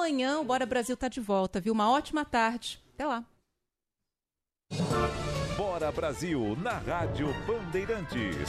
Amanhã o Bora Brasil tá de volta, viu? Uma ótima tarde. Até lá. Bora Brasil na Rádio Bandeirantes.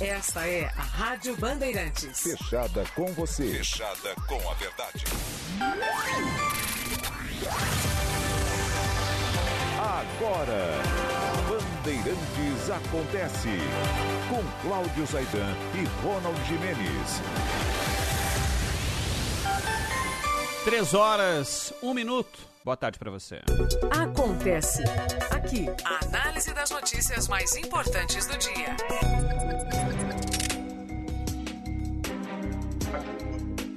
Esta é a Rádio Bandeirantes. Fechada com você. Fechada com a verdade. Agora, Bandeirantes acontece. Com Cláudio Zaidan e Ronald Jimenez. Três horas, um minuto. Boa tarde para você. Acontece aqui. A análise das notícias mais importantes do dia.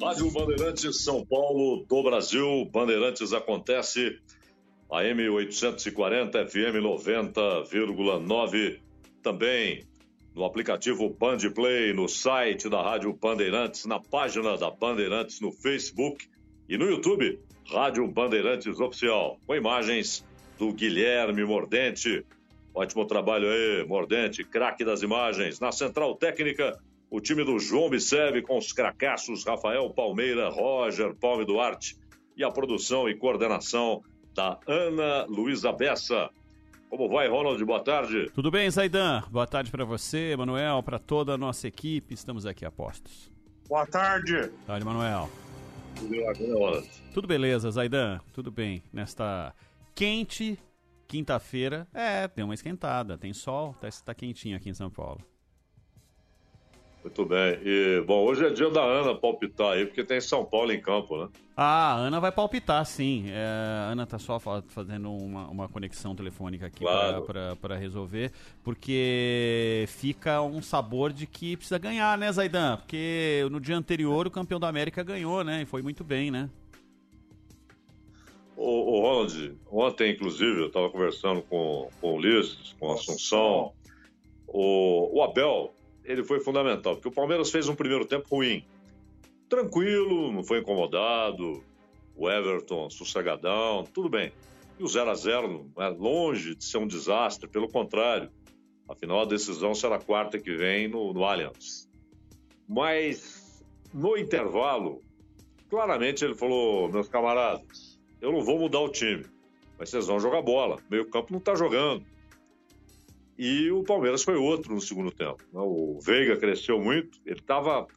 Rádio Bandeirantes São Paulo do Brasil. Bandeirantes acontece. AM 840, FM 90,9. Também no aplicativo Bandplay, no site da Rádio Bandeirantes, na página da Bandeirantes no Facebook e no YouTube, Rádio Bandeirantes Oficial, com imagens do Guilherme Mordente. Ótimo trabalho aí, Mordente, craque das imagens. Na central técnica, o time do João Biceve com os cracassos Rafael Palmeira, Roger Palme Duarte e a produção e coordenação da Ana Luísa Bessa. Como vai, Ronald? Boa tarde. Tudo bem, Zaidan? Boa tarde para você, Manuel, para toda a nossa equipe. Estamos aqui a postos. Boa tarde. Boa tarde, Manuel. Tudo beleza, Zaidan? Tudo bem. Nesta quente quinta-feira, é, tem uma esquentada, tem sol, tá, tá quentinho aqui em São Paulo. Muito bem. E, bom, hoje é dia da Ana palpitar aí, porque tem São Paulo em campo, né? Ah, a Ana vai palpitar, sim. É, a Ana tá só fazendo uma, uma conexão telefônica aqui Claro. para resolver, porque fica um sabor de que precisa ganhar, né, Zaidan? Porque no dia anterior o campeão da América ganhou, né? E foi muito bem, né? O, o Ronald, ontem, inclusive, eu estava conversando com, com o Ulisses, com o Assunção. O, o Abel, ele foi fundamental, porque o Palmeiras fez um primeiro tempo ruim. Tranquilo, não foi incomodado. O Everton, sossegadão, tudo bem. E o 0 a 0 é longe de ser um desastre, pelo contrário. Afinal, a decisão será quarta que vem no, no Allianz. Mas, no intervalo, claramente ele falou: meus camaradas, eu não vou mudar o time, mas vocês vão jogar bola. Meio campo não está jogando. E o Palmeiras foi outro no segundo tempo. né? O Veiga cresceu muito, ele estava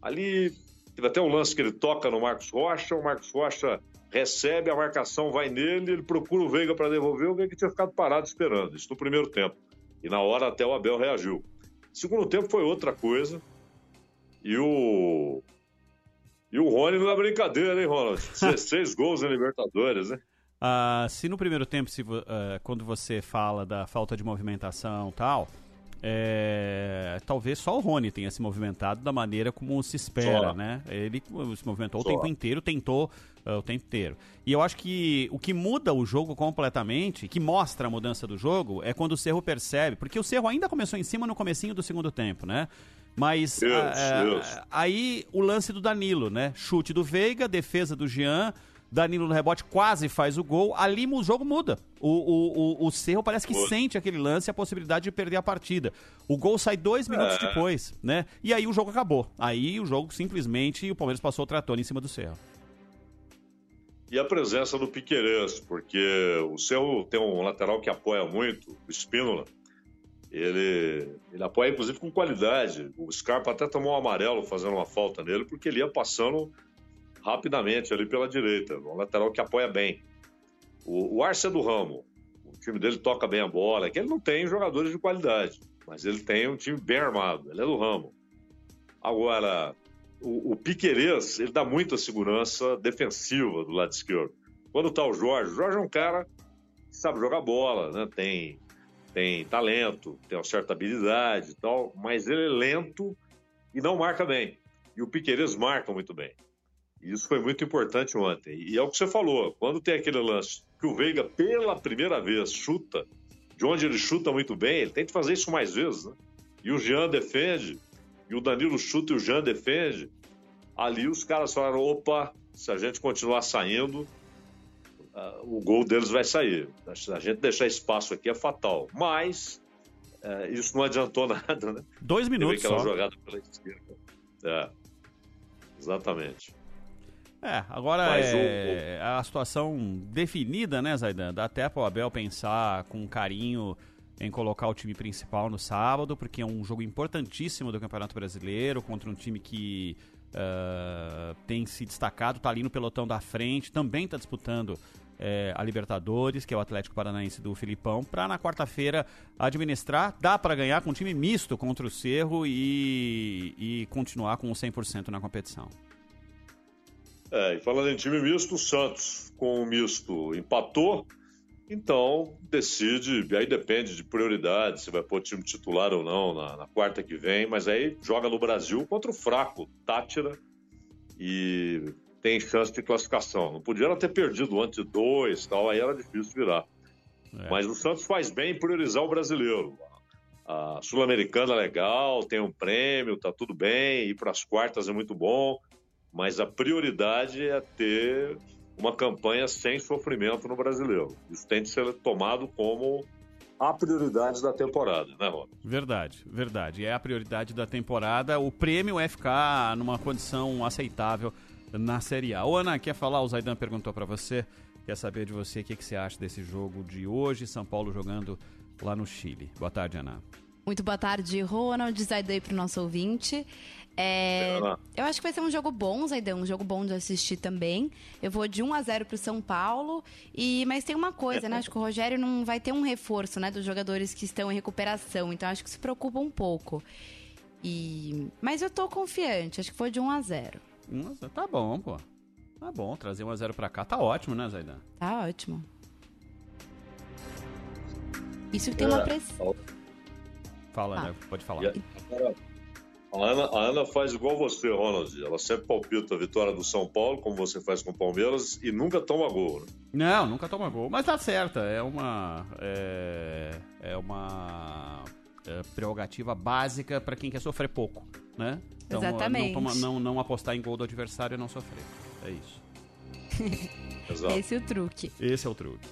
ali. Teve até um lance que ele toca no Marcos Rocha, o Marcos Rocha recebe, a marcação vai nele, ele procura o Veiga para devolver, o Veiga tinha ficado parado esperando, isso no primeiro tempo. E na hora até o Abel reagiu. Segundo tempo foi outra coisa. E o. E o Rony não é brincadeira, hein, Ronald? 16 gols na Libertadores, né? Ah, se no primeiro tempo, se, ah, quando você fala da falta de movimentação e tal, é, talvez só o Rony tenha se movimentado da maneira como se espera, Só. né? Ele se movimentou Só. o tempo inteiro, tentou ah, o tempo inteiro. E eu acho que o que muda o jogo completamente, que mostra a mudança do jogo, é quando o Cerro percebe, porque o Cerro ainda começou em cima no comecinho do segundo tempo, né? Mas aí o lance do Danilo, né? Chute do Veiga, defesa do Jean, Danilo no rebote quase faz o gol. Ali o jogo muda. O, o, o, o Cerro parece que Muda. sente aquele lance e a possibilidade de perder a partida. O gol sai dois minutos É. depois, né? E aí o jogo acabou. Aí o jogo simplesmente o Palmeiras passou o trator em cima do Cerro. E a presença do Piquerez, porque o Cerro tem um lateral que apoia muito, o Espínola. Ele, ele apoia, inclusive, com qualidade. O Scarpa até tomou um amarelo fazendo uma falta nele, porque ele ia passando rapidamente ali pela direita. Um lateral que apoia bem. O, o Arce do ramo. O time dele toca bem a bola. É que ele não tem jogadores de qualidade, mas ele tem um time bem armado. Ele é do ramo. Agora, o, o Piquerez, ele dá muita segurança defensiva do lado esquerdo. Quando tá o Jorge, o Jorge é um cara que sabe jogar bola, né? Tem, tem talento, tem uma certa habilidade e tal, mas ele é lento e não marca bem. E o Piquerez marca muito bem. Isso foi muito importante ontem. E é o que você falou, quando tem aquele lance que o Veiga, pela primeira vez, chuta, de onde ele chuta muito bem, ele tem que fazer isso mais vezes, né? E o Jean defende, e o Danilo chuta e o Jean defende. Ali os caras falaram: opa, se a gente continuar saindo, uh, o gol deles vai sair. Se a gente deixar espaço aqui é fatal. Mas uh, isso não adiantou nada, né? Dois minutos aquela só. jogada pela esquerda. É, exatamente. É, agora Mas é a situação definida, né, Zaidan? Dá até para o Abel pensar com carinho em colocar o time principal no sábado, porque é um jogo importantíssimo do Campeonato Brasileiro contra um time que uh, tem se destacado, está ali no pelotão da frente, também está disputando é, a Libertadores, que é o Atlético Paranaense do Filipão, para na quarta-feira administrar. Dá para ganhar com um time misto contra o Cerro e, e continuar com o 100% na competição. É, e falando em time misto, o Santos com o misto empatou, então decide, aí depende de prioridade, se vai pôr time titular ou não na, na quarta que vem, mas aí joga no Brasil contra o fraco Tátira e tem chance de classificação. Não podia ter perdido antes dois, tal, aí era difícil virar. É. Mas o Santos faz bem em priorizar o brasileiro. A Sul-Americana é legal, tem um prêmio, tá tudo bem, ir para as quartas é muito bom mas a prioridade é ter uma campanha sem sofrimento no brasileiro. Isso tem de ser tomado como a prioridade da temporada, né, Rô? Verdade, verdade. É a prioridade da temporada. O prêmio é ficar numa condição aceitável na Série A. Ô, Ana, quer falar? O Zaidan perguntou para você. Quer saber de você o que, que você acha desse jogo de hoje, São Paulo jogando lá no Chile. Boa tarde, Ana. Muito boa tarde, Ronald. Zaidan para o nosso ouvinte. É, eu acho que vai ser um jogo bom, Zaidão, um jogo bom de assistir também. Eu vou de 1 a 0 pro São Paulo. E mas tem uma coisa, né? Acho que o Rogério não vai ter um reforço, né, dos jogadores que estão em recuperação. Então acho que se preocupa um pouco. E mas eu tô confiante, acho que foi de 1 a 0. 1 a 0. Tá bom, pô. Tá bom, trazer 1 a 0 para cá tá ótimo, né, Zaidan? Tá ótimo. Isso tem uma é, pressão. Fala, ah. né? Pode falar. Agora, a Ana, a Ana faz igual você, Ronald. Ela sempre palpita a vitória do São Paulo, como você faz com o Palmeiras, e nunca toma gol, né? Não, nunca toma gol. Mas tá certa. É uma. É, é uma é, prerrogativa básica para quem quer sofrer pouco, né? Então, Exatamente. Não, toma, não, não apostar em gol do adversário e não sofrer. É isso. Exato. Esse é o truque. Esse é o truque.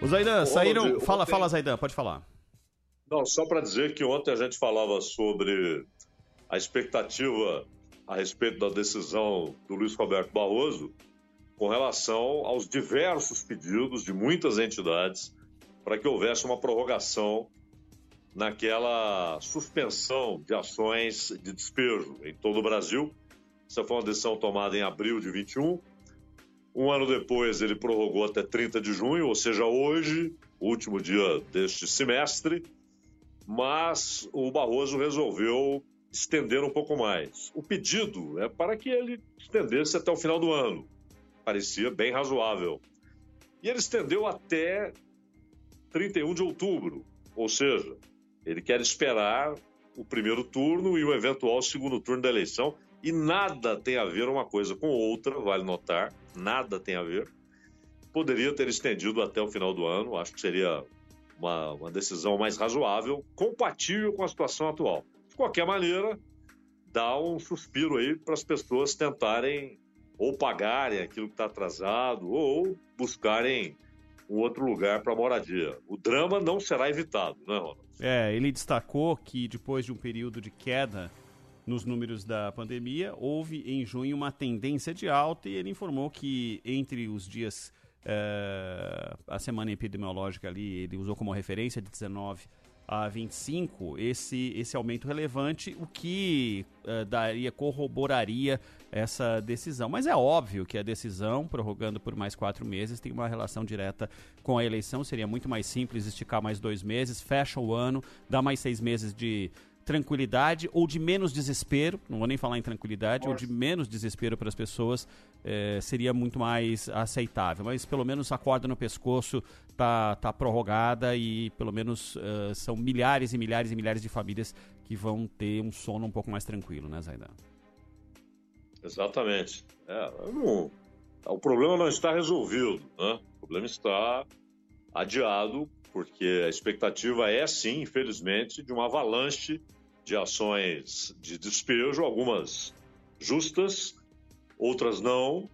Os Zaidan, saíram. Fala, fala, Zaidan, pode falar. Não, só para dizer que ontem a gente falava sobre a expectativa a respeito da decisão do Luiz Roberto Barroso com relação aos diversos pedidos de muitas entidades para que houvesse uma prorrogação naquela suspensão de ações de despejo em todo o Brasil. Essa foi uma decisão tomada em abril de 21. Um ano depois, ele prorrogou até 30 de junho, ou seja, hoje, último dia deste semestre mas o Barroso resolveu estender um pouco mais. O pedido é para que ele estendesse até o final do ano. Parecia bem razoável. E ele estendeu até 31 de outubro, ou seja, ele quer esperar o primeiro turno e o eventual segundo turno da eleição. E nada tem a ver uma coisa com outra, vale notar, nada tem a ver. Poderia ter estendido até o final do ano, acho que seria uma, uma decisão mais razoável, compatível com a situação atual. De qualquer maneira, dá um suspiro aí para as pessoas tentarem ou pagarem aquilo que está atrasado ou buscarem um outro lugar para moradia. O drama não será evitado, né, Ronald? É, ele destacou que depois de um período de queda nos números da pandemia, houve em junho uma tendência de alta e ele informou que entre os dias é, a semana epidemiológica ali, ele usou como referência de 19 a 25 esse, esse aumento relevante, o que uh, daria, corroboraria essa decisão. Mas é óbvio que a decisão, prorrogando por mais quatro meses, tem uma relação direta com a eleição. Seria muito mais simples esticar mais dois meses, fecha o ano, dá mais seis meses de tranquilidade ou de menos desespero, não vou nem falar em tranquilidade, Nossa. ou de menos desespero para as pessoas, é, seria muito mais aceitável. Mas pelo menos a corda no pescoço tá, tá prorrogada e pelo menos uh, são milhares e milhares e milhares de famílias que vão ter um sono um pouco mais tranquilo, né, Zaidan? Exatamente. É, não, o problema não está resolvido, né? O problema está adiado, porque a expectativa é sim, infelizmente, de uma avalanche de ações de despejo, algumas justas, outras não,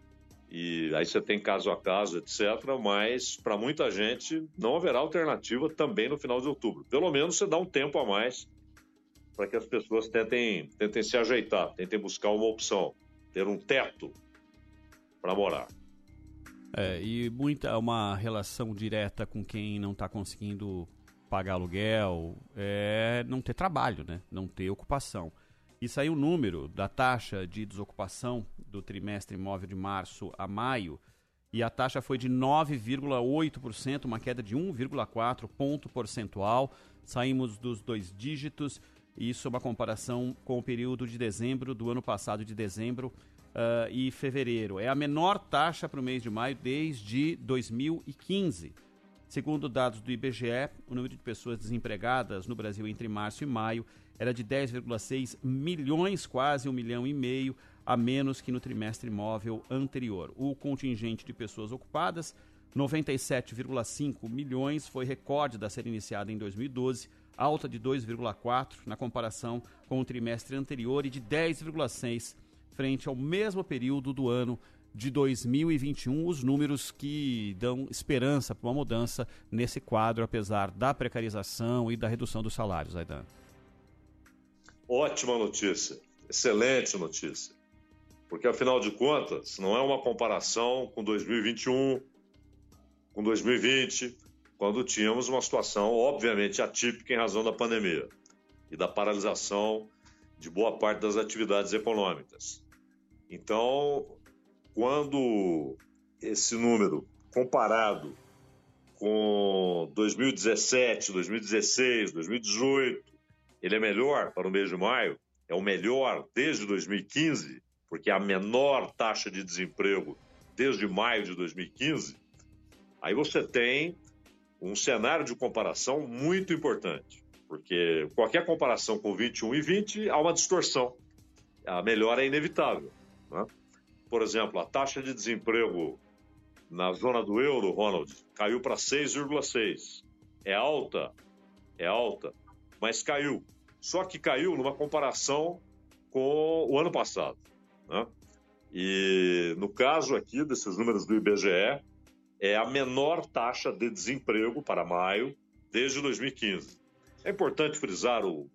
e aí você tem caso a caso, etc. Mas para muita gente não haverá alternativa também no final de outubro. Pelo menos você dá um tempo a mais para que as pessoas tentem, tentem se ajeitar, tentem buscar uma opção, ter um teto para morar. É, e muita uma relação direta com quem não está conseguindo pagar aluguel, é não ter trabalho, né? Não ter ocupação. E saiu o número da taxa de desocupação do trimestre imóvel de março a maio, e a taxa foi de 9,8%, uma queda de 1,4 ponto percentual. Saímos dos dois dígitos, isso é uma comparação com o período de dezembro do ano passado, de dezembro uh, e fevereiro. É a menor taxa para o mês de maio desde 2015. Segundo dados do IBGE, o número de pessoas desempregadas no Brasil entre março e maio era de 10,6 milhões, quase um milhão e meio a menos que no trimestre imóvel anterior. O contingente de pessoas ocupadas, 97,5 milhões, foi recorde da série iniciada em 2012, alta de 2,4 na comparação com o trimestre anterior e de 10,6 frente ao mesmo período do ano de 2021, os números que dão esperança para uma mudança nesse quadro, apesar da precarização e da redução dos salários, Aidan. Ótima notícia, excelente notícia porque afinal de contas não é uma comparação com 2021, com 2020, quando tínhamos uma situação obviamente atípica em razão da pandemia e da paralisação de boa parte das atividades econômicas. Então, quando esse número comparado com 2017, 2016, 2018, ele é melhor para o mês de maio, é o melhor desde 2015, porque é a menor taxa de desemprego desde maio de 2015, aí você tem um cenário de comparação muito importante, porque qualquer comparação com 21 e 20 há uma distorção. A melhora é inevitável. Né? Por exemplo, a taxa de desemprego na zona do euro, Ronald, caiu para 6,6. É alta? É alta, mas caiu. Só que caiu numa comparação com o ano passado. Né? E no caso aqui desses números do IBGE, é a menor taxa de desemprego para maio desde 2015. É importante frisar o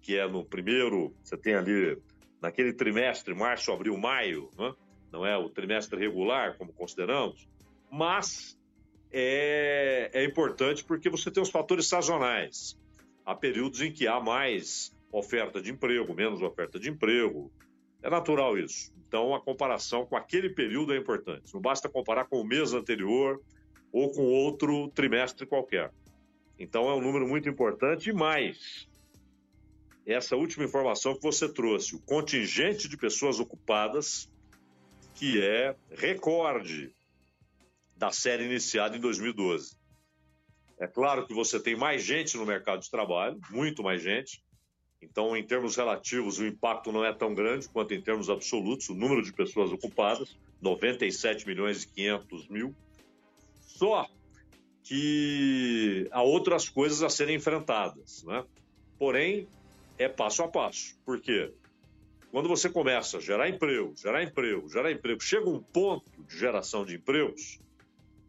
que é no primeiro, você tem ali naquele trimestre, março, abril, maio, né? Não é o trimestre regular, como consideramos, mas é, é importante porque você tem os fatores sazonais. Há períodos em que há mais oferta de emprego, menos oferta de emprego, é natural isso. Então, a comparação com aquele período é importante. Não basta comparar com o mês anterior ou com outro trimestre qualquer. Então, é um número muito importante. E mais, essa última informação que você trouxe, o contingente de pessoas ocupadas, que é recorde da série iniciada em 2012. É claro que você tem mais gente no mercado de trabalho, muito mais gente, então, em termos relativos, o impacto não é tão grande quanto em termos absolutos, o número de pessoas ocupadas, 97 milhões e 500 mil. Só que há outras coisas a serem enfrentadas, né? Porém, é passo a passo. Por quê? Quando você começa a gerar emprego, gerar emprego, gerar emprego, chega um ponto de geração de empregos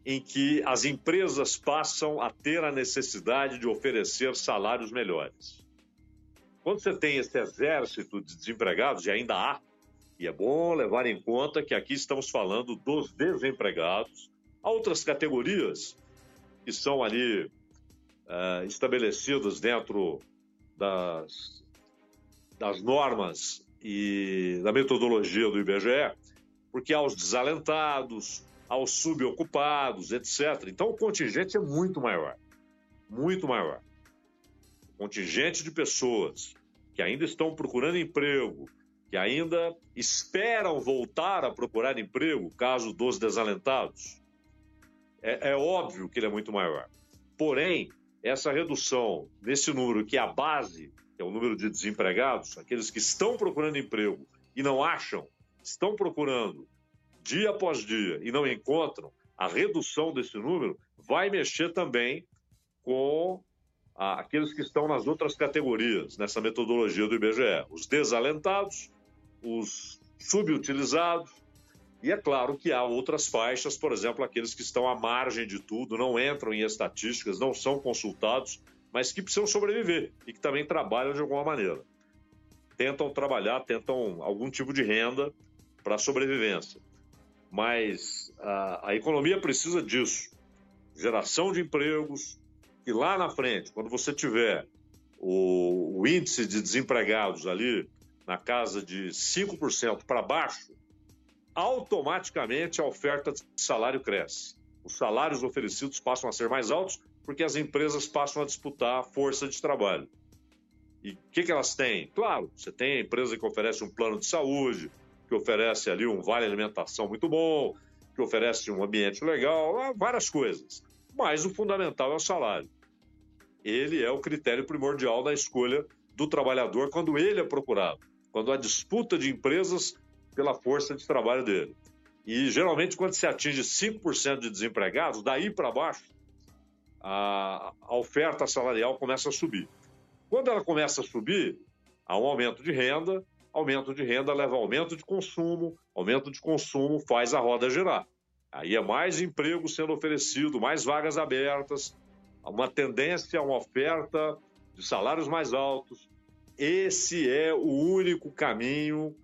em que as empresas passam a ter a necessidade de oferecer salários melhores. Quando você tem esse exército de desempregados, e ainda há, e é bom levar em conta que aqui estamos falando dos desempregados, há outras categorias que são ali uh, estabelecidas dentro das, das normas e da metodologia do IBGE, porque há os desalentados, há os subocupados, etc. Então o contingente é muito maior, muito maior. O contingente de pessoas que ainda estão procurando emprego, que ainda esperam voltar a procurar emprego, caso dos desalentados, é, é óbvio que ele é muito maior. Porém, essa redução nesse número, que é a base, que é o número de desempregados, aqueles que estão procurando emprego e não acham, estão procurando dia após dia e não encontram, a redução desse número vai mexer também com aqueles que estão nas outras categorias, nessa metodologia do IBGE. Os desalentados, os subutilizados, e é claro que há outras faixas, por exemplo, aqueles que estão à margem de tudo, não entram em estatísticas, não são consultados, mas que precisam sobreviver e que também trabalham de alguma maneira. Tentam trabalhar, tentam algum tipo de renda para sobrevivência. Mas a, a economia precisa disso geração de empregos, e lá na frente, quando você tiver o, o índice de desempregados ali na casa de 5% para baixo, automaticamente a oferta de salário cresce. Os salários oferecidos passam a ser mais altos porque as empresas passam a disputar força de trabalho. E o que, que elas têm? Claro, você tem a empresa que oferece um plano de saúde, que oferece ali um vale alimentação muito bom, que oferece um ambiente legal, várias coisas. Mas o fundamental é o salário. Ele é o critério primordial da escolha do trabalhador quando ele é procurado, quando há disputa de empresas pela força de trabalho dele. E geralmente, quando se atinge 5% de desempregados, daí para baixo, a, a oferta salarial começa a subir. Quando ela começa a subir, há um aumento de renda, aumento de renda leva a aumento de consumo, aumento de consumo faz a roda girar. Aí é mais emprego sendo oferecido, mais vagas abertas, uma tendência a uma oferta de salários mais altos. Esse é o único caminho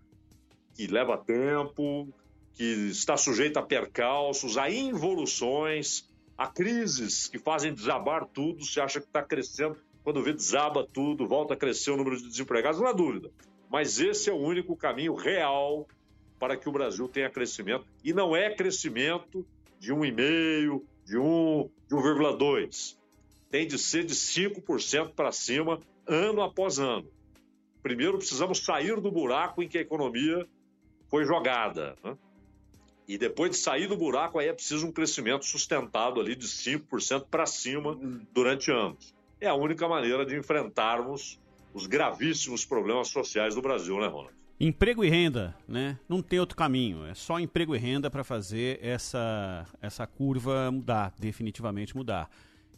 que leva tempo, que está sujeito a percalços, a involuções, a crises que fazem desabar tudo. Você acha que está crescendo, quando vê desaba tudo, volta a crescer o número de desempregados, não há dúvida. Mas esse é o único caminho real para que o Brasil tenha crescimento. E não é crescimento de 1,5%, de 1, de 1,2%. Tem de ser de 5% para cima, ano após ano. Primeiro, precisamos sair do buraco em que a economia foi jogada. Né? E depois de sair do buraco, aí é preciso um crescimento sustentado ali de 5% para cima durante anos. É a única maneira de enfrentarmos os gravíssimos problemas sociais do Brasil, né, Ronald? Emprego e renda, né? Não tem outro caminho. É só emprego e renda para fazer essa, essa curva mudar, definitivamente mudar.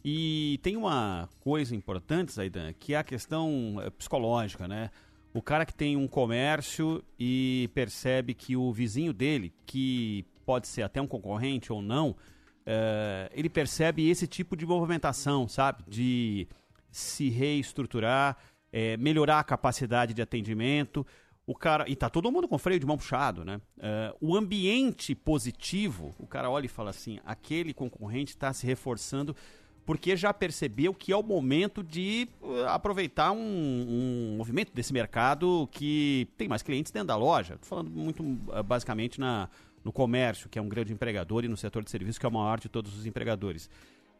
E tem uma coisa importante, Zaidan, que é a questão eh, psicológica, né? O cara que tem um comércio e percebe que o vizinho dele, que pode ser até um concorrente ou não, uh, ele percebe esse tipo de movimentação, sabe? De se reestruturar, é, melhorar a capacidade de atendimento. O cara. E tá todo mundo com freio de mão puxado, né? Uh, o ambiente positivo, o cara olha e fala assim: aquele concorrente está se reforçando porque já percebeu que é o momento de uh, aproveitar um, um, movimento desse mercado que tem mais clientes dentro da loja. Estou falando muito uh, basicamente na, no comércio, que é um grande empregador, e no setor de serviços, que é o maior de todos os empregadores.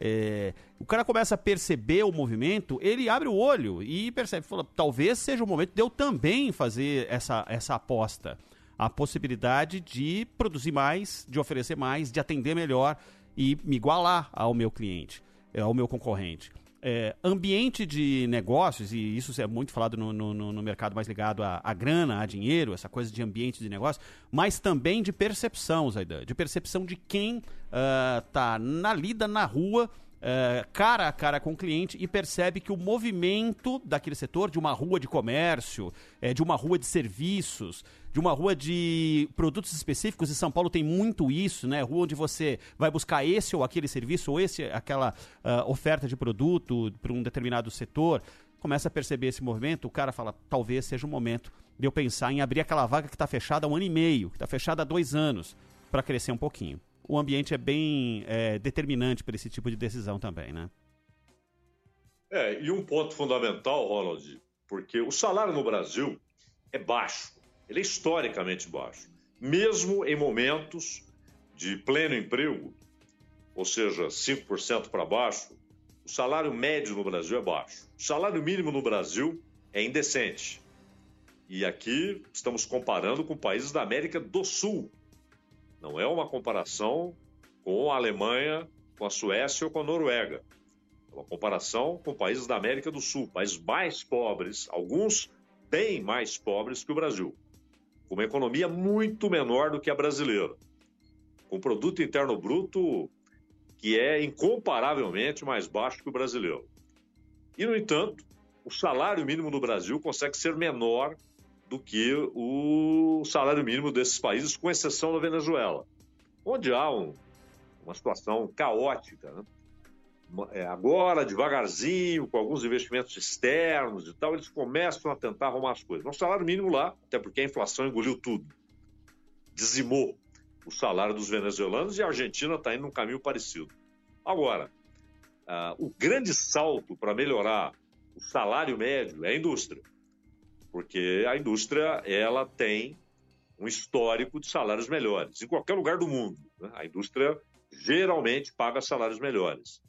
É, o cara começa a perceber o movimento, ele abre o olho e percebe, fala, talvez seja o momento de eu também fazer essa, essa aposta. A possibilidade de produzir mais, de oferecer mais, de atender melhor e me igualar ao meu cliente, é, ao meu concorrente. É, ambiente de negócios, e isso é muito falado no, no, no mercado mais ligado à, à, grana, a dinheiro, essa coisa de ambiente de negócio, mas também de percepção, Zaidan, de percepção de quem está uh, na lida, na rua, Uh, cara a cara com o cliente e percebe que o movimento daquele setor, de uma rua de comércio, é, de uma rua de serviços, de uma rua de produtos específicos, e São Paulo tem muito isso, né? Rua onde você vai buscar esse ou aquele serviço, ou esse, aquela uh, oferta de produto para um determinado setor. Começa a perceber esse movimento, o cara fala, talvez seja o momento de eu pensar em abrir aquela vaga que está fechada há um ano e meio, que está fechada há dois anos, para crescer um pouquinho o ambiente é bem é, determinante para esse tipo de decisão também, né? É, e um ponto fundamental, Ronald, porque o salário no Brasil é baixo, ele é historicamente baixo. Mesmo em momentos de pleno emprego, ou seja, 5% para baixo, o salário médio no Brasil é baixo. O salário mínimo no Brasil é indecente. E aqui estamos comparando com países da América do Sul, não é uma comparação com a Alemanha, com a Suécia ou com a Noruega. É uma comparação com países da América do Sul, países mais pobres, alguns bem mais pobres que o Brasil. com uma economia muito menor do que a brasileira, com produto interno bruto que é incomparavelmente mais baixo que o brasileiro. E, no entanto, o salário mínimo no Brasil consegue ser menor do que o salário mínimo desses países, com exceção da Venezuela, onde há um, uma situação caótica. Né? É, agora, devagarzinho, com alguns investimentos externos e tal, eles começam a tentar arrumar as coisas. Mas o salário mínimo lá, até porque a inflação engoliu tudo, dizimou o salário dos venezuelanos e a Argentina está indo num caminho parecido. Agora, uh, o grande salto para melhorar o salário médio é a indústria, porque a indústria ela tem um histórico de salários melhores em qualquer lugar do mundo. Né? A indústria geralmente paga salários melhores.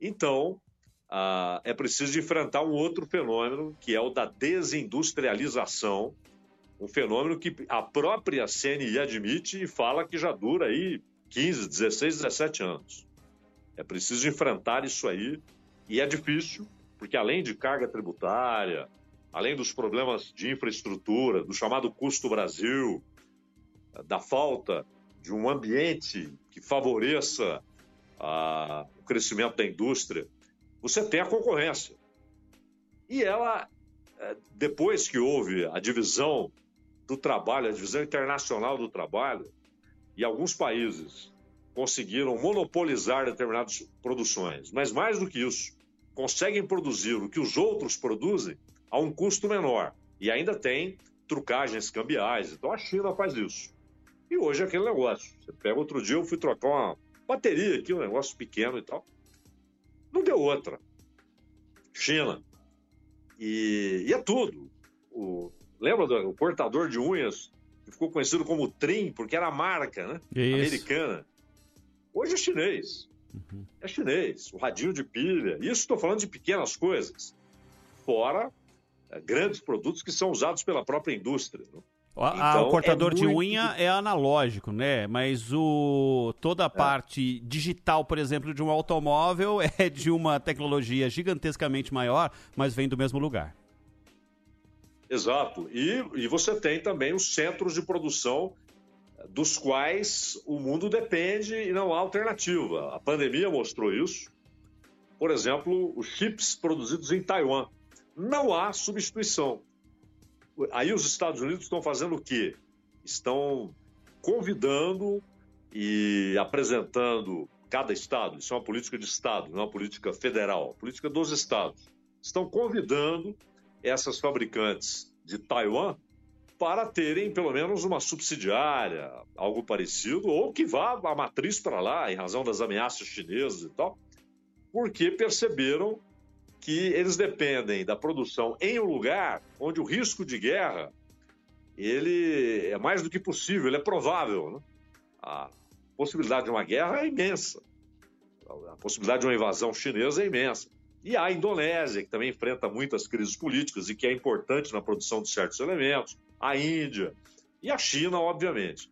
Então, uh, é preciso enfrentar um outro fenômeno que é o da desindustrialização um fenômeno que a própria CNI admite e fala que já dura aí 15, 16, 17 anos. É preciso enfrentar isso aí e é difícil, porque além de carga tributária, além dos problemas de infraestrutura, do chamado custo Brasil, da falta de um ambiente que favoreça a, o crescimento da indústria, você tem a concorrência. E ela, é, depois que houve a divisão do trabalho, a divisão internacional do trabalho, e alguns países conseguiram monopolizar determinadas produções, mas mais do que isso, conseguem produzir o que os outros produzem a um custo menor. E ainda tem trucagens cambiais. Então a China faz isso. E hoje é aquele negócio. Você pega outro dia, eu fui trocar uma bateria aqui, um negócio pequeno e tal. Não deu outra. China. E, e é tudo. O, Lembra do cortador de unhas que ficou conhecido como Trim, porque era a marca, né? Isso. Americana. Hoje é chinês. Uhum. É chinês. O radinho de pilha. Isso estou falando de pequenas coisas. Fora grandes produtos que são usados pela própria indústria. Né? Então, o cortador é de unha é analógico, né? Mas o toda a é. parte digital, por exemplo, de um automóvel é de uma tecnologia gigantescamente maior, mas vem do mesmo lugar. Exato. E, e você tem também os centros de produção dos quais o mundo depende e não há alternativa. A pandemia mostrou isso. Por exemplo, os chips produzidos em Taiwan. Não há substituição. Aí os Estados Unidos estão fazendo o quê? Estão convidando e apresentando cada estado, isso é uma política de estado, não é uma política federal, política dos estados. Estão convidando essas fabricantes de Taiwan para terem pelo menos uma subsidiária, algo parecido, ou que vá a matriz para lá, em razão das ameaças chinesas e tal, porque perceberam que eles dependem da produção em um lugar onde o risco de guerra ele é mais do que possível, ele é provável. Né? A possibilidade de uma guerra é imensa. A possibilidade de uma invasão chinesa é imensa. E a Indonésia, que também enfrenta muitas crises políticas e que é importante na produção de certos elementos, a Índia e a China, obviamente.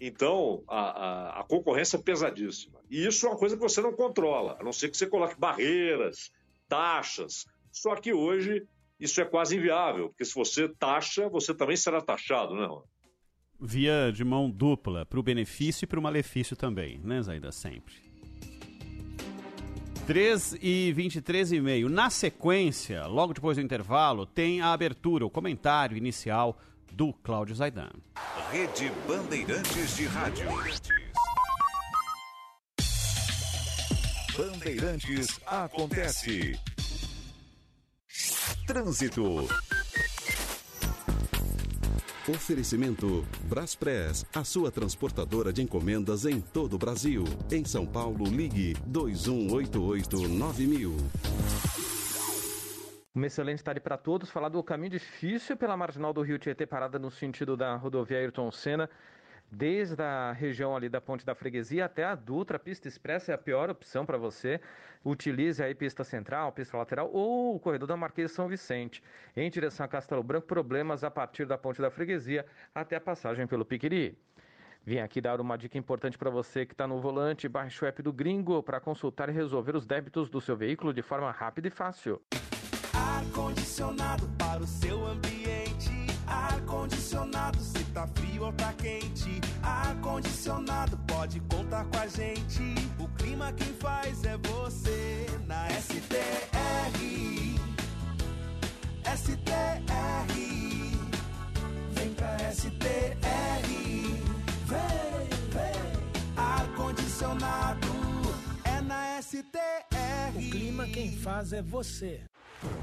Então, a, a, a, concorrência é pesadíssima. E isso é uma coisa que você não controla, a não ser que você coloque barreiras, taxas. Só que hoje isso é quase inviável, porque se você taxa, você também será taxado, né? Via de mão dupla, para o benefício e para o malefício também, né, Zaida? Sempre. 3 e 23 e meio. Na sequência, logo depois do intervalo, tem a abertura, o comentário inicial do Cláudio Zaidan. Rede Bandeirantes de Rádio. Bandeirantes acontece. Trânsito. Oferecimento Braspress, a sua transportadora de encomendas em todo o Brasil. Em São Paulo, ligue 2188-9000. Uma excelente tarde para todos. Falar do caminho difícil pela marginal do Rio Tietê, parada no sentido da rodovia Ayrton Senna desde a região ali da Ponte da Freguesia até a Dutra, a pista expressa é a pior opção para você. Utilize aí pista central, pista lateral ou o corredor da Marquês São Vicente. Em direção a Castelo Branco, problemas a partir da Ponte da Freguesia até a passagem pelo Piquiri. Vim aqui dar uma dica importante para você que está no volante. Baixe o app do Gringo para consultar e resolver os débitos do seu veículo de forma rápida e fácil. Ar-condicionado para o seu ambiente. Ar-condicionado se tá frio ou tá quente. Ar-condicionado pode contar com a gente. O clima quem faz é você na STR. STR. Vem pra STR. Vem, vem. Ar-condicionado é na STR. O clima quem faz é você.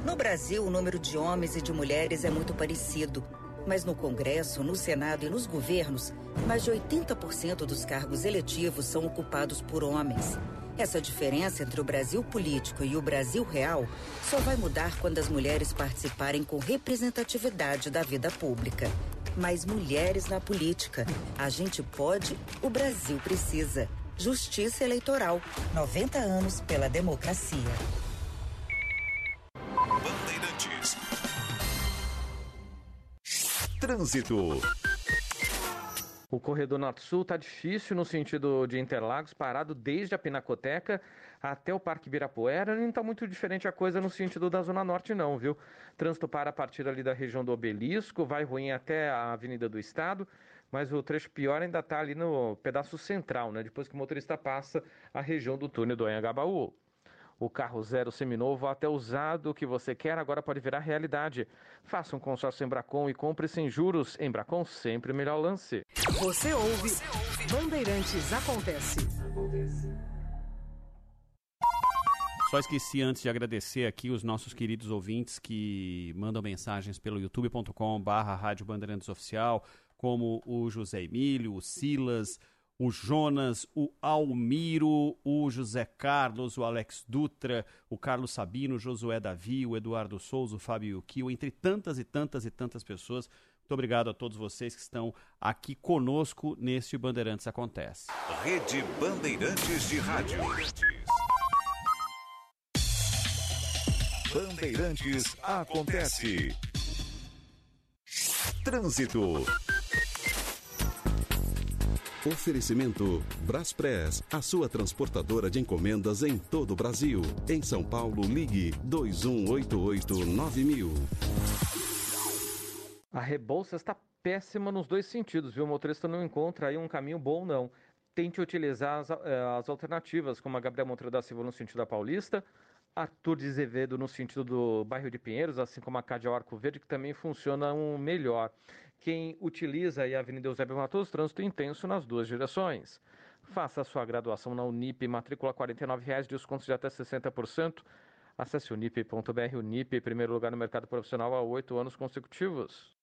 No Brasil, o número de homens e de mulheres é muito parecido. Mas no Congresso, no Senado e nos governos, mais de 80% dos cargos eletivos são ocupados por homens. Essa diferença entre o Brasil político e o Brasil real só vai mudar quando as mulheres participarem com representatividade da vida pública. Mais mulheres na política. A gente pode, o Brasil precisa. Justiça Eleitoral. 90 anos pela democracia. Bandeirantes. Trânsito. O corredor norte-sul está difícil no sentido de Interlagos, parado desde a Pinacoteca até o Parque Ibirapuera. Não está muito diferente a coisa no sentido da Zona Norte, não, viu? Trânsito para a partir ali da região do Obelisco, vai ruim até a Avenida do Estado, mas o trecho pior ainda está ali no pedaço central, né? Depois que o motorista passa a região do túnel do Anhangabaú. O carro zero seminovo até usado o que você quer agora pode virar realidade. Faça um consórcio em Bracon e compre sem juros. Em Bracon, sempre o melhor lance. Você ouve, Bandeirantes Acontece. Só esqueci antes de agradecer aqui os nossos queridos ouvintes que mandam mensagens pelo youtube.com barra Rádio Bandeirantes Oficial, como o José Emílio, o Silas, o Jonas, o Almiro, o José Carlos, o Alex Dutra, o Carlos Sabino, o Josué Davi, o Eduardo Souza, o Fábio Kio, entre tantas e tantas e tantas pessoas. Muito obrigado a todos vocês que estão aqui conosco neste Bandeirantes Acontece. Rede Bandeirantes de Rádio. Bandeirantes Acontece. Trânsito. Oferecimento Braspress, a sua transportadora de encomendas em todo o Brasil. Em São Paulo, ligue 2188-9000. A Rebouça está péssima nos dois sentidos, viu? O motorista não encontra aí um caminho bom, não. Tente utilizar as, eh, as alternativas, como a Gabriel Monteiro da Silva no sentido da Paulista, Arthur de Azevedo no sentido do bairro de Pinheiros, assim como a Cádia Arco Verde, que também funcionam melhor. Quem utiliza a Avenida Eusébio Matoso, trânsito intenso nas duas direções. Faça sua graduação na Unip, matrícula R$ 49,00, descontos de até 60%. Acesse unip.br, Unip, primeiro lugar no mercado profissional há oito anos consecutivos.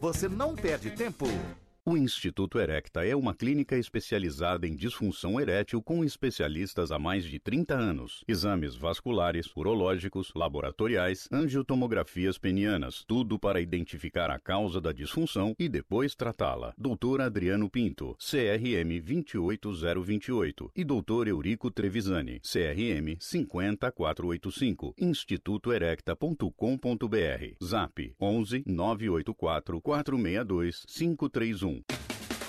você não perde tempo. O Instituto Erecta é uma clínica especializada em disfunção erétil com especialistas há mais de 30 anos. Exames vasculares, urológicos, laboratoriais, angiotomografias penianas, tudo para identificar a causa da disfunção e depois tratá-la. Doutor Adriano Pinto, CRM 28028 e Doutor Eurico Trevisani, CRM 50485, institutoerecta.com.br. Zap 11 984 462 531.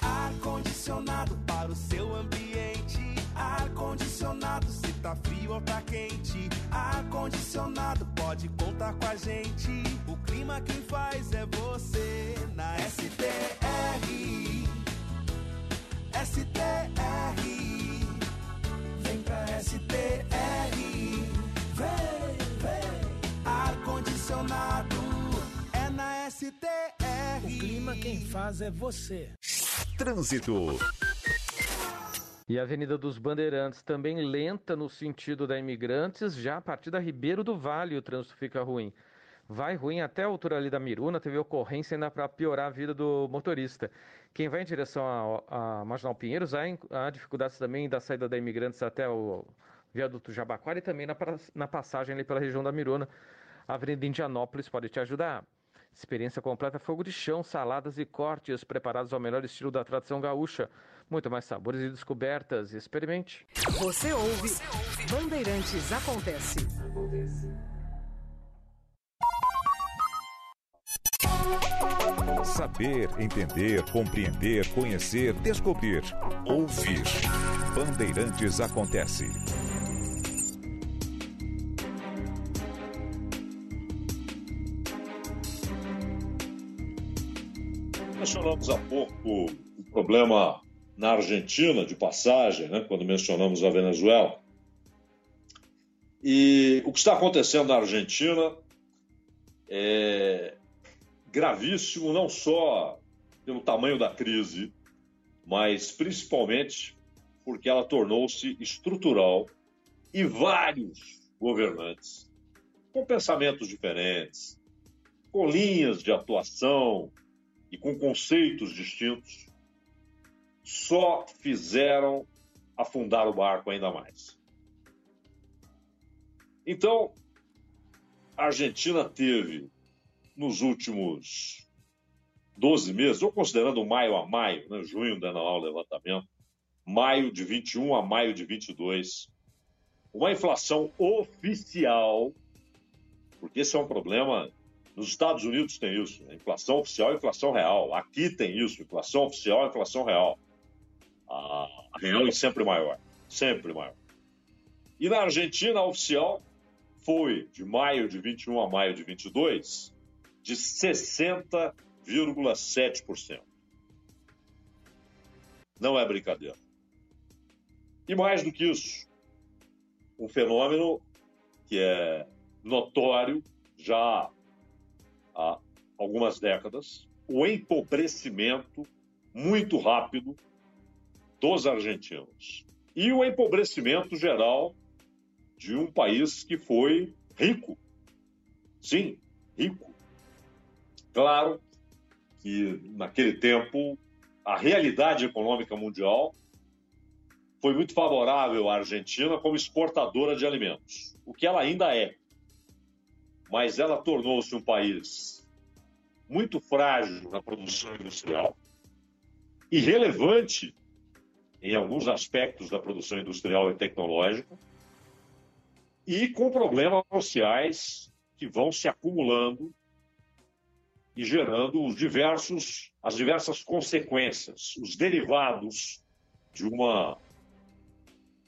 Ar-condicionado para o seu ambiente. Ar-condicionado se tá frio ou tá quente. Ar-condicionado pode contar com a gente. O clima quem faz é você na STR. STR. Vem pra STR. Vem, vem. Ar-condicionado é na STR. O clima quem faz é você. Trânsito. E a Avenida dos Bandeirantes também lenta no sentido da Imigrantes, já a partir da Ribeiro do Vale o trânsito fica ruim. Vai ruim até a altura ali da Miruna, teve ocorrência ainda para piorar a vida do motorista. Quem vai em direção a, a Marginal Pinheiros, há, há dificuldades também da saída da Imigrantes até o viaduto Jabaquara e também na, na passagem ali pela região da Miruna. A Avenida Indianópolis pode te ajudar. Experiência completa, fogo de chão, saladas e cortes preparados ao melhor estilo da tradição gaúcha. Muito mais sabores e descobertas. Experimente. Você ouve, Bandeirantes Acontece. Saber, entender, compreender, conhecer, descobrir. Ouvir. Bandeirantes Acontece. Mencionamos há pouco o problema na Argentina, de passagem, né, quando mencionamos a Venezuela. E o que está acontecendo na Argentina é gravíssimo, não só pelo tamanho da crise, mas principalmente porque ela tornou-se estrutural e vários governantes com pensamentos diferentes, com linhas de atuação e com conceitos distintos, só fizeram afundar o barco ainda mais. Então, a Argentina teve, nos últimos 12 meses, ou considerando maio a maio, né, junho não há o levantamento, maio de 21 a maio de 22, uma inflação oficial, porque esse é um problema. Nos Estados Unidos tem isso, né? inflação oficial e inflação real. Aqui tem isso, inflação oficial e inflação real. A real é sempre maior, sempre maior. E na Argentina, a oficial foi de maio de 21 a maio de 22 de 60,7%. Não é brincadeira. E mais do que isso, um fenômeno que é notório já há algumas décadas, o empobrecimento muito rápido dos argentinos. E o empobrecimento geral de um país que foi rico. Sim, rico. Claro que naquele tempo a realidade econômica mundial foi muito favorável à Argentina como exportadora de alimentos, o que ela ainda é. Mas ela tornou-se um país muito frágil na produção industrial, irrelevante em alguns aspectos da produção industrial e tecnológica, e com problemas sociais que vão se acumulando e gerando os diversos, as diversas consequências, os derivados de uma,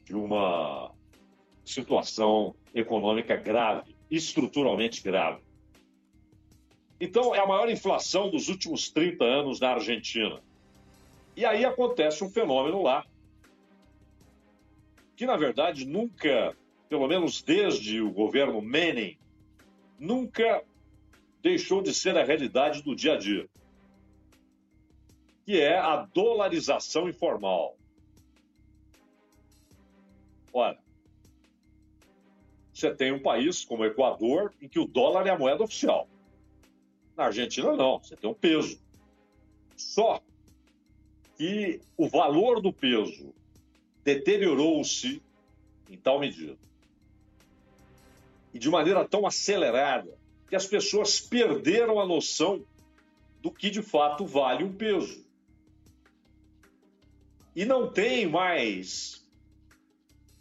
de uma situação econômica grave, estruturalmente grave. Então, é a maior inflação dos últimos 30 anos na Argentina. E aí acontece um fenômeno lá, que na verdade nunca pelo menos desde o governo Menem, nunca deixou de ser a realidade do dia a dia, que é a dolarização informal. Olha, você tem um país como o Equador em que o dólar é a moeda oficial. Na Argentina, não, você tem um peso. Só que o valor do peso deteriorou-se em tal medida e de maneira tão acelerada que as pessoas perderam a noção do que de fato vale um peso. E não tem mais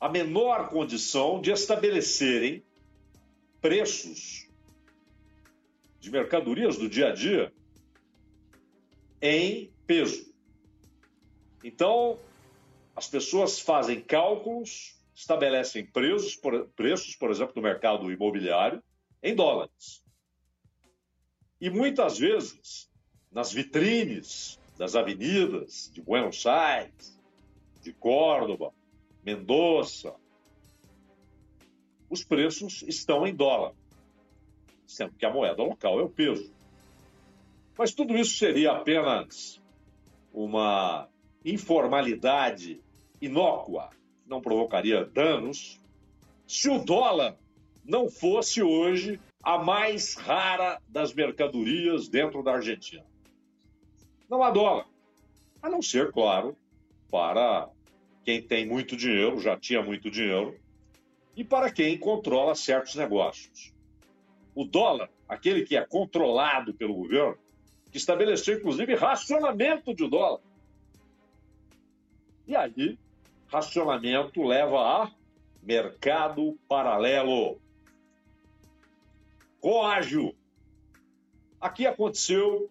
a menor condição de estabelecerem preços de mercadorias do dia a dia em peso. Então, as pessoas fazem cálculos estabelecem preços por, preços, por exemplo, no mercado imobiliário, em dólares. E muitas vezes, nas vitrines das avenidas de Buenos Aires, de Córdoba, Mendoza, os preços estão em dólar, sendo que a moeda local é o peso. Mas tudo isso seria apenas uma informalidade inócua não provocaria danos se o dólar não fosse hoje a mais rara das mercadorias dentro da Argentina. Não há dólar. A não ser, claro, para quem tem muito dinheiro, já tinha muito dinheiro, e para quem controla certos negócios. O dólar aquele que é controlado pelo governo, que estabeleceu inclusive racionamento de dólar. E aí, racionamento leva a mercado paralelo. Coágio. Aqui aconteceu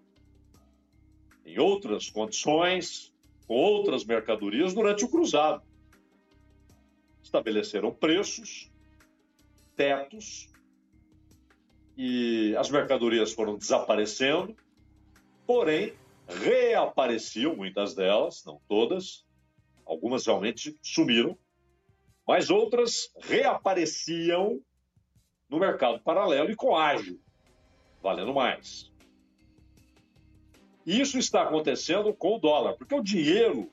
em outras condições, com outras mercadorias durante o cruzado. Estabeleceram preços, tetos, e as mercadorias foram desaparecendo, porém reapareciam muitas delas, não todas, algumas realmente sumiram, mas outras reapareciam no mercado paralelo e com ágio, valendo mais. Isso está acontecendo com o dólar, porque o dinheiro,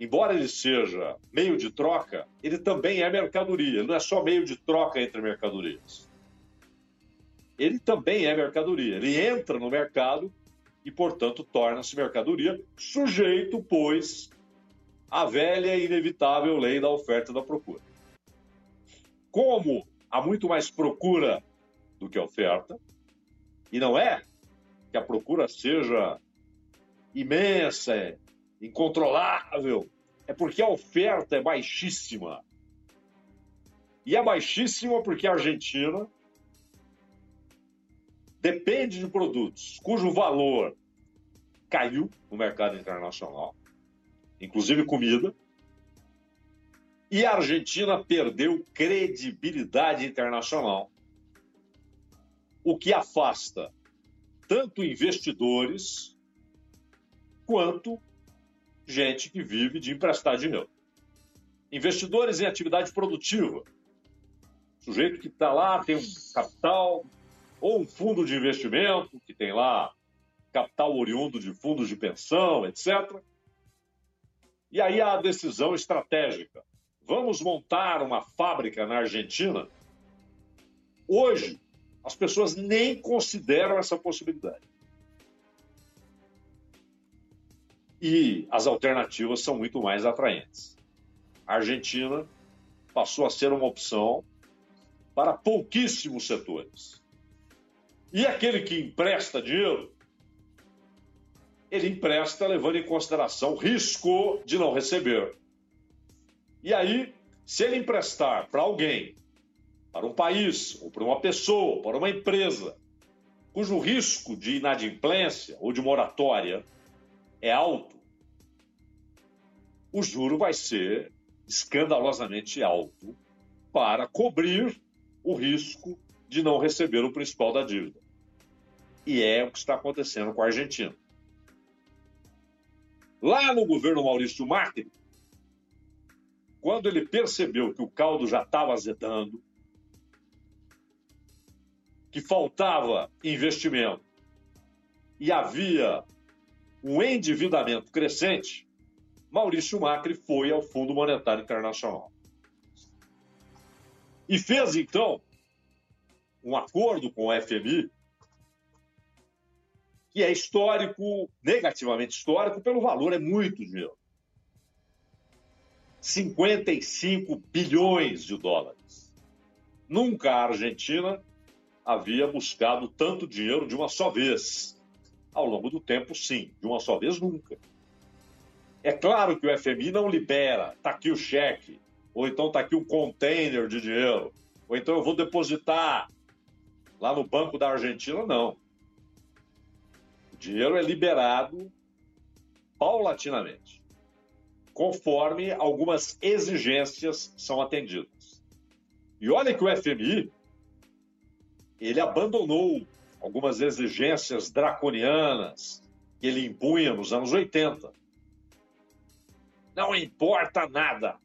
embora ele seja meio de troca, ele também é mercadoria, ele não é só meio de troca entre mercadorias. Ele também é mercadoria, ele entra no mercado e, portanto, torna-se mercadoria, sujeito, pois, à velha e inevitável lei da oferta e da procura. Como há muito mais procura do que oferta, e não é que a procura seja imensa, incontrolável, é porque a oferta é baixíssima. E é baixíssima porque a Argentina depende de produtos cujo valor caiu no mercado internacional, inclusive comida, e a Argentina perdeu credibilidade internacional, o que afasta tanto investidores quanto gente que vive de emprestar dinheiro. Investidores em atividade produtiva. Sujeito que está lá, tem um capital, ou um fundo de investimento, que tem lá capital oriundo de fundos de pensão, etc. E aí a decisão estratégica. Vamos montar uma fábrica na Argentina? Hoje, as pessoas nem consideram essa possibilidade. E as alternativas são muito mais atraentes. A Argentina passou a ser uma opção para pouquíssimos setores. E aquele que empresta dinheiro, ele empresta levando em consideração o risco de não receber. E aí, se ele emprestar para alguém para um país, ou para uma pessoa, para uma empresa, cujo risco de inadimplência ou de moratória é alto, o juro vai ser escandalosamente alto para cobrir o risco de não receber o principal da dívida. E é o que está acontecendo com a Argentina. Lá no governo Maurício Macri, quando ele percebeu que o caldo já estava azedando, que faltava investimento e havia um endividamento crescente, Maurício Macri foi ao Fundo Monetário Internacional. E fez, então, um acordo com o FMI, que é histórico, negativamente histórico, pelo valor, é muito dinheiro. 55 bilhões de dólares. Nunca a Argentina havia buscado tanto dinheiro de uma só vez. Ao longo do tempo, sim, de uma só vez nunca. É claro que o FMI não libera, está aqui o cheque, ou então está aqui um container de dinheiro, ou então eu vou depositar lá no Banco da Argentina, não. O dinheiro é liberado paulatinamente, conforme algumas exigências são atendidas. E olha que o FMI ele abandonou algumas exigências draconianas que ele impunha nos anos 80. Não importa nada.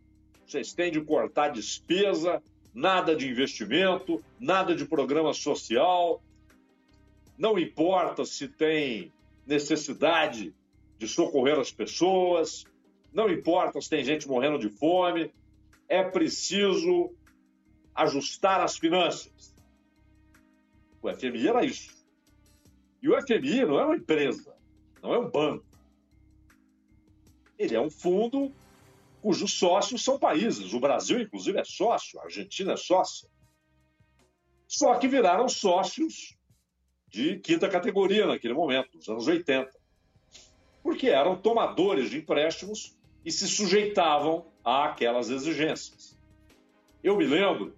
Vocês têm de cortar despesa, nada de investimento, nada de programa social. Não importa se tem necessidade de socorrer as pessoas, não importa se tem gente morrendo de fome, é preciso ajustar as finanças. O FMI era isso. E o FMI não é uma empresa, não é um banco. Ele é um fundo cujos sócios são países. O Brasil, inclusive, é sócio, a Argentina é sócia. Só que viraram sócios de quinta categoria naquele momento, nos anos 80. Porque eram tomadores de empréstimos e se sujeitavam àquelas exigências. Eu me lembro,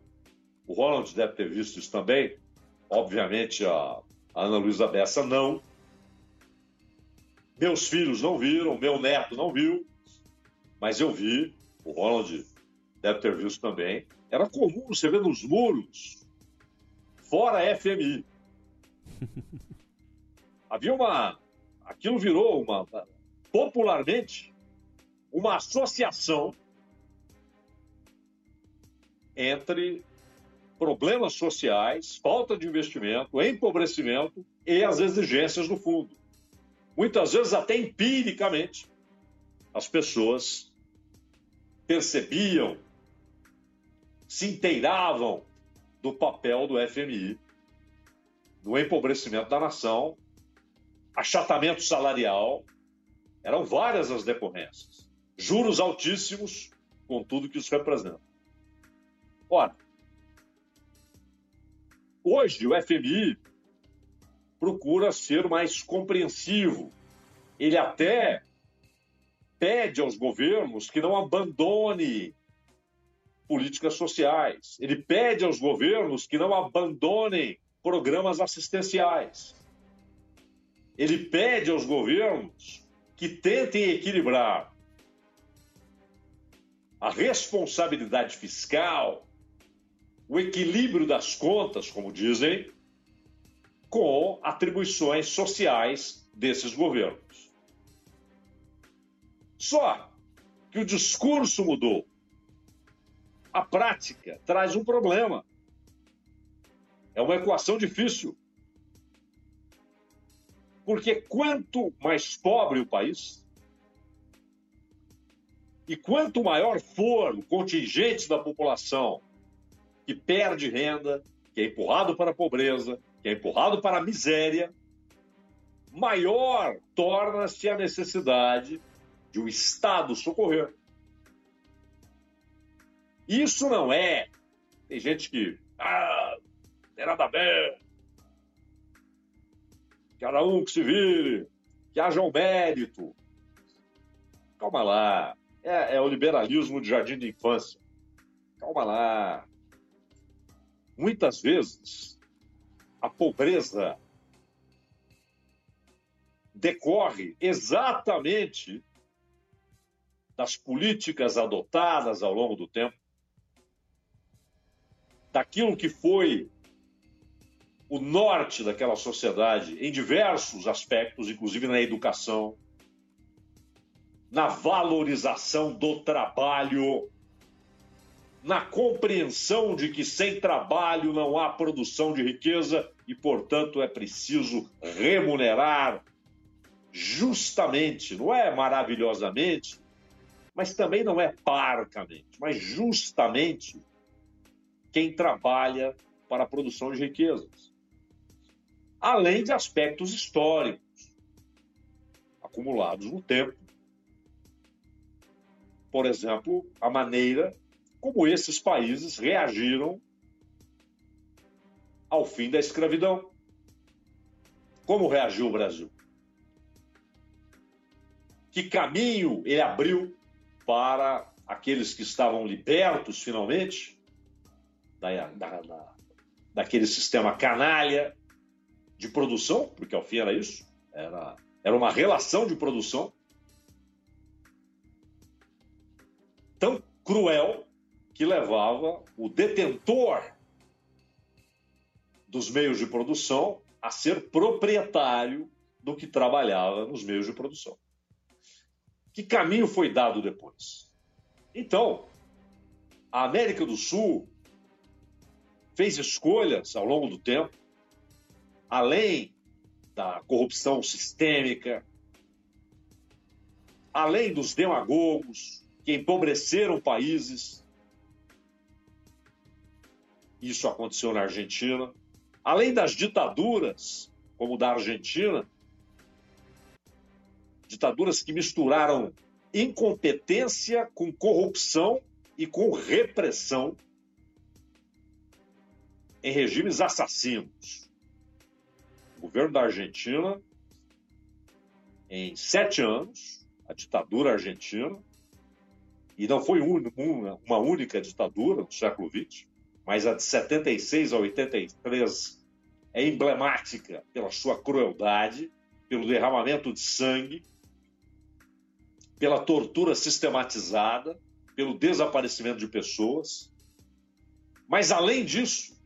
o Ronald deve ter visto isso também, obviamente a Ana Luísa Bessa não. Meus filhos não viram, meu neto não viu, mas eu vi, o Ronald deve ter visto também. Era comum você ver nos muros, fora FMI. Havia uma. Aquilo virou uma. Popularmente, uma associação entre problemas sociais, falta de investimento, empobrecimento e as exigências do fundo. Muitas vezes, até empiricamente, as pessoas percebiam, se inteiravam do papel do FMI, do empobrecimento da nação, achatamento salarial, eram várias as decorrências. Juros altíssimos, com tudo que isso representa. Ora, hoje o FMI procura ser mais compreensivo. Ele até pede aos governos que não abandone políticas sociais. Ele pede aos governos que não abandonem programas assistenciais. Ele pede aos governos que tentem equilibrar a responsabilidade fiscal, o equilíbrio das contas, como dizem, com atribuições sociais desses governos. Só que o discurso mudou. A prática traz um problema. É uma equação difícil. Porque quanto mais pobre o país, e quanto maior for o contingente da população que perde renda, que é empurrado para a pobreza, que é empurrado para a miséria, maior torna-se a necessidade de o um Estado socorrer. Isso não é. Tem gente que. Ah, tem nada a ver. Cada um que se vire, que haja um mérito. Calma lá. É, é o liberalismo de jardim de infância. Calma lá. Muitas vezes, a pobreza decorre exatamente das políticas adotadas ao longo do tempo, daquilo que foi o norte daquela sociedade em diversos aspectos, inclusive na educação, na valorização do trabalho, na compreensão de que sem trabalho não há produção de riqueza e, portanto, é preciso remunerar justamente, não é maravilhosamente, mas também não é parcamente, mas justamente quem trabalha para a produção de riquezas. Além de aspectos históricos acumulados no tempo. Por exemplo, a maneira como esses países reagiram ao fim da escravidão. Como reagiu o Brasil? Que caminho ele abriu para aqueles que estavam libertos finalmente da, da, da, daquele sistema canalha de produção, porque ao fim era isso, era, era uma relação de produção tão cruel que levava o detentor dos meios de produção a ser proprietário do que trabalhava nos meios de produção. Que caminho foi dado depois? Então, a América do Sul fez escolhas ao longo do tempo, além da corrupção sistêmica, além dos demagogos que empobreceram países. Isso aconteceu na Argentina. Além das ditaduras, como da Argentina, ditaduras que misturaram incompetência com corrupção e com repressão em regimes assassinos. O governo da Argentina, em sete anos, a ditadura argentina, e não foi uma única ditadura no século XX, mas a de 76 a 83 é emblemática pela sua crueldade, pelo derramamento de sangue, pela tortura sistematizada, pelo desaparecimento de pessoas. Mas, além disso,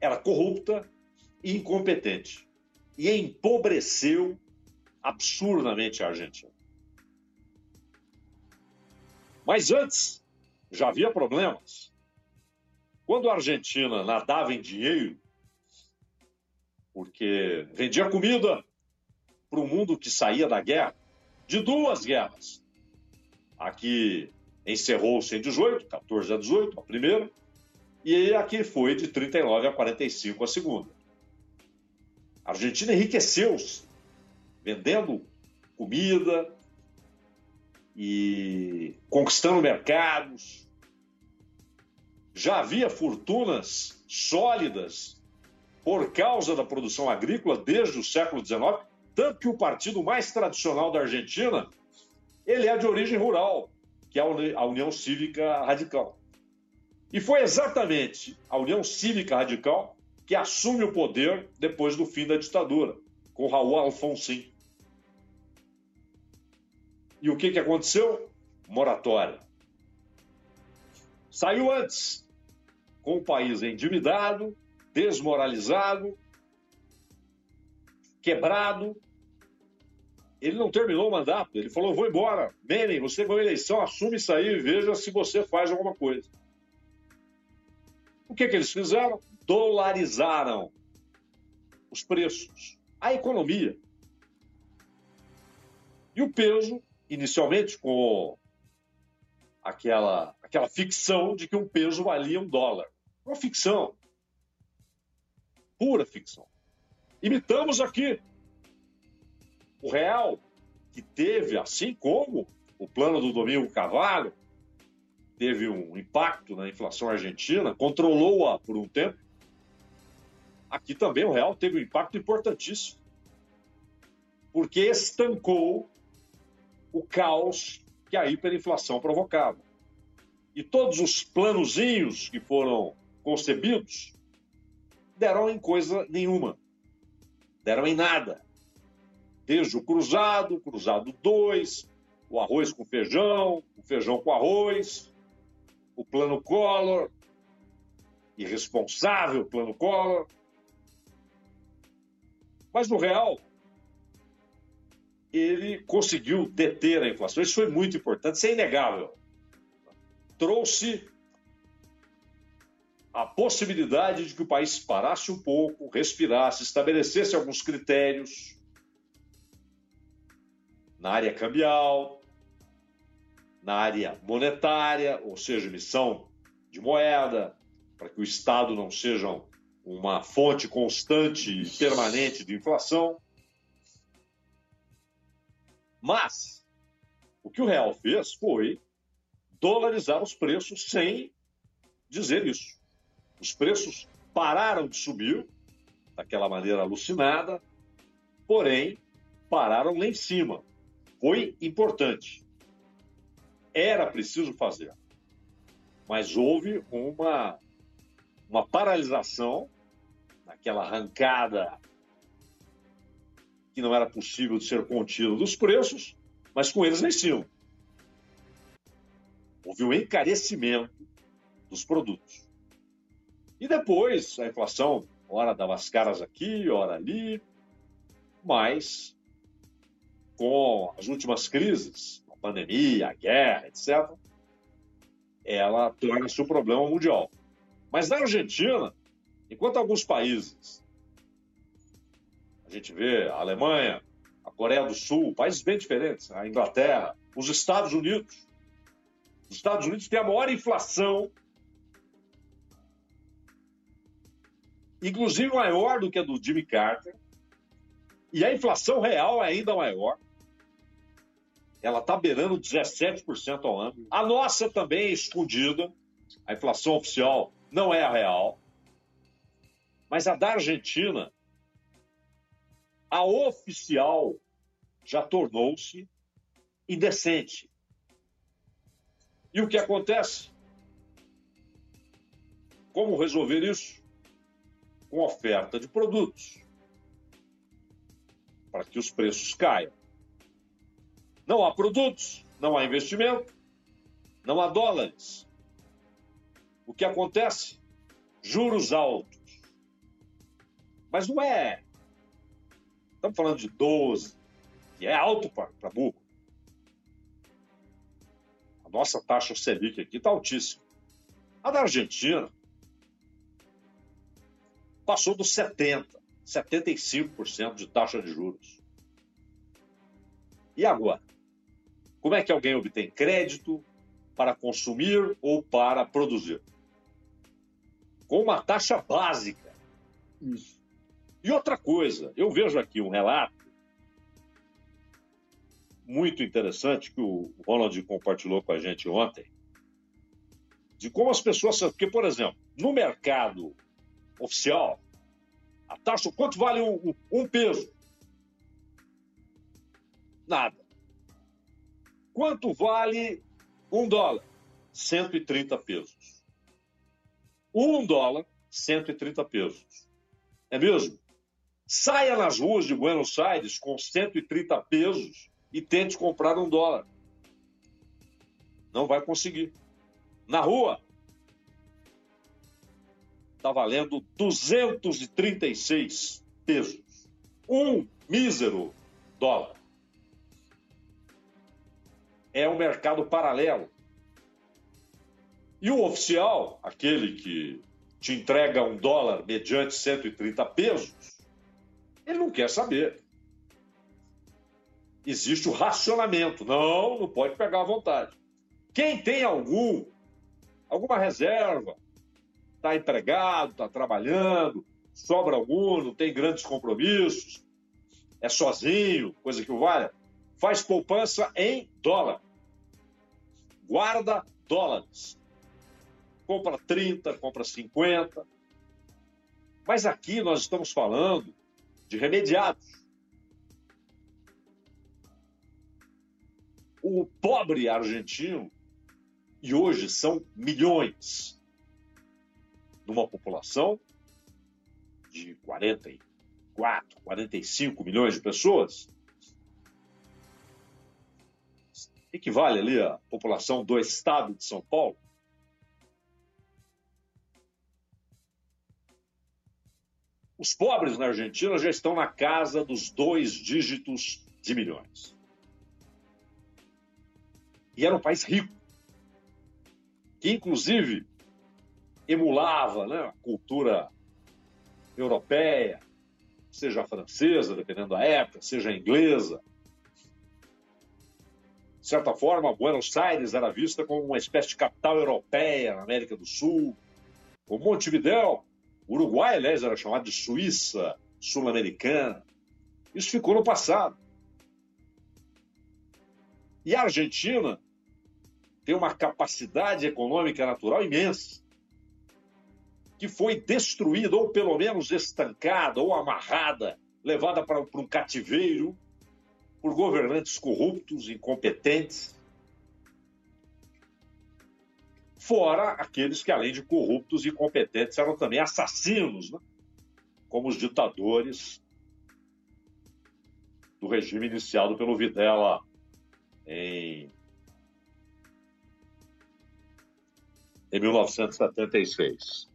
era corrupta e incompetente. E empobreceu absurdamente a Argentina. Mas antes, já havia problemas. Quando a Argentina nadava em dinheiro, porque vendia comida para o mundo que saía da guerra, de duas guerras. Aqui encerrou-se em 18, 14 a 18, a primeira, e aqui foi de 39 a 45 a segunda. A Argentina enriqueceu-se, vendendo comida e conquistando mercados. Já havia fortunas sólidas por causa da produção agrícola desde o século XIX, tanto que o partido mais tradicional da Argentina ele é de origem rural, que é a União Cívica Radical. E foi exatamente a União Cívica Radical que assume o poder depois do fim da ditadura, com Raul Alfonsin. E o que, que aconteceu? Moratória. Saiu antes, com o país endividado, desmoralizado, quebrado. Ele não terminou o mandato, ele falou: vou embora. Menem, você ganhou a eleição, assume isso aí e veja se você faz alguma coisa. O que, que eles fizeram? Dolarizaram os preços, a economia. E o peso, inicialmente com aquela, aquela ficção de que um peso valia um dólar. Uma ficção pura ficção. Imitamos aqui o real, que teve, assim como o plano do Domingo Cavalho, teve um impacto na inflação argentina, controlou-a por um tempo. Aqui também o real teve um impacto importantíssimo, porque estancou o caos que a hiperinflação provocava. E todos os planozinhos que foram concebidos deram em coisa nenhuma. Deram em nada. Desde o cruzado, cruzado 2, o arroz com feijão, o feijão com arroz, o plano Collor, irresponsável plano Collor. Mas no real, ele conseguiu deter a inflação. Isso foi muito importante, isso é inegável. Trouxe a possibilidade de que o país parasse um pouco, respirasse, estabelecesse alguns critérios na área cambial, na área monetária, ou seja, emissão de moeda, para que o Estado não seja uma fonte constante e permanente de inflação. Mas o que o real fez foi dolarizar os preços sem dizer isso. Os preços pararam de subir daquela maneira alucinada, porém pararam lá em cima. Foi importante. Era preciso fazer. Mas houve uma, uma paralisação naquela arrancada que não era possível de ser contida dos preços, mas com eles lá em cima. Houve um encarecimento dos produtos. E depois a inflação, hora dava as caras aqui, hora ali, mas com as últimas crises, a pandemia, a guerra, etc., ela torna-se um problema mundial. Mas na Argentina, enquanto alguns países, a gente vê a Alemanha, a Coreia do Sul, países bem diferentes, a Inglaterra, os Estados Unidos. Os Estados Unidos têm a maior inflação inclusive maior do que a do Jimmy Carter, e a inflação real é ainda maior. Ela está beirando 17% ao ano. A nossa também é escondida. A inflação oficial não é a real. Mas a da Argentina a oficial já tornou-se indecente. E o que acontece? Como resolver isso? Com oferta de produtos para que os preços caiam. Não há produtos, não há investimento, não há dólares. O que acontece? Juros altos. Mas não é. Estamos falando de 12, que é alto para burro. Nossa taxa Selic aqui está altíssima. A da Argentina passou dos 70%, 75% de taxa de juros. E agora? Como é que alguém obtém crédito para consumir ou para produzir? Com uma taxa básica. E outra coisa, eu vejo aqui um relato muito interessante que o Ronald compartilhou com a gente ontem, de como as pessoas. Porque, por exemplo, no mercado oficial, a taxa, quanto vale um, um peso? Nada. Quanto vale um dólar? 130 pesos. Um dólar, 130 pesos. É mesmo? Saia nas ruas de Buenos Aires com 130 pesos e tente comprar um dólar. Não vai conseguir. Na rua, está valendo 236 pesos. Um mísero dólar. É um mercado paralelo. E o oficial, aquele que te entrega um dólar mediante 130 pesos, ele não quer saber. Existe o racionamento. Não, não pode pegar à vontade. Quem tem algum, alguma reserva, está empregado, está trabalhando, sobra algum, não tem grandes compromissos, é sozinho, coisa que vale, faz poupança em dólar. Guarda dólares. Compra 30, compra 50. Mas aqui nós estamos falando de remediados. O pobre argentino, e hoje são milhões, numa população de 44, 45 milhões de pessoas, equivale ali à população do estado de São Paulo. Os pobres na Argentina já estão na casa dos dois dígitos de milhões. E era um país rico, que inclusive emulava né, a cultura europeia, seja francesa, dependendo da época, seja inglesa. De certa forma, Buenos Aires era vista como uma espécie de capital europeia na América do Sul. O Montevidéu, Uruguai, aliás, era chamado de Suíça sul-americana. Isso ficou no passado. E a Argentina tem uma capacidade econômica natural imensa que foi destruída, ou pelo menos estancada, ou amarrada, levada para, um cativeiro por governantes corruptos, incompetentes. Fora aqueles que, além de corruptos e incompetentes, eram também assassinos, né? como os ditadores do regime iniciado pelo Videla em, em 1976.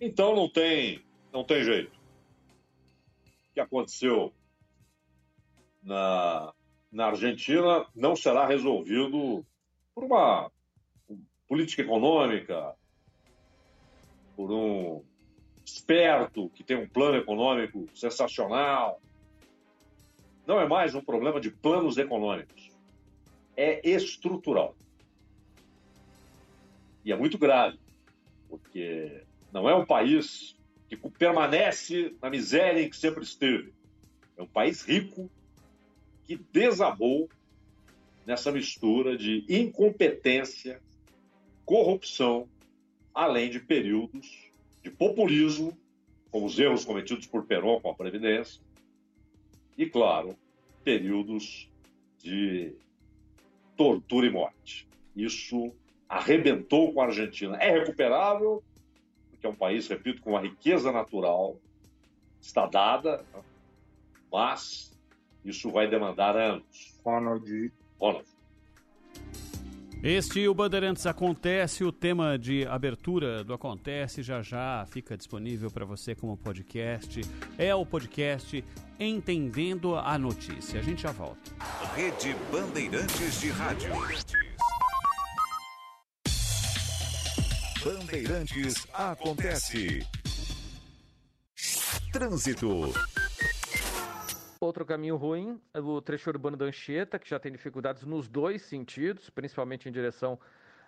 Então não tem, não tem jeito. O que aconteceu na, na Argentina não será resolvido por uma política econômica, por um esperto que tem um plano econômico sensacional. Não é mais um problema de planos econômicos. É estrutural. E é muito grave, porque não é um país que permanece na miséria em que sempre esteve. É um país rico que desabou nessa mistura de incompetência, corrupção, além de períodos de populismo como os erros cometidos por Perón com a Previdência, e, claro, períodos de tortura e morte. Isso arrebentou com a Argentina. É recuperável, porque é um país, repito, com uma riqueza natural, está dada, mas isso vai demandar anos. Ronald. Ronald. Este o Bandeirantes Acontece, o tema de abertura do Acontece já já fica disponível para você como podcast. É o podcast Entendendo a Notícia. A gente já volta. Rede Bandeirantes de Rádio. Bandeirantes Acontece. Trânsito. Outro caminho ruim é o trecho urbano da Anchieta, que já tem dificuldades nos dois sentidos, principalmente em direção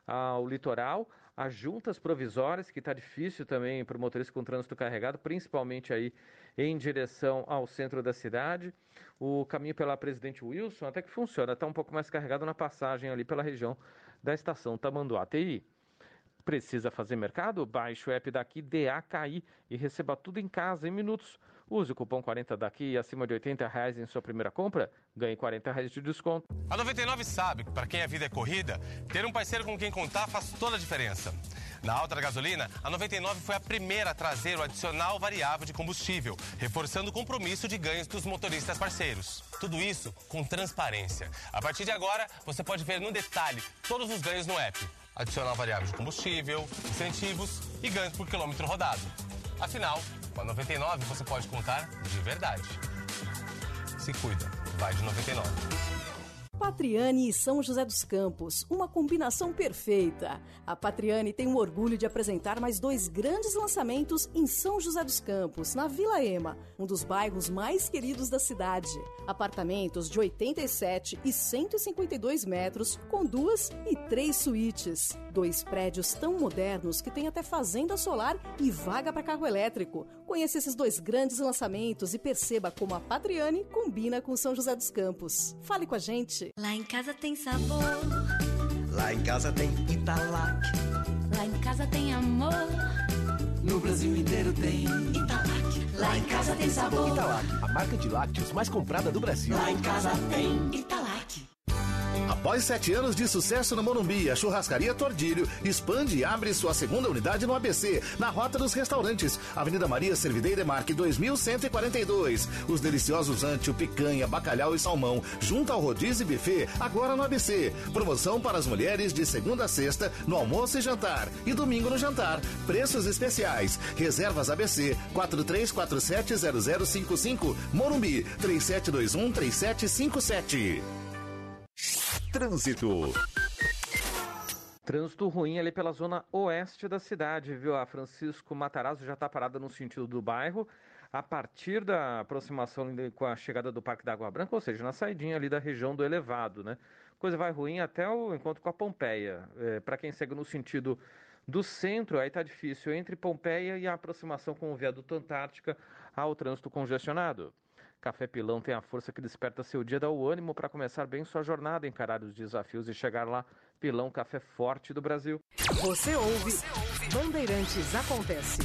ao litoral. As juntas provisórias, que está difícil também para o motorista com trânsito carregado, principalmente aí em direção ao centro da cidade. O caminho pela Presidente Wilson até que funciona, está um pouco mais carregado na passagem ali pela região da estação Tamanduá TI. Precisa fazer mercado? Baixe o app daqui DAKI e receba tudo em casa em minutos. Use o cupom 40 daqui e acima de 80 reais em sua primeira compra, ganhe 40 reais de desconto. A 99 sabe que para quem a vida é corrida, ter um parceiro com quem contar faz toda a diferença. Na alta da gasolina, a 99 foi a primeira a trazer o adicional variável de combustível, reforçando o compromisso de ganhos dos motoristas parceiros. Tudo isso com transparência. A partir de agora, você pode ver no detalhe todos os ganhos no app. Adicional variável de combustível, incentivos e ganhos por quilômetro rodado. Afinal, com a 99 você pode contar de verdade. Se cuida, vai de 99. Patriane e São José dos Campos, uma combinação perfeita. A Patriane tem o orgulho de apresentar mais dois grandes lançamentos em São José dos Campos, na Vila Ema, um dos bairros mais queridos da cidade. Apartamentos de 87 e 152 metros, com duas e três suítes. Dois prédios tão modernos que tem até fazenda solar e vaga para carro elétrico. Conheça esses dois grandes lançamentos e perceba como a Patriane combina com São José dos Campos. Fale com a gente. Lá em casa tem sabor. Lá em casa tem Italac. Lá em casa tem amor. No Brasil inteiro tem Italac. Lá em casa tem sabor. Italac, a marca de lácteos mais comprada do Brasil. Lá em casa tem Italac. Após sete anos de sucesso no Morumbi, a churrascaria Tordilho expande e abre sua segunda unidade no ABC, na Rota dos Restaurantes, Avenida Maria Servidei Demarque 2142. Os deliciosos antio, picanha, bacalhau e salmão, junto ao rodízio e buffet, agora no ABC. Promoção para as mulheres de segunda a sexta, no almoço e jantar, e domingo no jantar. Preços especiais. Reservas ABC 43470055, Morumbi 37213757. Trânsito. Trânsito ruim ali pela zona oeste da cidade, viu? A Francisco Matarazzo já está parada no sentido do bairro. A partir da aproximação com a chegada do Parque da Água Branca, ou seja, na saidinha ali da região do elevado, né? Coisa vai ruim até o encontro com a Pompeia. É, Para quem segue no sentido do centro, aí tá difícil. Entre Pompeia e a aproximação com o viaduto Antártica, há o trânsito congestionado. Café Pilão tem a força que desperta seu dia, dá o ânimo para começar bem sua jornada, encarar os desafios e chegar lá. Pilão Café Forte do Brasil. Você ouve Bandeirantes Acontece.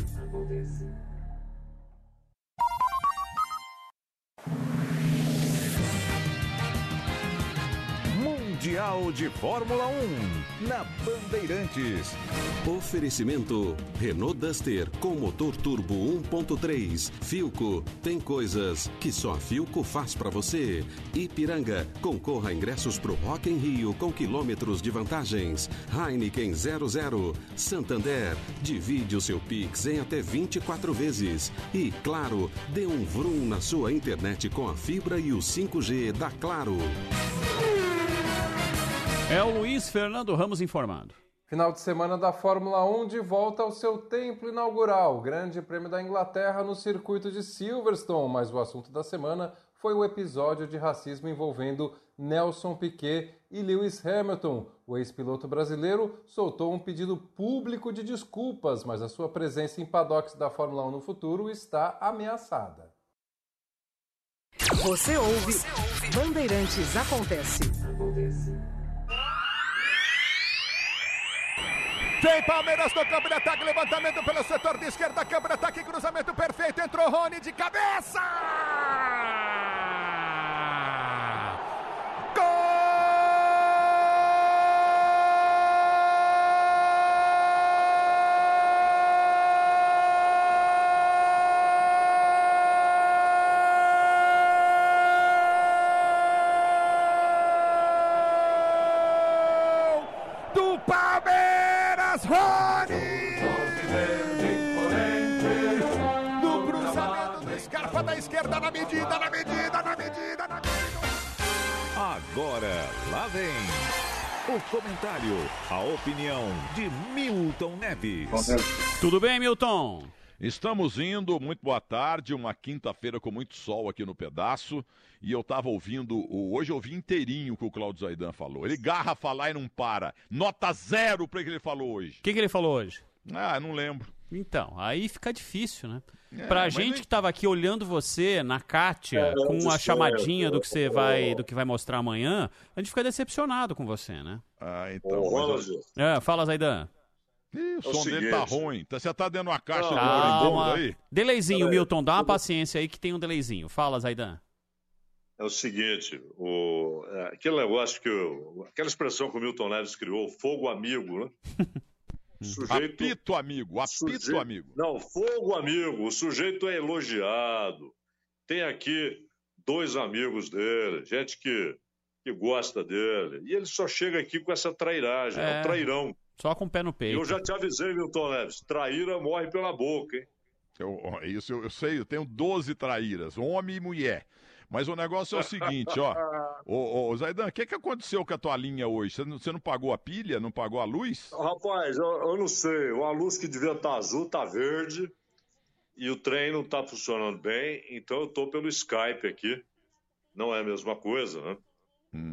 Mundial de Fórmula 1 na Bandeirantes. Oferecimento Renault Duster com motor turbo 1.3. Filco tem coisas que só a Filco faz para você. Ipiranga concorra a ingressos pro Rock em Rio com quilômetros de vantagens. Heineken 00. Santander divide o seu Pix em até 24 vezes. E claro, dê um vrum na sua internet com a fibra e o 5G da Claro. É o Luiz Fernando Ramos informando. Final de semana da Fórmula 1 de volta ao seu templo inaugural, o Grande Prêmio da Inglaterra no circuito de Silverstone. Mas o assunto da semana foi o episódio de racismo envolvendo Nelson Piquet e Lewis Hamilton. O ex-piloto brasileiro soltou um pedido público de desculpas, mas a sua presença em paddocks da Fórmula 1 no futuro está ameaçada. Você ouve Bandeirantes Acontece. Tem Palmeiras no campo de ataque, levantamento pelo setor de esquerda, campo de ataque, cruzamento perfeito, entrou Rony de cabeça! do Palmeiras, Rony! No cruzamento do Scarpa da esquerda, na medida, na medida, na medida, na medida. Agora, lá vem o comentário, a opinião de Milton Neves. Tudo bem, Milton? Estamos indo, muito boa tarde, uma quinta-feira com muito sol aqui no pedaço. E eu tava ouvindo, o- hoje eu ouvi inteirinho o que o Claudio Zaidan falou. Ele garra falar e não para. Nota zero para que ele falou hoje. O que, que ele falou hoje? Ah, não lembro. Então, aí fica difícil, né? É, pra gente nem- que tava aqui olhando você na Kátia, É, com a chamadinha é, do que você vai, do que vai mostrar amanhã, a gente fica decepcionado com você, né? Ah, então. Ô, mas É, fala, Zaidan. Ih, o É o som dele tá seguinte. ruim. Tá- Você tá dentro de uma caixa de Calma. marimbondo aí? Delayzinho, Peraí. Milton, dá uma paciência aí que tem um delayzinho. Fala, Zaidan. É o seguinte, o, é, aquele negócio que o, aquela expressão que o Milton Neves criou, fogo amigo, né? Sujeito, Apito amigo, apito sujeito- amigo. Não, fogo amigo. O sujeito é elogiado. Tem aqui dois amigos dele, gente que, que gosta dele. E ele só chega aqui com essa trairagem, é, É. um trairão. Só com o pé no peito. eu já te avisei, Milton Neves, traíra morre pela boca, hein? Eu, isso eu, eu sei, eu tenho 12 traíras, homem e mulher. Mas o negócio é o seguinte, ó. Ô, ô, Zaidan, o que, que aconteceu com a tua linha hoje? Você não, você não pagou a pilha? Não pagou a luz? Rapaz, eu, eu não sei. Uma luz que devia estar azul tá verde e o trem não tá funcionando bem, então eu tô pelo Skype aqui. Não é a mesma coisa, né?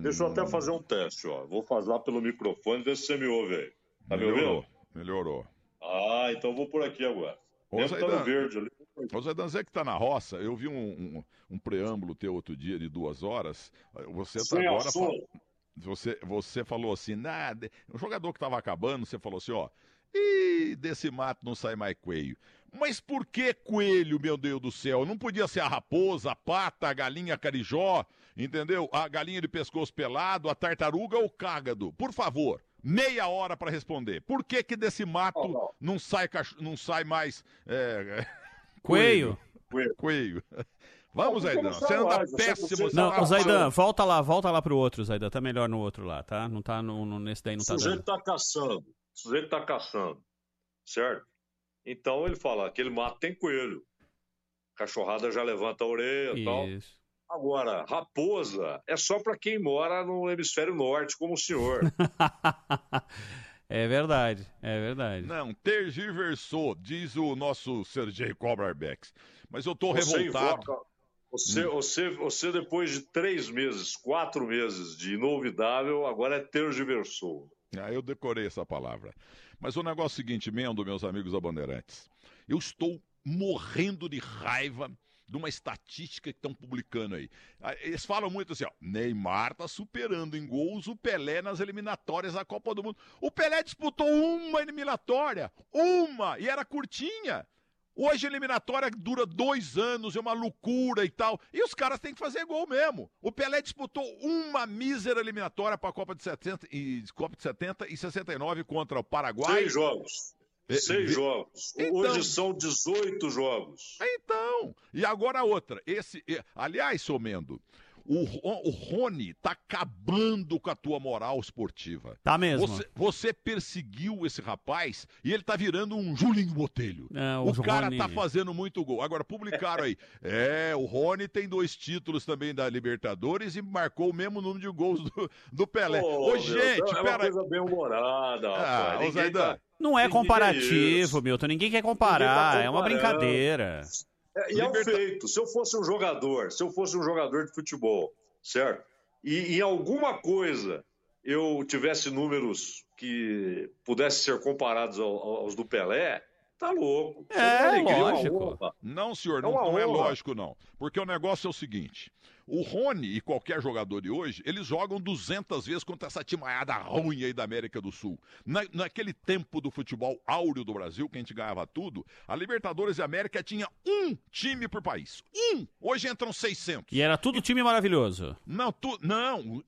Deixa eu até fazer um teste, ó. Vou fazer lá pelo microfone, ver se você me ouve aí. Tá me melhorou, ouvindo? melhorou. Ah, então vou por aqui agora. Ô, tá Zaidan, verde ali. Ô, Zaidan, você que tá na roça, eu vi um, um, um preâmbulo teu outro dia de duas horas. Você tá Sem agora. assunto. Você, você falou assim, nada. Um jogador que tava acabando, você falou assim, ó. Ih, desse mato não sai mais coelho. Mas por que coelho, meu Deus do céu? Não podia ser a raposa, a pata, a galinha carijó, entendeu? A galinha de pescoço pelado, a tartaruga ou o cágado? Por favor, meia hora para responder. Por que que desse mato não sai, cach- não sai mais é, Coelho? Coelho. Vamos, Não, porque Zaidan. Você anda mais, péssimo. Não, tá o Zaidan, volta lá, volta lá pro outro, Zaidan. Tá melhor no outro lá, tá? Não tá no, no- nesse daí, não O tá sujeito dando. tá caçando. O sujeito tá caçando. Certo? Então ele fala: aquele mato tem coelho. Cachorrada já levanta a orelha e tal. Agora, raposa é só para quem mora no hemisfério norte, como o senhor. É verdade, é verdade. Não, tergiversou, diz o nosso Sergei Kobrarbex. Mas eu tô Você revoltado. invoca- Você, Hum. você, você, depois de três meses, quatro meses de inovidável, agora é tergiversou. Ah, eu decorei essa palavra. Mas o negócio é o seguinte, Mendo, meus amigos abandeirantes. Eu estou morrendo de raiva de uma estatística que estão publicando aí. Ah, Eles falam muito assim, ó, Neymar tá superando em gols o Pelé nas eliminatórias da Copa do Mundo. O Pelé disputou uma eliminatória, uma, e era curtinha. Hoje a eliminatória dura dois anos, é uma loucura e tal. E os caras têm que fazer gol mesmo. O Pelé disputou uma mísera eliminatória para a Copa de 70 e Copa de 70 e 69 contra o Paraguai. Seis jogos. Seis jogos. Então- Hoje são 18 jogos. Então, e agora outra. Esse, aliás, seu Mendo, o, o Rony tá acabando com a tua moral esportiva. Tá mesmo. Você, você perseguiu esse rapaz e ele tá virando um Julinho Botelho. É, o o cara Rony- tá fazendo muito gol. Agora, publicaram aí. É, o Rony tem dois títulos também da Libertadores e marcou o mesmo número de gols do, do Pelé. Ô, Ô, gente, é uma coisa bem humorada, Ah, Ninguém Zaidan. tá- Não é ninguém comparativo. Milton. Ninguém quer Ninguém comparar. tá É uma brincadeira. É, e é um feito. Se eu fosse um jogador, se eu fosse um jogador de futebol, certo? E em alguma coisa eu tivesse números que pudessem ser comparados ao- ao- aos do Pelé, Tá louco. É, alegria, uma lógico. Não, senhor, É não, uma não é lógico, não. Porque o negócio é o seguinte: o Rony e qualquer jogador de hoje, eles jogam 200 vezes contra essa timaiada ruim aí da América do Sul. Na, naquele tempo do futebol áureo do Brasil, que a gente ganhava tudo, a Libertadores e a América tinha um time por país. Um! Hoje entram 600. E era tudo time maravilhoso. Não, tu, não,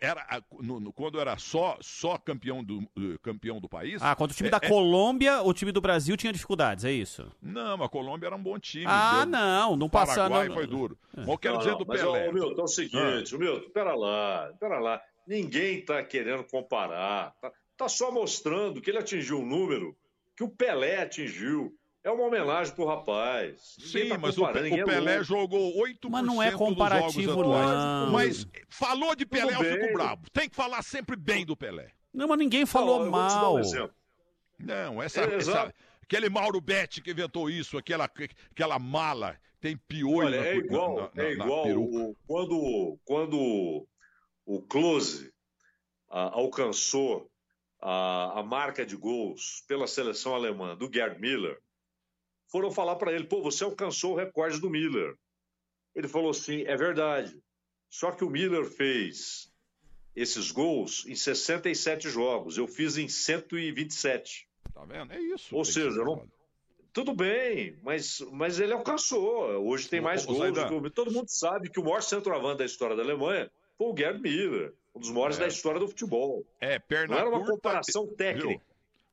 era no- no- quando era só só campeão do eh, campeão do país. Ah, contra o time é- da é- Colômbia, o time do Brasil tinha dificuldades, é isso? Não, a Colômbia era um bom time. Ah, Deu- não, não passa- Paraguai não- foi duro. Mas eu quero Não, dizer não, do mas, Pelé. Ô, Milton, é o seguinte, Milton, pera lá, pera lá. Ninguém tá querendo comparar. Tá, tá só mostrando que ele atingiu um número que o Pelé atingiu. É uma homenagem pro rapaz. Ninguém Sim, tá mas o, o é Pelé louco. jogou 8% Mas não é comparativo, não. Mas falou de Pelé, Tudo eu fico bem. bravo. Tem que falar sempre bem do Pelé. Não, mas ninguém falou um mal. exemplo. Não, essa, É, essa- aquele Mauro Betti que inventou isso, aquela, aquela mala, tem piolho Olha, na, é igual, na- na- é na igual peruca. o- quando, quando o Close ah, alcançou a, a marca de gols pela seleção alemã do Gerd Miller, foram falar para ele, pô, você alcançou o recorde do Miller. Ele falou assim, é verdade, só que o Miller fez esses gols em 67 jogos, eu fiz em 127. Tá vendo? É isso. Ou seja, ser não. Tudo bem, mas, mas ele alcançou. Hoje tem mais ô, gols. Zaidan. o- Todo mundo sabe que o maior centroavante da história da Alemanha foi o Gerd Miller, um dos maiores É. da história do futebol. É, perna Não era uma curta, comparação viu?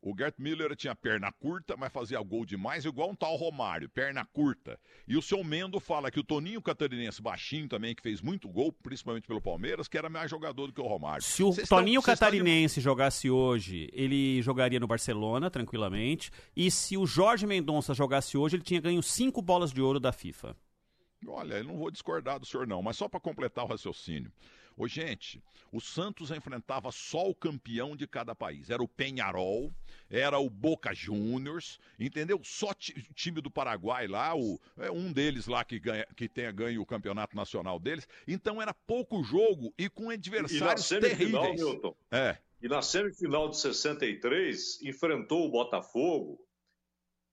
O Gert Miller tinha perna curta, mas fazia gol demais, igual um tal Romário, perna curta. E o seu Mendo fala que o Toninho Catarinense, baixinho também, que fez muito gol, principalmente pelo Palmeiras, que era mais jogador do que o Romário. Se o estão- Toninho estão de- Catarinense jogasse hoje, ele jogaria no Barcelona, tranquilamente. E se o Jorge Mendonça jogasse hoje, ele tinha ganho cinco bolas de ouro da FIFA. Olha, eu não vou discordar do senhor não, mas só para completar o raciocínio. Ô, gente, o Santos enfrentava só o campeão de cada país. Era o Penharol, era o Boca Juniors, entendeu? Só ti- time do Paraguai lá, o, é um deles lá que, ganha, que tenha ganho o campeonato nacional deles. Então era pouco jogo e com E adversários semifinal, terríveis. Milton, É. e na semifinal de 63, enfrentou o Botafogo.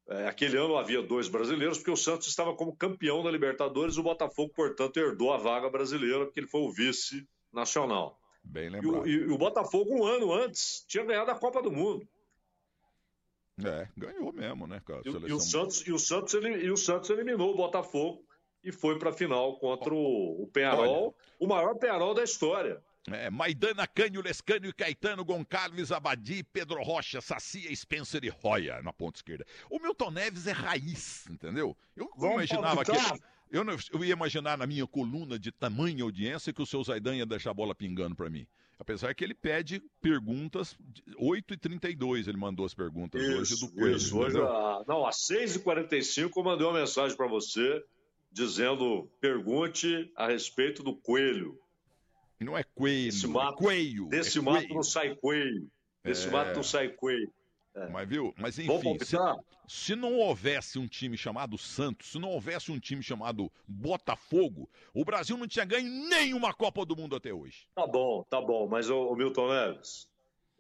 É, aquele ano havia dois brasileiros, porque o Santos estava como campeão da Libertadores, o Botafogo, portanto, herdou a vaga brasileira, porque ele foi o vice nacional. Bem E lembrado. o, e o Botafogo, um ano antes, tinha ganhado a Copa do Mundo. É, ganhou mesmo, né, cara? E, o- e Seleção- o Santos, e, o Santos, ele- e o Santos eliminou o Botafogo e foi para a final contra o, o Penharol, o maior Penharol da história. É, Maidana, Cânio, Lescânio, Caetano, Gonçalves, Abadi, Pedro Rocha, Sacia, Spencer e Roya na ponta esquerda. O Milton Neves é raiz, entendeu? Eu Vamos imaginava que. Eu, não- eu ia imaginar na minha coluna de tamanha audiência que o seu Zaidan ia deixar a bola pingando pra mim. Apesar que ele pede perguntas, de 8h32 ele mandou as perguntas hoje do Coelho. isso. Hoje, a- não, às 6h45 eu mandei uma mensagem para você dizendo: pergunte a respeito do coelho. Não é coelho, Desse é mato, coelho. Desse é mato coelho. não sai coelho. Desse É. mato não sai coelho. Mas viu? Mas enfim, se, se não houvesse um time chamado Santos, se não houvesse um time chamado Botafogo, o Brasil não tinha ganho nenhuma Copa do Mundo até hoje. Tá bom, tá bom, mas o Milton Neves,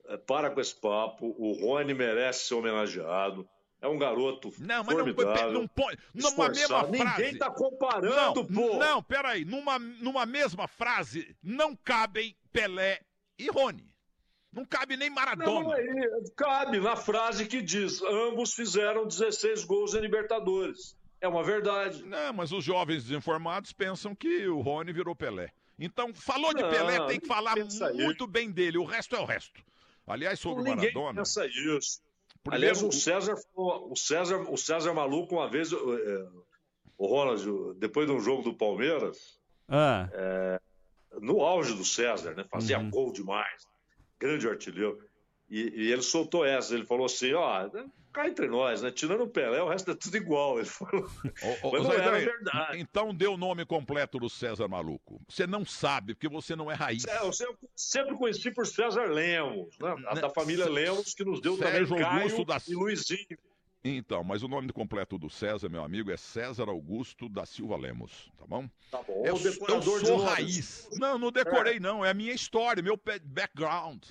é, para com esse papo. O Rony merece ser homenageado. É um garoto Não, mas não, formidável. não põe. Numa mesma frase. Ninguém tá comparando, não, pô. Não, peraí. Numa, numa mesma frase, não cabem Pelé e Rony. Não cabe nem Não, Maradona. aí, cabe na frase que diz: ambos fizeram 16 gols em Libertadores. É uma verdade. Não, mas os jovens desinformados pensam que o Rony virou Pelé. Então, falou de Não, Pelé, tem que falar muito bem dele. O resto é o resto. Aliás, sobre o Ninguém Maradona. pensa isso. Primeiro, Aliás, o César, o César, o César Maluco, uma vez, eh, o Ronald, depois de um jogo do Palmeiras, Ah, é, no auge do César, né? Fazia Uhum. gol demais, grande artilheiro. E, e ele soltou essa, ele falou assim, ó, cá entre nós, né? Tirando o Pelé, o resto é tudo igual. Ele falou. Ô, ô, Mas não Zaidan, era verdade. Então dê o nome completo do César Maluco. Você não sabe, porque você não é raiz. É, eu sempre, sempre conheci por César Lemos, né? A da família Lemos, que nos deu Sérgio também Caio Augusto da- e Luizinho. Então, mas o nome completo do César, meu amigo, é César Augusto da Silva Lemos, tá bom? Tá bom. Eu, o eu sou raiz. Não, não decorei não, é a minha história, meu background.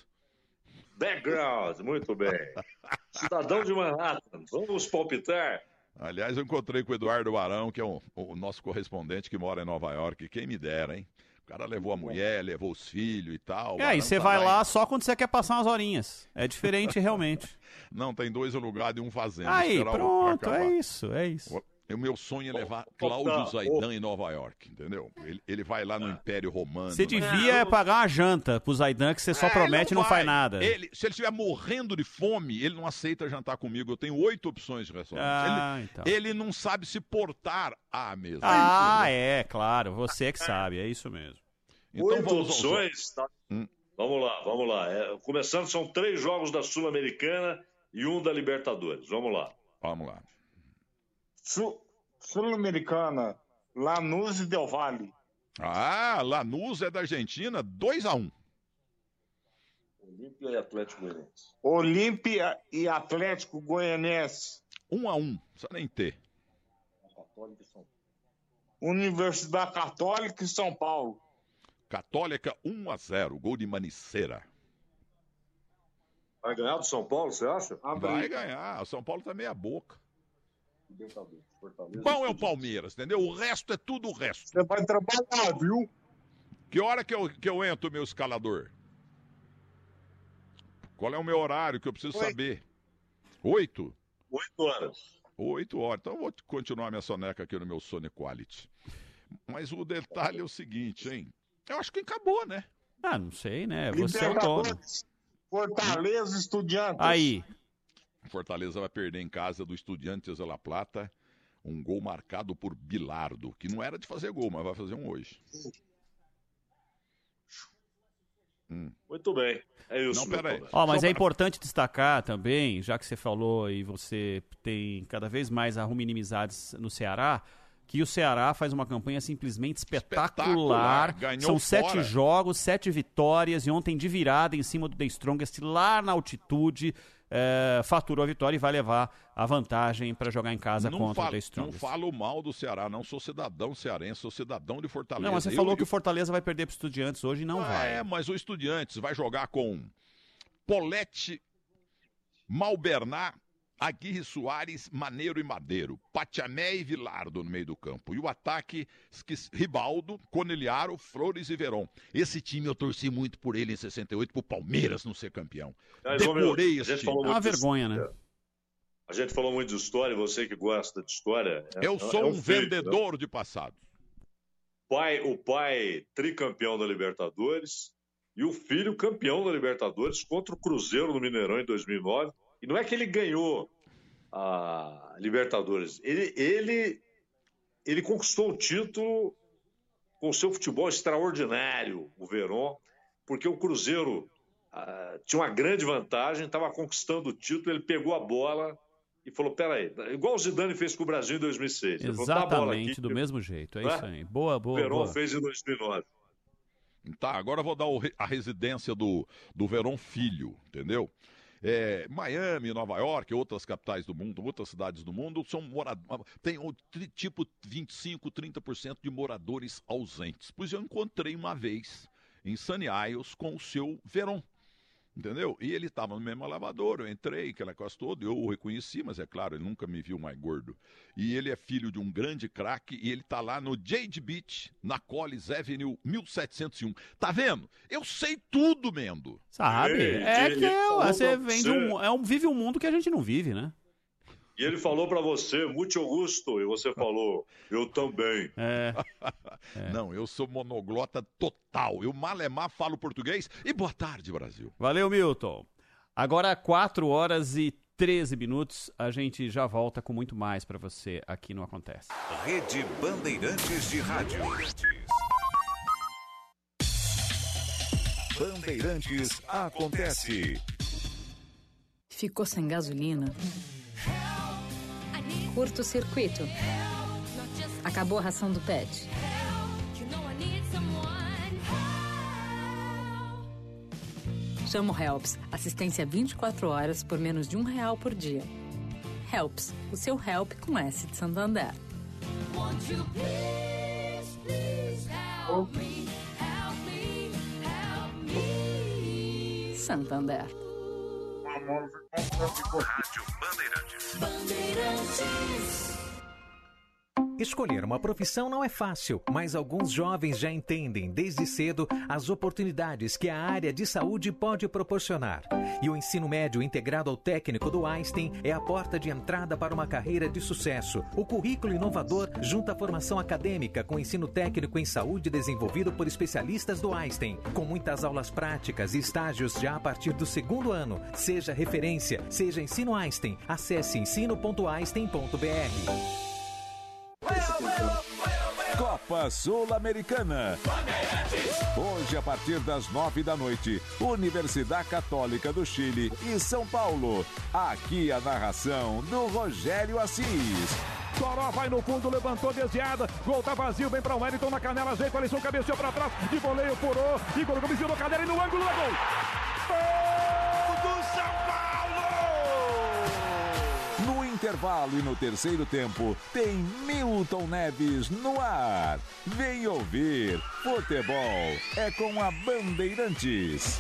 Background, muito bem. Cidadão de Manhattan, vamos palpitar. Aliás, eu encontrei com o Eduardo Barão, que é o, o nosso correspondente que mora em Nova York. Quem me dera, hein? O cara levou a mulher, levou os filhos e tal. É, e você tá vai em- lá só quando você quer passar umas horinhas. É diferente realmente. Não, tem dois lugar e um fazendo. Aí, pronto, é isso, é isso. O o meu sonho é levar Cláudio Zaidan em Nova York, entendeu? Ele, ele vai lá no Império Romano. Você né? devia pagar uma janta pro Zaidan que você só É, promete e não, vai. faz nada. Ele, se ele estiver morrendo de fome, ele não aceita jantar comigo. Eu tenho oito opções de restaurante. Ah, ele, então. ele não sabe se portar à mesa. Ah, É isso, né? é, claro. Você é que sabe, é isso mesmo. Então Oito vamos opções. tá? Hum. Vamos lá, vamos lá. É, começando, são três jogos da Sul-Americana e um da Libertadores. Vamos lá. Vamos lá. Sul- Sul-Americana, Lanús e Del Valle. Ah, Lanús é da Argentina, 2 a 1 Olímpia e Atlético Goianiense. Olímpia e Atlético Goianense. 1 a 1 não precisa nem ter. Universidade Católica e São Paulo. Católica 1 a 0 gol de Maniceira. Vai ganhar do São Paulo, você acha? Vai ganhar. O São Paulo tá meia boca. Libertadores, Fortaleza. Bom é o Palmeiras, entendeu? O resto é tudo o resto. Você vai trabalhar, viu? Que hora que eu, que eu entro, meu escalador? Qual é o meu horário que eu preciso Oito. saber? Oito? Oito horas. Oito horas. Então eu vou continuar minha soneca aqui no meu Sony Quality. Mas o detalhe é o seguinte, hein? Eu acho que acabou, né? Ah, não sei, né? Você é o dono. Fortaleza, Estudiantes. Aí. Fortaleza vai perder em casa do Estudiantes de La Plata. Um gol marcado por Bilardo, que não era de fazer gol, mas vai fazer um hoje. Hum. Muito bem. É isso. Não, peraí. Ó, mas Só é pra- importante destacar também, já que você falou e você tem cada vez mais arruma inimizades no Ceará, que o Ceará faz uma campanha simplesmente espetacular. Espetacular, São sete fora. jogos, sete vitórias e ontem de virada em cima do The Strongest lá na altitude. É, faturou a vitória e vai levar a vantagem para jogar em casa Não, contra o falo, The não falo mal do Ceará, não sou cidadão cearense, sou cidadão de Fortaleza. Não, mas você Eu- falou que o Fortaleza vai perder para Estudiantes hoje e não Ah, vai. É, mas o Estudiantes vai jogar com Polete, Malbernat, Aguirre Soares, Maneiro e Madeiro, Patiané e Vilardo no meio do campo. E o ataque, Ribaldo, Coneliaro, Flores e Veron. Esse time eu torci muito por ele em 68, pro Palmeiras não ser campeão. Mas, ô, meu, Decorei a esse time. É uma vergonha, né? história. A gente falou muito de história, você que gosta de história. é- Eu é- sou é um feito, né? vendedor de passado. Pai, o pai tricampeão da Libertadores e o filho campeão da Libertadores contra o Cruzeiro no Mineirão em 2009. E não é que ele ganhou a Libertadores, ele, ele, ele conquistou o título com seu futebol extraordinário, o Verón, porque o Cruzeiro ah, tinha uma grande vantagem, estava conquistando o título, ele pegou a bola e falou: peraí, igual o Zidane fez com o Brasil em 2006. Ele falou, "Dá a bola Exatamente, aqui, do mesmo jeito. É Né? isso aí. Boa, o boa, Verón boa. fez em 2009. Tá, agora eu vou dar o a residência do, do Verón Filho, entendeu? É, Miami, Nova York, outras capitais do mundo, outras cidades do mundo, são moradores. Tem tipo 25, 30% de moradores ausentes. Pois eu encontrei uma vez em Sunny Isles com o seu Verón. Entendeu? E ele estava no mesmo elevador, eu entrei, aquela coisa toda, eu o reconheci, mas é claro, ele nunca me viu mais gordo. E ele é filho de um grande craque e ele tá lá no Jade Beach, na Collins Avenue 1701. Tá vendo? Eu sei tudo, Mendo. Sabe? Ele- É que falou você você. um, é um, vive um mundo que a gente não vive, né? E ele falou pra você, muito Augusto, e você falou, eu também. É. Não, eu sou monoglota total. Eu malemar falo português. E boa tarde, Brasil. Valeu, Milton. Agora, 4 horas e 13 minutos, a gente já volta com muito mais pra você aqui no Acontece. Rede Bandeirantes de Rádio. Bandeirantes acontece. Ficou sem gasolina? Curto circuito. Acabou a ração do pet. Chama o Helps. Assistência 24 horas por menos de um real por dia. Helps, o seu help com S de Santander. Santander. Rádio Bandeirantes. Escolher uma profissão não é fácil, mas alguns jovens já entendem desde cedo as oportunidades que a área de saúde pode proporcionar. E o ensino médio integrado ao técnico do Einstein é a porta de entrada para uma carreira de sucesso. O currículo inovador junta a formação acadêmica com ensino técnico em saúde desenvolvido por especialistas do Einstein, com muitas aulas práticas e estágios já a partir do segundo ano. Seja referência, seja ensino Einstein. Acesse ensino.einstein.br. Copa Sul-Americana. Hoje, a partir das nove da noite, Universidade Católica do Chile e São Paulo. Aqui a narração do Rogério Assis. Toró vai no fundo, levantou desviada. Gol tá vazio, vem pra o Wellington na canela, ajeita, Alisson cabeceou pra trás. De voleio, furou. Igor Gomes virou cadeira e no ângulo é. Gol intervalo e no terceiro tempo, tem Milton Neves no ar. Vem ouvir. Futebol é com a Bandeirantes.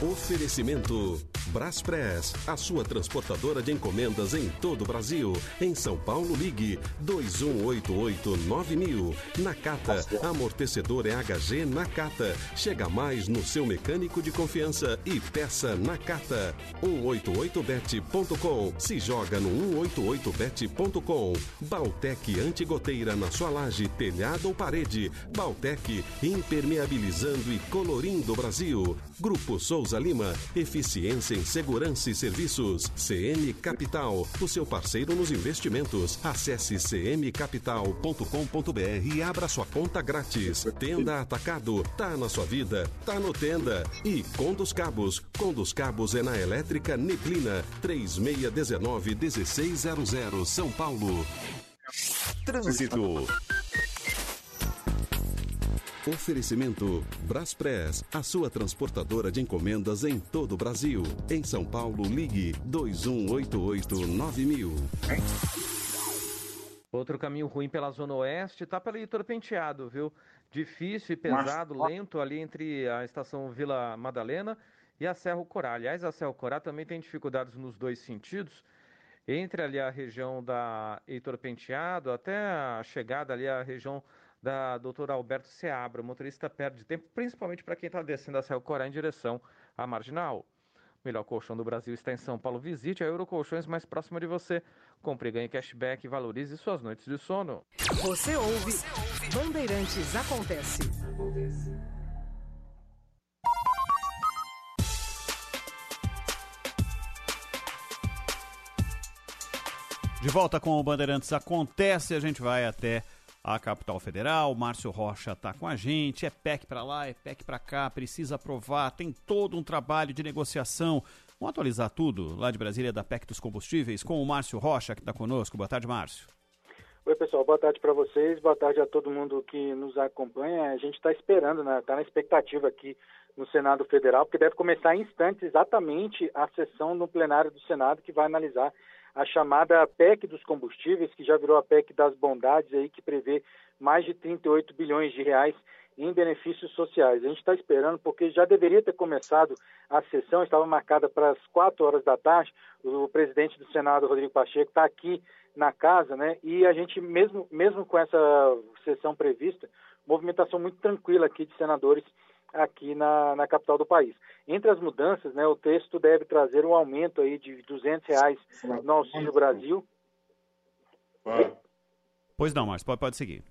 Oferecimento Braspress, a sua transportadora de encomendas em todo o Brasil. Em São Paulo, ligue 2188-9000. Nakata, amortecedor EHG Nakata. Chega mais no seu mecânico de confiança e peça Nakata. 188bet.com. Se joga no 188bet.com. Baltec antigoteira na sua laje, telhado ou parede. Baltec impermeabilizando e colorindo o Brasil. Grupo Souza Lima, eficiência em segurança e serviços. CM Capital, o seu parceiro nos investimentos. Acesse cmcapital.com.br e abra sua conta grátis. Tenda Atacado, tá na sua vida, tá no Tenda. E Condos Cabos, Condos Cabos é na Elétrica Neblina, 3619-1600, São Paulo. Trânsito. Oferecimento Braspress, a sua transportadora de encomendas em todo o Brasil. Em São Paulo, ligue 2188-9000. Outro caminho ruim pela Zona Oeste tá pelo Heitor Penteado, viu? Difícil e pesado, Mas- lento ali entre a estação Vila Madalena e a Serra Corá. Aliás, a Serra Corá também tem dificuldades nos dois sentidos. Entre ali a região da Heitor Penteado até a chegada ali à região da doutora Alberto Seabra. O motorista perde tempo, principalmente para quem está descendo a Serra Corá em direção à Marginal. O melhor colchão do Brasil está em São Paulo. Visite a Eurocolchões mais próxima de você. Compre e ganhe cashback e valorize suas noites de sono. Você ouve, Bandeirantes Acontece. De volta com o Bandeirantes Acontece, a gente vai até a capital federal. Márcio Rocha está com a gente. É PEC para lá, é PEC para cá, precisa aprovar. Tem todo um trabalho de negociação. Vamos atualizar tudo lá de Brasília da PEC dos combustíveis com o Márcio Rocha que está conosco. Boa tarde, Márcio. Oi, pessoal, boa tarde para vocês, boa tarde a todo mundo que nos acompanha. A gente está esperando, né? Está na expectativa aqui no Senado Federal, porque deve começar em instantes exatamente a sessão no plenário do Senado que vai analisar a chamada PEC dos combustíveis, que já virou a PEC das bondades aí, que prevê mais de 38 bilhões de reais em benefícios sociais. A gente está esperando porque já deveria ter começado a sessão, estava marcada para as 4 horas da tarde. O presidente do Senado, Rodrigo Pacheco, está aqui na casa, né? E a gente, mesmo, mesmo com essa sessão prevista, movimentação muito tranquila aqui de senadores aqui na, na capital do país. Entre as mudanças, né, o texto deve trazer um aumento aí de 200 reais no Auxílio Brasil. Pois não, Márcio, pode, pode seguir.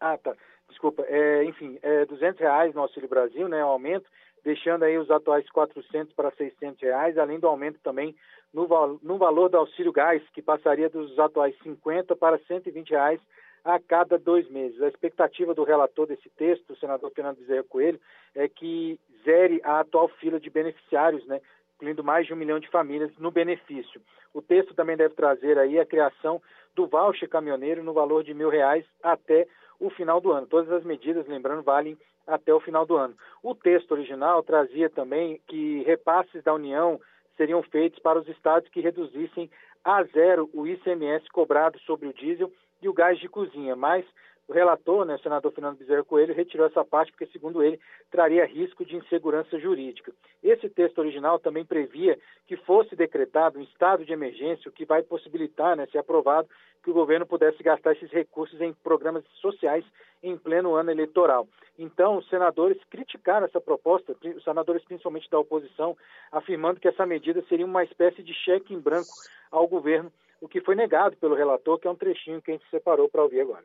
Ah, tá. Desculpa. É, enfim, é 200 reais no Auxílio Brasil, né, o aumento, deixando aí os atuais 400 para 600 reais, além do aumento também no, val no valor do Auxílio Gás, que passaria dos atuais 50 para 120 reais a cada dois meses. A expectativa do relator desse texto, o senador Fernando Bezerra Coelho, é que zere a atual fila de beneficiários, né, incluindo mais de um milhão de famílias no benefício. O texto também deve trazer aí a criação do voucher caminhoneiro no valor de mil reais até o final do ano. Todas as medidas, lembrando, valem até o final do ano. O texto original trazia também que repasses da União seriam feitos para os estados que reduzissem a zero o ICMS cobrado sobre o diesel e o gás de cozinha, mas O relator, né, o senador Fernando Bezerra Coelho, retirou essa parte porque, segundo ele, traria risco de insegurança jurídica. Esse texto original também previa que fosse decretado um estado de emergência, o que vai possibilitar, né, se aprovado, que o governo pudesse gastar esses recursos em programas sociais em pleno ano eleitoral. Então, os senadores criticaram essa proposta, os senadores principalmente da oposição, afirmando que essa medida seria uma espécie de cheque em branco ao governo, o que foi negado pelo relator, que é um trechinho que a gente separou para ouvir agora.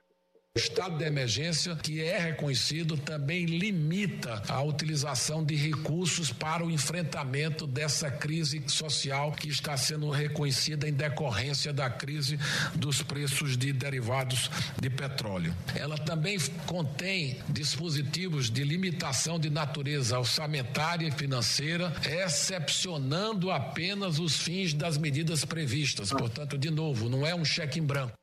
O estado de emergência, que é reconhecido, também limita a utilização de recursos para o enfrentamento dessa crise social que está sendo reconhecida em decorrência da crise dos preços de derivados de petróleo. Ela também contém dispositivos de limitação de natureza orçamentária e financeira, excepcionando apenas os fins das medidas previstas. Portanto, de novo, não é um cheque em branco.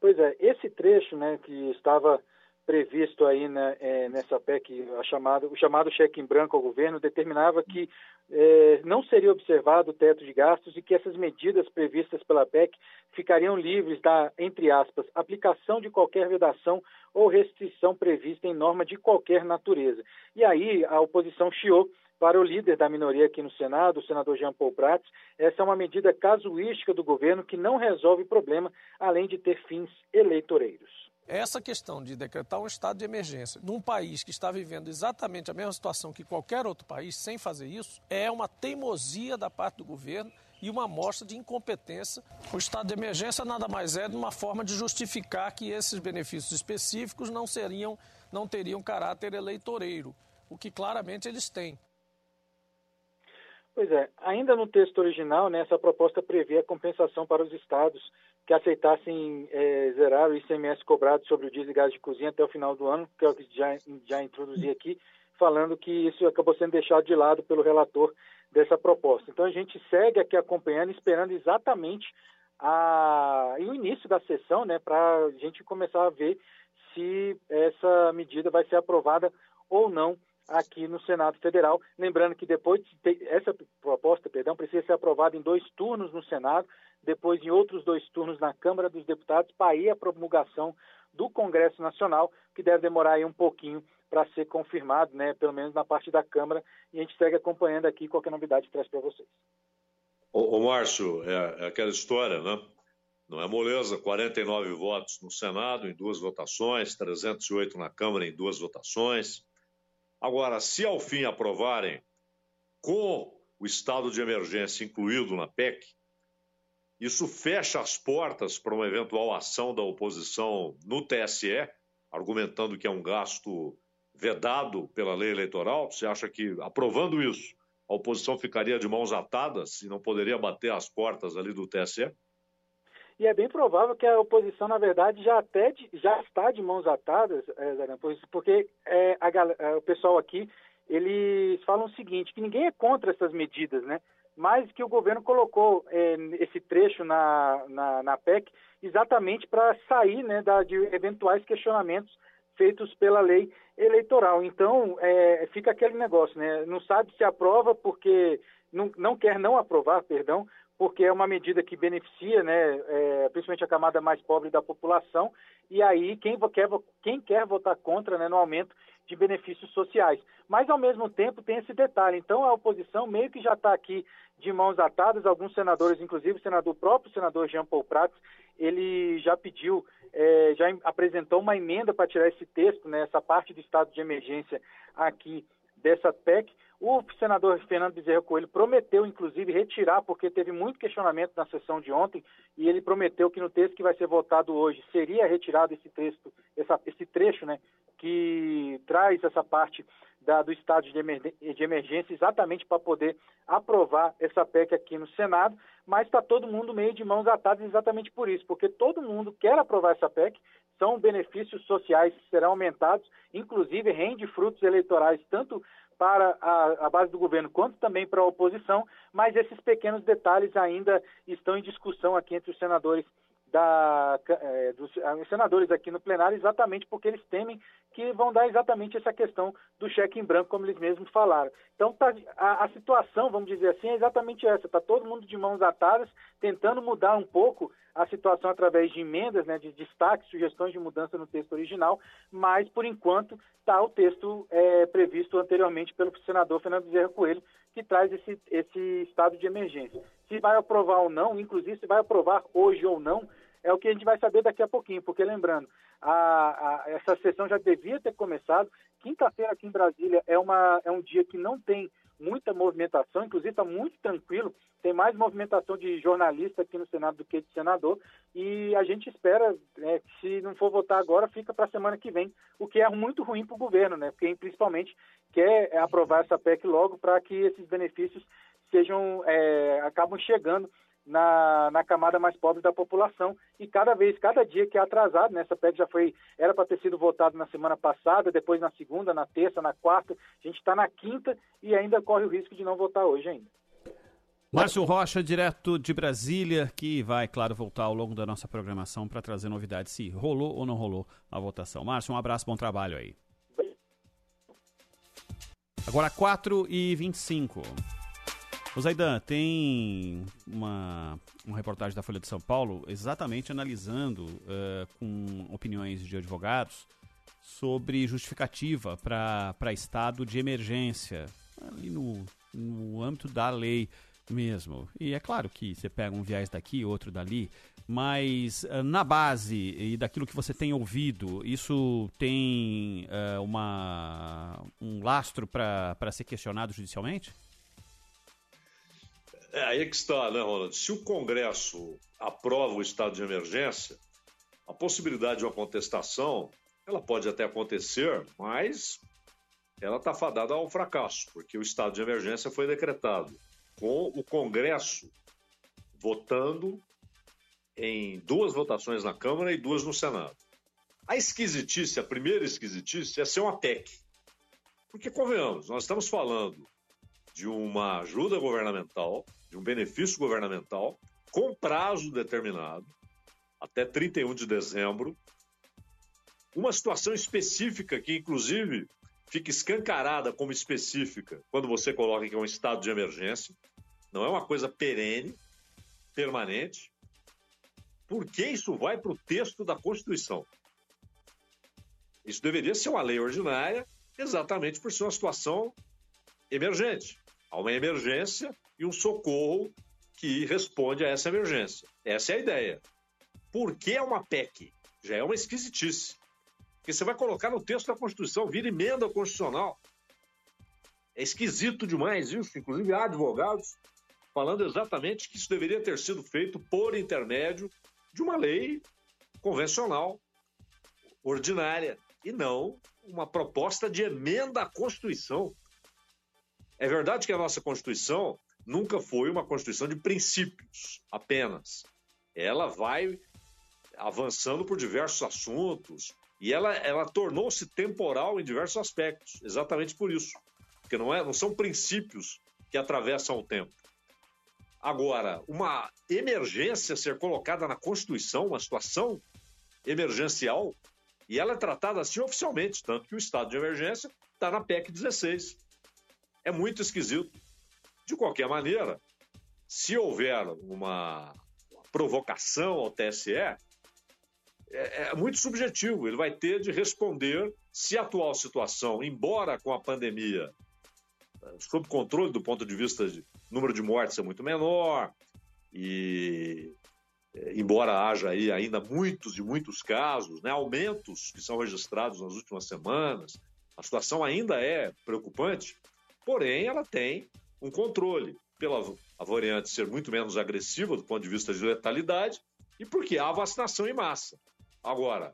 Pois é, esse trecho né, que estava previsto aí né, é, nessa PEC, a chamada, o chamado cheque em branco ao governo, determinava que é, não seria observado o teto de gastos e que essas medidas previstas pela PEC ficariam livres da, entre aspas, aplicação de qualquer vedação ou restrição prevista em norma de qualquer natureza. E aí a oposição chiou para o líder da minoria aqui no Senado, o senador Jean Paul Prats, essa é uma medida casuística do governo que não resolve o problema, além de ter fins eleitoreiros. Essa questão de decretar um estado de emergência num país que está vivendo exatamente a mesma situação que qualquer outro país, sem fazer isso, é uma teimosia da parte do governo e uma amostra de incompetência. O estado de emergência nada mais é de uma forma de justificar que esses benefícios específicos não seriam, não teriam caráter eleitoreiro, o que claramente eles têm. Pois é, ainda no texto original, né, essa proposta prevê a compensação para os estados que aceitassem é, zerar o ICMS cobrado sobre o diesel e gás de cozinha até o final do ano, que é o que já, já introduzi aqui, falando que isso acabou sendo deixado de lado pelo relator dessa proposta. Então a gente segue aqui acompanhando, esperando exatamente a, o início da sessão, né, para a gente começar a ver se essa medida vai ser aprovada ou não aqui no Senado Federal. Lembrando que depois essa proposta, perdão, precisa ser aprovada em dois turnos no Senado, depois em outros dois turnos na Câmara dos Deputados, para ir a promulgação do Congresso Nacional, que deve demorar aí um pouquinho para ser confirmado, né, pelo menos na parte da Câmara, e a gente segue acompanhando aqui qualquer novidade traz para vocês. Ô Márcio, é, é aquela história, né? Não é moleza, 49 votos no Senado em duas votações, 308 na Câmara em duas votações. Agora, se ao fim aprovarem com o estado de emergência incluído na PEC, isso fecha as portas para uma eventual ação da oposição no TSE, argumentando que é um gasto vedado pela lei eleitoral. Você acha que, aprovando isso, a oposição ficaria de mãos atadas e não poderia bater as portas ali do TSE? E é bem provável que a oposição, na verdade, já até de, já está de mãos atadas, é, porque é, a, é, o pessoal aqui eles falam o seguinte, que ninguém é contra essas medidas, né? Mas que o governo colocou é, esse trecho na, na, na PEC exatamente para sair né, da, de eventuais questionamentos feitos pela lei eleitoral. Então, é, fica aquele negócio, né? Não sabe se aprova porque não, não quer não aprovar, perdão, porque é uma medida que beneficia, né, é, principalmente a camada mais pobre da população, e aí quem quer, quem quer votar contra né, no aumento de benefícios sociais. Mas, ao mesmo tempo, tem esse detalhe. Então, a oposição meio que já está aqui de mãos atadas, alguns senadores, inclusive o senador o próprio senador Jean Paul Prats, ele já pediu, é, já apresentou uma emenda para tirar esse texto, né, essa parte do estado de emergência aqui dessa PEC, o senador Fernando Bezerra Coelho prometeu, inclusive, retirar, porque teve muito questionamento na sessão de ontem, e ele prometeu que no texto que vai ser votado hoje seria retirado esse texto, essa, esse trecho, né, que traz essa parte da, do estado de, de emergência, exatamente para poder aprovar essa PEC aqui no Senado, mas está todo mundo meio de mãos atadas exatamente por isso, porque todo mundo quer aprovar essa PEC, são benefícios sociais que serão aumentados, inclusive rende frutos eleitorais, tanto para a, a, base do governo, quanto também para a oposição, mas esses pequenos detalhes ainda estão em discussão aqui entre os senadores da, é, dos senadores aqui no plenário, exatamente porque eles temem que vão dar exatamente essa questão do cheque em branco, como eles mesmos falaram. Então, tá, a, a situação, vamos dizer assim, é exatamente essa. Está todo mundo de mãos atadas, tentando mudar um pouco a situação através de emendas, né, de destaques, sugestões de mudança no texto original, mas, por enquanto, está o texto é, previsto anteriormente pelo senador Fernando Bezerra Coelho, que traz esse, esse estado de emergência. Se vai aprovar ou não, inclusive se vai aprovar hoje ou não, é o que a gente vai saber daqui a pouquinho, porque lembrando, a, a, essa sessão já devia ter começado. Quinta-feira aqui em Brasília é, uma, é um dia que não tem muita movimentação, inclusive está muito tranquilo. Tem mais movimentação de jornalista aqui no Senado do que de senador. E a gente espera né, que, se não for votar agora, fica para a semana que vem, o que é muito ruim para o governo, né? Porque principalmente quer aprovar essa PEC logo para que esses benefícios sejam é, acabam chegando na, na camada mais pobre da população e cada vez, cada dia que é atrasado, né, essa PEC já foi, era para ter sido votado na semana passada, depois na segunda, na terça, na quarta, a gente está na quinta e ainda corre o risco de não votar hoje ainda. Márcio Rocha, direto de Brasília, que vai, claro, voltar ao longo da nossa programação para trazer novidades se rolou ou não rolou a votação. Márcio, um abraço, bom trabalho aí. Agora 4 e 25 o Zaidan, tem uma, uma reportagem da Folha de São Paulo exatamente analisando uh, com opiniões de advogados sobre justificativa para estado de emergência, ali no, no âmbito da lei mesmo. E é claro que você pega um viés daqui, outro dali, mas uh, na base e daquilo que você tem ouvido, isso tem uh, uma, um lastro para ser questionado judicialmente? É aí que está, né, Ronald? Se o Congresso aprova o estado de emergência, a possibilidade de uma contestação, ela pode até acontecer, mas ela está fadada ao fracasso, porque o estado de emergência foi decretado com o Congresso votando em duas votações na Câmara e duas no Senado. A esquisitice, a primeira esquisitice, é ser uma PEC. Porque, convenhamos, nós estamos falando de uma ajuda governamental de um benefício governamental com prazo determinado, até 31 de dezembro, uma situação específica que, inclusive, fica escancarada como específica quando você coloca que é um estado de emergência, não é uma coisa perene, permanente. Por que isso vai para o texto da Constituição? Isso deveria ser uma lei ordinária, exatamente por ser uma situação emergente. Há uma emergência e um socorro que responde a essa emergência. Essa é a ideia. Por que é uma PEC? Já é uma esquisitice. Porque você vai colocar no texto da Constituição, vira emenda constitucional. É esquisito demais isso. Inclusive, há advogados falando exatamente que isso deveria ter sido feito por intermédio de uma lei convencional, ordinária, e não uma proposta de emenda à Constituição. É verdade que a nossa Constituição nunca foi uma Constituição de princípios apenas. Ela vai avançando por diversos assuntos e ela, ela tornou-se temporal em diversos aspectos, exatamente por isso. Porque não, é, não são princípios que atravessam o tempo. Agora, uma emergência ser colocada na Constituição, uma situação emergencial, e ela é tratada assim oficialmente, tanto que o estado de emergência está na PEC 16 é muito esquisito. De qualquer maneira, se houver uma provocação ao TSE, é, é, muito subjetivo. Ele vai ter de responder se a atual situação, embora com a pandemia sob controle do ponto de vista de número de mortes é muito menor e é, embora haja aí ainda muitos e muitos casos, né, aumentos que são registrados nas últimas semanas, a situação ainda é preocupante porém ela tem um controle pela a variante ser muito menos agressiva do ponto de vista de letalidade e porque há vacinação em massa. Agora,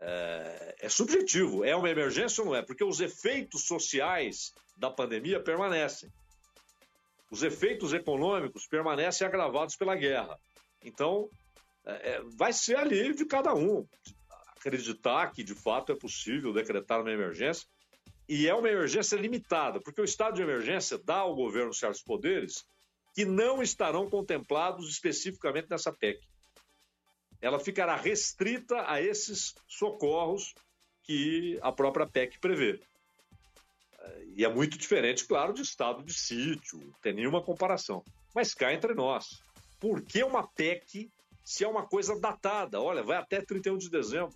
é, é, subjetivo, é uma emergência ou não é? Porque os efeitos sociais da pandemia permanecem. Os efeitos econômicos permanecem agravados pela guerra. Então, é, vai ser ali de cada um acreditar que de fato é possível decretar uma emergência e é uma emergência limitada, porque o estado de emergência dá ao governo certos poderes que não estarão contemplados especificamente nessa PEC. ela ficará restrita a esses socorros que a própria PEC prevê. E é muito diferente, claro, de estado de sítio, não tem nenhuma comparação. Mas cá entre nós, por que uma PEC se é uma coisa datada? Olha, vai até 31 de dezembro.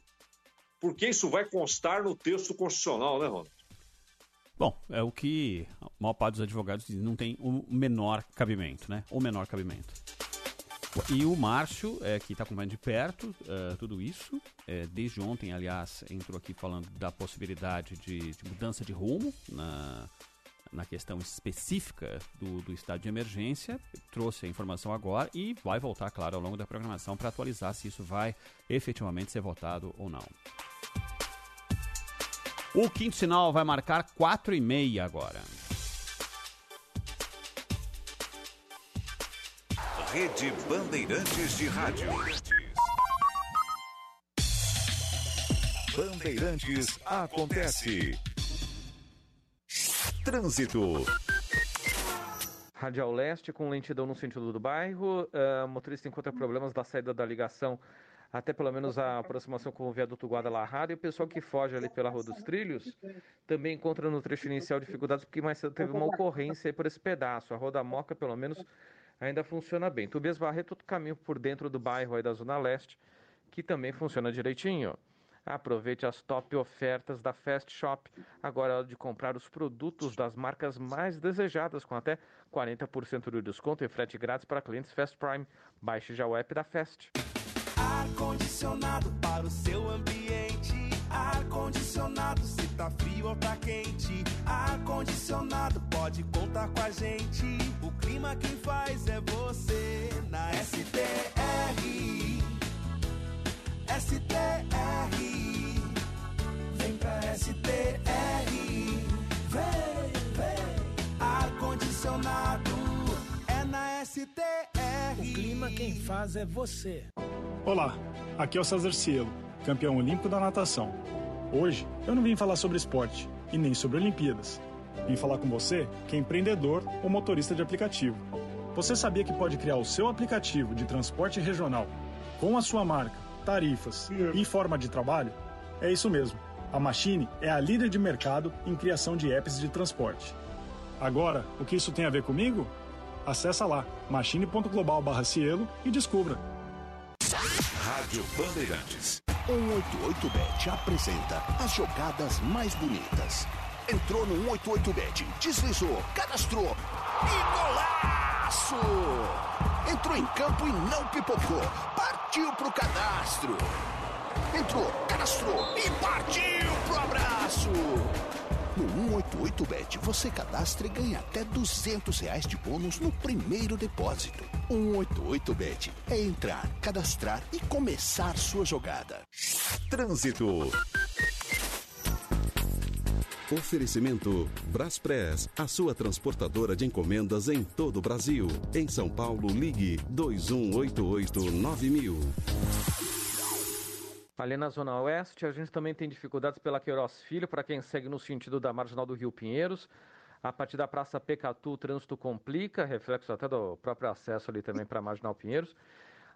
Por que isso vai constar no texto constitucional, né, Ronald? Bom, é o que a maior parte dos advogados diz, não tem o menor cabimento, né? O menor cabimento. E o Márcio, é, que está acompanhando de perto é, tudo isso, é, desde ontem, aliás, entrou aqui falando da possibilidade de, de mudança de rumo na, na questão específica do, do estado de emergência, trouxe a informação agora e vai voltar, claro, ao longo da programação para atualizar se isso vai efetivamente ser votado ou não. O quinto sinal vai marcar 4 e meia agora. Rede Bandeirantes de Rádio. Bandeirantes acontece. Trânsito. Radial Leste com lentidão no sentido do bairro. Uh, motorista encontra problemas da saída da ligação até pelo menos a aproximação com o viaduto Guadalajara. E o pessoal que foge ali pela Rua dos Trilhos também encontra no trecho inicial dificuldades, porque mais cedo teve uma ocorrência por esse pedaço. A Rua da Moca, pelo menos, ainda funciona bem. Tobias Barreto, outro caminho por dentro do bairro aí da Zona Leste, que também funciona direitinho. Aproveite as top ofertas da Fast Shop. Agora é hora de comprar os produtos das marcas mais desejadas, com até 40% de desconto e frete grátis para clientes Fast Prime. Baixe já o app da Fast. Ar-condicionado para o seu ambiente. Ar-condicionado se tá frio ou tá quente. Ar-condicionado pode contar com a gente. O clima quem faz é você na STR. STR. Vem pra STR. Vem, vem. Ar-condicionado é na STR. O clima quem faz é você. Olá, aqui é o César Cielo, campeão olímpico da natação. Hoje eu não vim falar sobre esporte e nem sobre Olimpíadas. Vim falar com você que é empreendedor ou motorista de aplicativo. Você sabia que pode criar o seu aplicativo de transporte regional com a sua marca, tarifas e forma de trabalho? É isso mesmo. A Machine é a líder de mercado em criação de apps de transporte. Agora, o que isso tem a ver comigo? Acesse lá machine.global/cielo e descubra. Rádio Bandeirantes. 188bet apresenta as jogadas mais bonitas. Entrou no 188bet, deslizou, cadastrou e golaço! Entrou em campo e não pipocou. Partiu pro cadastro. Entrou, cadastrou e partiu pro abraço. No 188bet você cadastra e ganha até 200 reais de bônus no primeiro depósito. 188bet é entrar, cadastrar e começar sua jogada. Trânsito. Oferecimento Braspress, a sua transportadora de encomendas em todo o Brasil. Em São Paulo, ligue 2188-9000. Ali na Zona Oeste, a gente também tem dificuldades pela Queiroz Filho, para quem segue no sentido da Marginal do Rio Pinheiros. A partir da Praça Pecatu, o trânsito complica, reflexo até do próprio acesso ali também para a Marginal Pinheiros.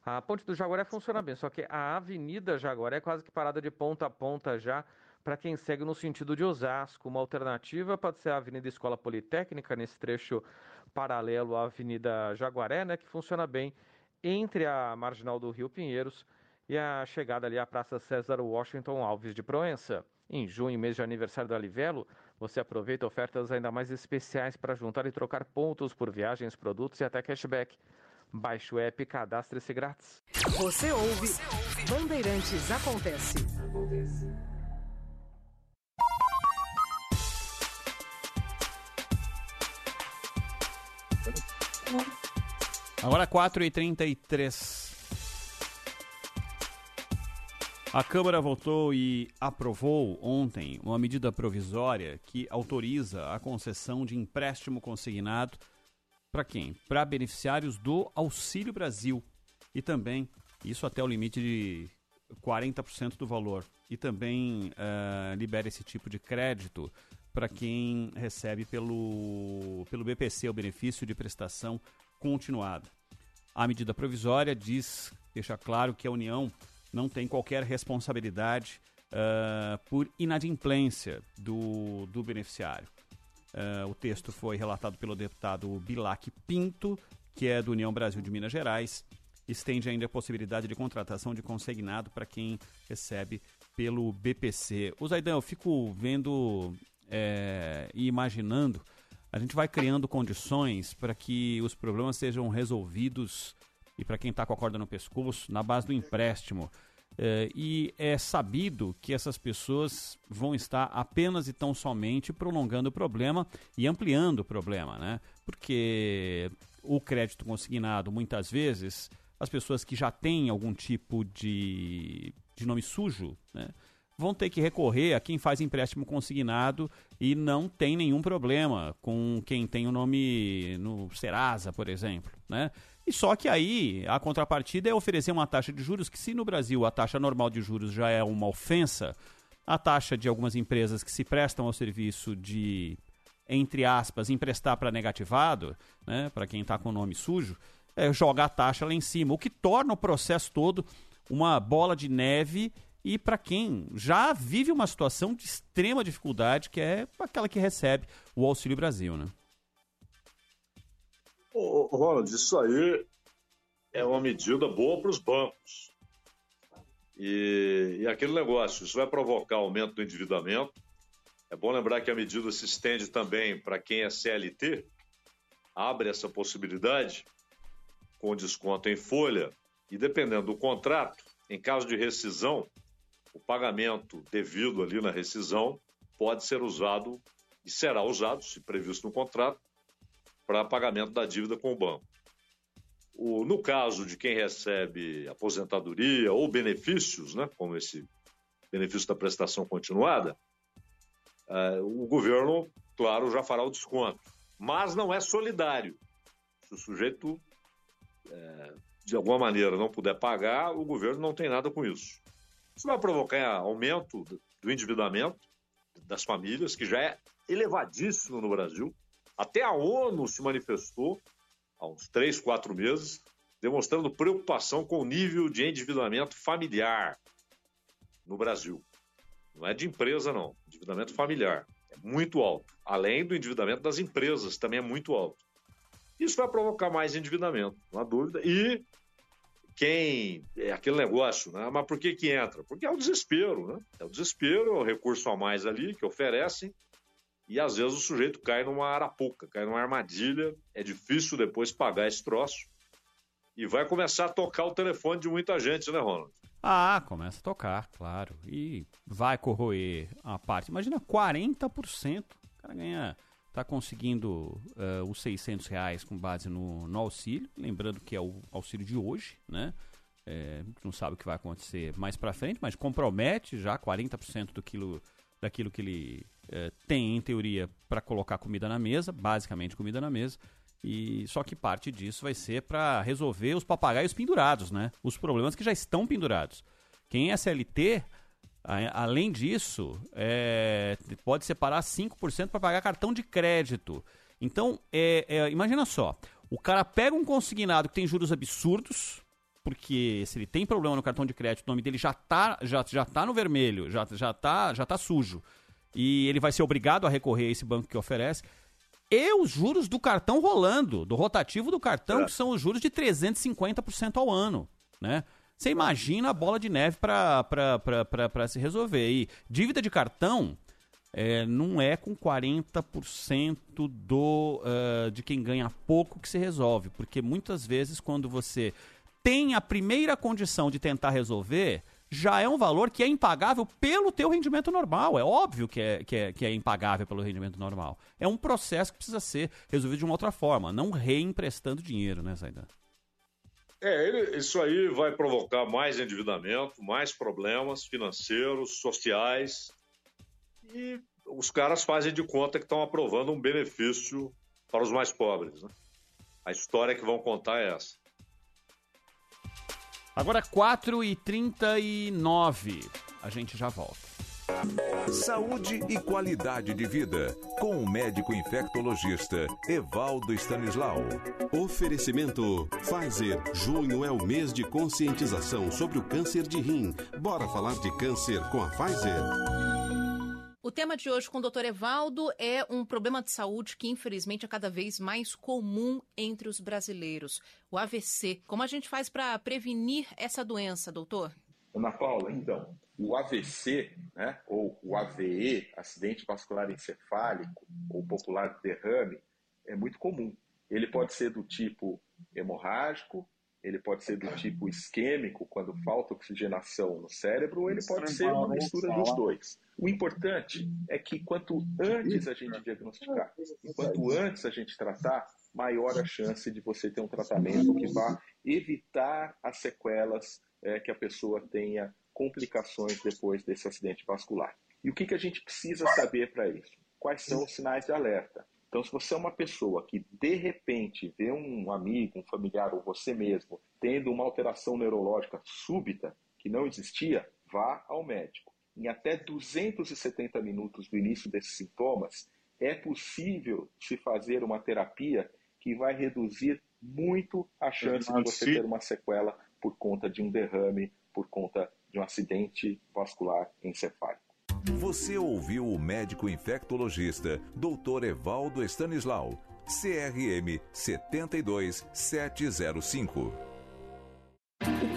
A Ponte do Jaguaré funciona bem, só que a Avenida Jaguaré é quase que parada de ponta a ponta já para quem segue no sentido de Osasco. Uma alternativa pode ser a Avenida Escola Politécnica, nesse trecho paralelo à Avenida Jaguaré, né, que funciona bem entre a Marginal do Rio Pinheiros e a chegada ali à Praça César Washington Alves de Proença. Em junho, mês de aniversário do Alivelo, você aproveita ofertas ainda mais especiais para juntar e trocar pontos por viagens, produtos e até cashback. Baixe o app e cadastre-se grátis. Você ouve, Bandeirantes Acontece. Agora 4h33. A Câmara votou e aprovou ontem uma medida provisória que autoriza a concessão de empréstimo consignado para quem? Para beneficiários do Auxílio Brasil. E também, isso até o limite de 40% do valor. E também uh, libera esse tipo de crédito para quem recebe pelo, pelo BPC, o benefício de prestação continuada. A medida provisória diz, deixa claro que a União não tem qualquer responsabilidade uh, por inadimplência do, do beneficiário. Uh, o texto foi relatado pelo deputado Bilac Pinto, que é do União Brasil de Minas Gerais. Estende ainda a possibilidade de contratação de consignado para quem recebe pelo BPC. O Zaidan, eu fico vendo é, e imaginando, a gente vai criando condições para que os problemas sejam resolvidos e para quem está com a corda no pescoço, na base do empréstimo. É, e é sabido que essas pessoas vão estar apenas e tão somente prolongando o problema e ampliando o problema, né? Porque o crédito consignado, muitas vezes, as pessoas que já têm algum tipo de, de nome sujo, né? vão ter que recorrer a quem faz empréstimo consignado e não tem nenhum problema com quem tem o nome no Serasa, por exemplo, né? Só que aí a contrapartida é oferecer uma taxa de juros que, se no Brasil a taxa normal de juros já é uma ofensa, a taxa de algumas empresas que se prestam ao serviço de, entre aspas, emprestar para negativado, né, para quem está com o nome sujo, é, joga a taxa lá em cima, o que torna o processo todo uma bola de neve e para quem já vive uma situação de extrema dificuldade, que é aquela que recebe o Auxílio Brasil, né? Ô, Ronald, isso aí é uma medida boa para os bancos. E, e aquele negócio, isso vai provocar aumento do endividamento. É bom lembrar que a medida se estende também para quem é CLT, abre essa possibilidade com desconto em folha e dependendo do contrato, em caso de rescisão, o pagamento devido ali na rescisão pode ser usado e será usado, se previsto no contrato, para pagamento da dívida com o banco. O, no caso de quem recebe aposentadoria ou benefícios, né, como esse benefício da prestação continuada, é, o governo, claro, já fará o desconto. Mas não é solidário. Se o sujeito, é, de alguma maneira, não puder pagar, o governo não tem nada com isso. Isso vai provocar aumento do endividamento das famílias, que já é elevadíssimo no Brasil. Até a ONU se manifestou há uns três, quatro meses, demonstrando preocupação com o nível de endividamento familiar no Brasil. Não é de empresa, não. Endividamento familiar. É muito alto. Além do endividamento das empresas, também é muito alto. Isso vai provocar mais endividamento, não há dúvida. E quem. É aquele negócio, né? Mas por que que entra? Porque é o desespero, né? É o desespero, é o recurso a mais ali que oferecem. E às vezes o sujeito cai numa arapuca, cai numa armadilha. É difícil depois pagar esse troço. E vai começar a tocar o telefone de muita gente, né, Ronald? Ah, começa a tocar, claro. E vai corroer a parte. Imagina 40%. O cara ganha está conseguindo uh, os 600 reais com base no, no, auxílio, lembrando que é o auxílio de hoje, né? É, não sabe o que vai acontecer mais para frente, mas compromete já 40% do quilo, daquilo que ele uh, tem, em teoria, para colocar comida na mesa, basicamente comida na mesa. E só que parte disso vai ser para resolver os papagaios pendurados, né? Os problemas que já estão pendurados. Quem é SLT Além disso, é, pode separar 5% para pagar cartão de crédito. Então, é, é, imagina só: o cara pega um consignado que tem juros absurdos, porque se ele tem problema no cartão de crédito, o nome dele já está já, já tá no vermelho, já, já, tá, já tá sujo, e ele vai ser obrigado a recorrer a esse banco que oferece. E os juros do cartão rolando, do rotativo do cartão, é. que são os juros de 350% ao ano, né? Você imagina a bola de neve para se resolver. E dívida de cartão é, não é com 40% do, uh, de quem ganha pouco que se resolve. Porque muitas vezes, quando você tem a primeira condição de tentar resolver, já é um valor que é impagável pelo teu rendimento normal. É óbvio que é, que é, que é impagável pelo rendimento normal. É um processo que precisa ser resolvido de uma outra forma, não reemprestando dinheiro, né, Zaidan? É, ele, isso aí vai provocar mais endividamento, mais problemas financeiros, sociais. E os caras fazem de conta que estão aprovando um benefício para os mais pobres. Né? A história que vão contar é essa. Agora 4h39, a gente já volta. Saúde e qualidade de vida, com o médico infectologista Evaldo Stanislau. Oferecimento Pfizer. Junho é o mês de conscientização sobre o câncer de rim. Bora falar de câncer com a Pfizer. O tema de hoje com o Dr. Evaldo é um problema de saúde que, infelizmente, é cada vez mais comum entre os brasileiros: o AVC. Como a gente faz para prevenir essa doença, doutor? Ana Paula, então, o AVC, né, ou o AVE, acidente vascular encefálico, ou popular derrame, é muito comum. Ele pode ser do tipo hemorrágico, ele pode ser do tipo isquêmico, quando falta oxigenação no cérebro, ou ele pode ser uma mistura dos dois. O importante é que quanto antes a gente diagnosticar, quanto antes a gente tratar, maior a chance de você ter um tratamento que vá evitar as sequelas é, que a pessoa tenha complicações depois desse acidente vascular. E o que, que a gente precisa saber para isso? Quais são os sinais de alerta? Então, se você é uma pessoa que de repente vê um amigo, um familiar ou você mesmo tendo uma alteração neurológica súbita que não existia, vá ao médico. Em até 270 minutos do início desses sintomas, é possível se fazer uma terapia que vai reduzir muito a chance de você ter uma sequela por conta de um derrame, por conta de um acidente vascular encefálico. Você ouviu o médico infectologista Dr. Evaldo Stanislau, CRM 72705.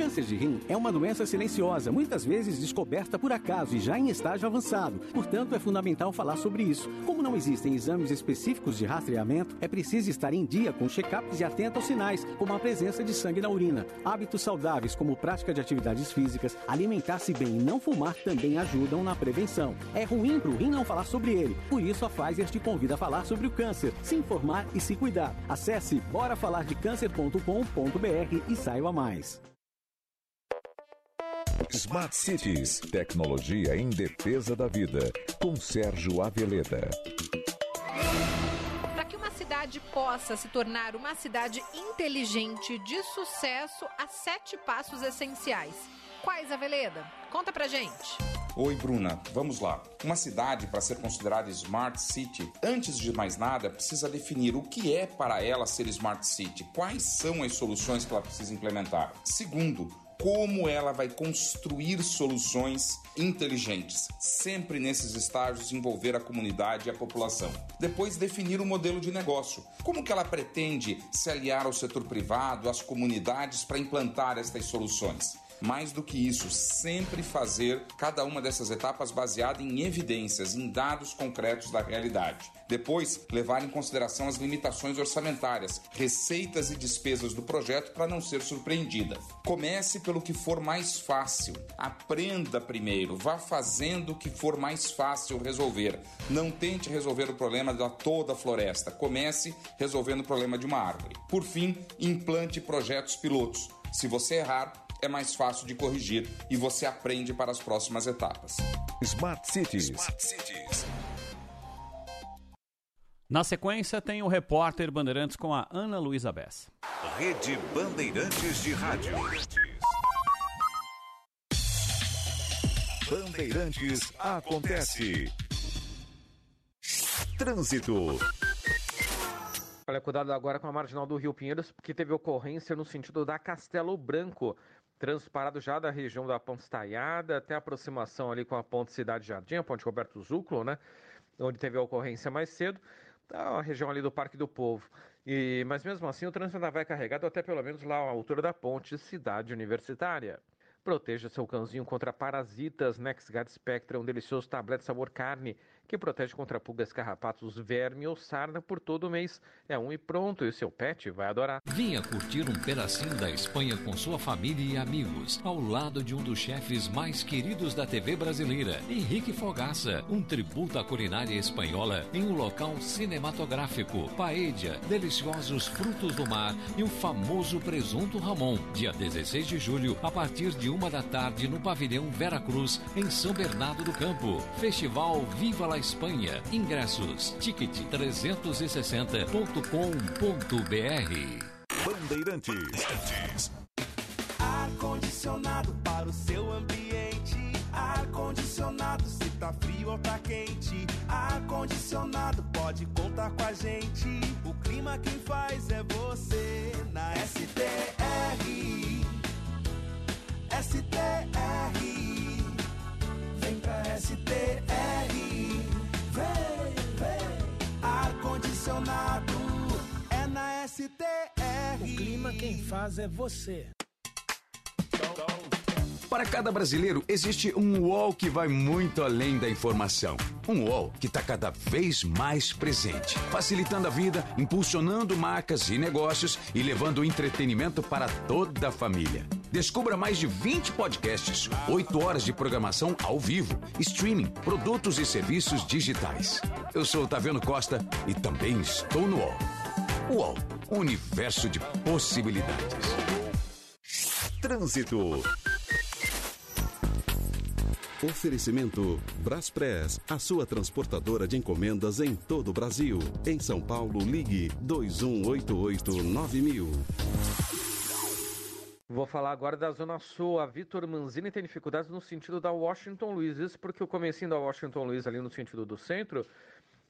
Câncer de rim é uma doença silenciosa, muitas vezes descoberta por acaso e já em estágio avançado. Portanto, é fundamental falar sobre isso. Como não existem exames específicos de rastreamento, é preciso estar em dia com check-ups e atento aos sinais, como a presença de sangue na urina. Hábitos saudáveis, como prática de atividades físicas, alimentar-se bem e não fumar também ajudam na prevenção. É ruim para o rim não falar sobre ele. Por isso, a Pfizer te convida a falar sobre o câncer, se informar e se cuidar. Acesse borafalardecâncer.com.br e saiba mais. Smart Cities, tecnologia em defesa da vida, com Sérgio Aveleda. Para que uma cidade possa se tornar uma cidade inteligente de sucesso, há sete passos essenciais. Quais, Aveleda? Conta pra gente. Oi, Bruna. Vamos lá. Uma cidade, para ser considerada Smart City, antes de mais nada, precisa definir o que é para ela ser Smart City, quais são as soluções que ela precisa implementar. Segundo, como ela vai construir soluções inteligentes, sempre nesses estágios envolver a comunidade e a população. Depois definir o modelo de negócio. Como que ela pretende se aliar ao setor privado, às comunidades para implantar estas soluções? Mais do que isso, sempre fazer cada uma dessas etapas baseada em evidências, em dados concretos da realidade. Depois, levar em consideração as limitações orçamentárias, receitas e despesas do projeto para não ser surpreendida. Comece pelo que for mais fácil. Aprenda primeiro, vá fazendo o que for mais fácil resolver. Não tente resolver o problema da toda a floresta. Comece resolvendo o problema de uma árvore. Por fim, implante projetos pilotos. Se você errar, é mais fácil de corrigir e você aprende para as próximas etapas. Smart Cities. Smart Cities. Na sequência, tem o repórter Bandeirantes com a Ana Luísa Bessa. Rede Bandeirantes de Rádio. Bandeirantes acontece. Trânsito. Olha, cuidado agora com a marginal do Rio Pinheiros, porque teve ocorrência no sentido da Castelo Branco. Trânsito parado já da região da Ponte Estaiada até a aproximação ali com a Ponte Cidade Jardim, a Ponte Roberto Zuclo, né? Onde teve a ocorrência mais cedo. Tá a região ali do Parque do Povo. E, mas mesmo assim, o trânsito ainda vai carregado até pelo menos lá à altura da ponte Cidade Universitária. Proteja seu cãozinho contra parasitas. NexGard Spectra, um delicioso tablete sabor carne que protege contra pulgas, carrapatos, verme ou sarna por todo mês. É um e pronto, e seu pet vai adorar. Venha curtir um pedacinho da Espanha com sua família e amigos, ao lado de um dos chefes mais queridos da TV brasileira, Henrique Fogaça. Um tributo à culinária espanhola em um local cinematográfico. Paella, deliciosos frutos do mar e o famoso presunto Ramon. Dia 16 de julho, a partir de uma da tarde, no pavilhão Vera Cruz, em São Bernardo do Campo. Festival Viva la Espanha. Ingressos ticket 360.com.br. Bandeirantes. Ar condicionado para o seu ambiente. Ar condicionado se tá frio ou tá quente. Ar-condicionado pode contar com a gente. O clima quem faz é você na STR. STR. Pra STR. Vem, vem. Ar-condicionado é na STR. O clima quem faz é você. Para cada brasileiro, existe um UOL que vai muito além da informação. Um UOL que está cada vez mais presente, facilitando a vida, impulsionando marcas e negócios e levando entretenimento para toda a família. Descubra mais de 20 podcasts, 8 horas de programação ao vivo, streaming, produtos e serviços digitais. Eu sou o Taviano Costa e também estou no UOL. UOL, universo de possibilidades. Trânsito. Oferecimento Braspress, a sua transportadora de encomendas em todo o Brasil. Em São Paulo, ligue 2188-9000. Vou falar agora da Zona Sul. A Vitor Manzini tem dificuldades no sentido da Washington Luiz. Isso porque o comecinho da Washington Luiz ali no sentido do centro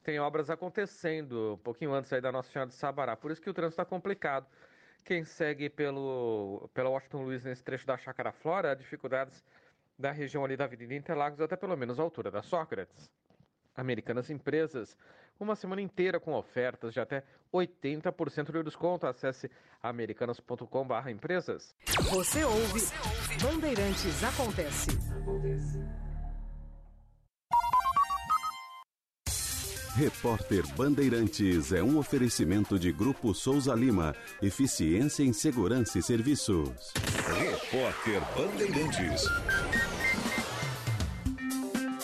tem obras acontecendo um pouquinho antes aí da Nossa Senhora de Sabará. Por isso que o trânsito está complicado. Quem segue pelo, pela Washington Luiz nesse trecho da Chácara Flora, dificuldades da região ali da Avenida Interlagos até pelo menos a altura da Sócrates. Americanas Empresas, uma semana inteira com ofertas de até 80% de desconto. Acesse americanas.com.br empresas. Você ouve Bandeirantes Acontece. Repórter Bandeirantes é um oferecimento de Grupo Souza Lima. Eficiência em Segurança e Serviços. Repórter Bandeirantes.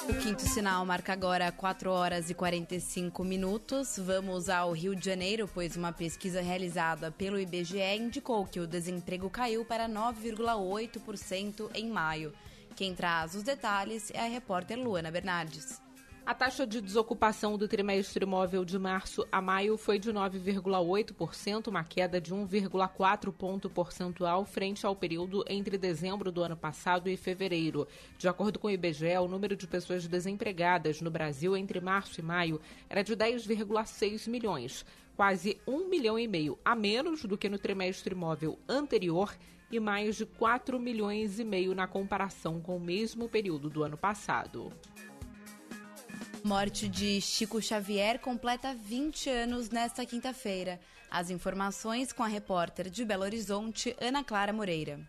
O quinto sinal marca agora 4 horas e 45 minutos. Vamos ao Rio de Janeiro, pois uma pesquisa realizada pelo IBGE indicou que o desemprego caiu para 9,8% em maio. Quem traz os detalhes é a repórter Luana Bernardes. A taxa de desocupação do trimestre móvel de março a maio foi de 9,8%, uma queda de 1,4 ponto percentual frente ao período entre dezembro do ano passado e fevereiro. De acordo com o IBGE, o número de pessoas desempregadas no Brasil entre março e maio era de 10,6 milhões, quase 1 milhão e meio a menos do que no trimestre móvel anterior e mais de 4 milhões e meio na comparação com o mesmo período do ano passado. Morte de Chico Xavier completa 20 anos nesta quinta-feira. As informações com a repórter de Belo Horizonte, Ana Clara Moreira.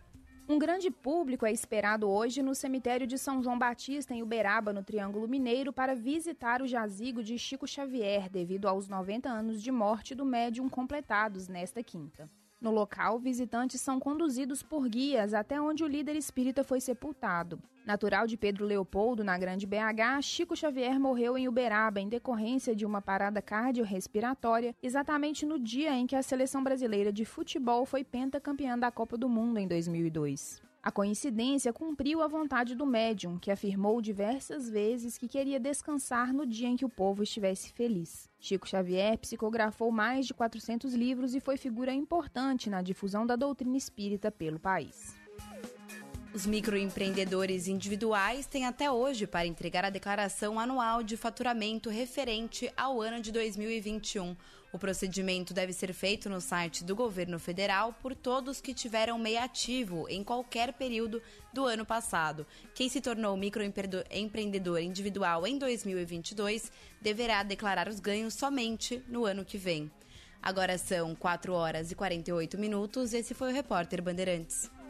Um grande público é esperado hoje no cemitério de São João Batista, em Uberaba, no Triângulo Mineiro, para visitar o jazigo de Chico Xavier, devido aos 90 anos de morte do médium completados nesta quinta. No local, visitantes são conduzidos por guias até onde o líder espírita foi sepultado. Natural de Pedro Leopoldo, na Grande BH, Chico Xavier morreu em Uberaba em decorrência de uma parada cardiorrespiratória, exatamente no dia em que a seleção brasileira de futebol foi pentacampeã da Copa do Mundo em 2002. A coincidência cumpriu a vontade do médium, que afirmou diversas vezes que queria descansar no dia em que o povo estivesse feliz. Chico Xavier psicografou mais de 400 livros e foi figura importante na difusão da doutrina espírita pelo país. Os microempreendedores individuais têm até hoje para entregar a declaração anual de faturamento referente ao ano de 2021. O procedimento deve ser feito no site do governo federal por todos que tiveram MEI ativo em qualquer período do ano passado. Quem se tornou microempreendedor individual em 2022 deverá declarar os ganhos somente no ano que vem. Agora são 4 horas e 48 minutos. Esse foi o repórter Bandeirantes.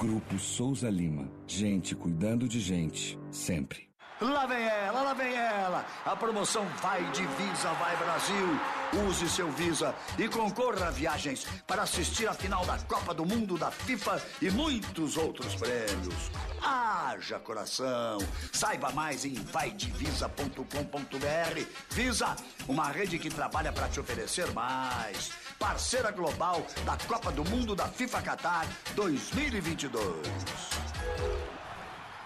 Grupo Souza Lima. Gente cuidando de gente, sempre. Lá vem ela, lá vem ela. A promoção Vai Divisa Vai Brasil Use seu Visa e concorra a viagens para assistir a final da Copa do Mundo da FIFA e muitos outros prêmios. Haja coração. Saiba mais em vaidevisa.com.br. Visa, uma rede que trabalha para te oferecer mais. Parceira global da Copa do Mundo da FIFA Qatar 2022.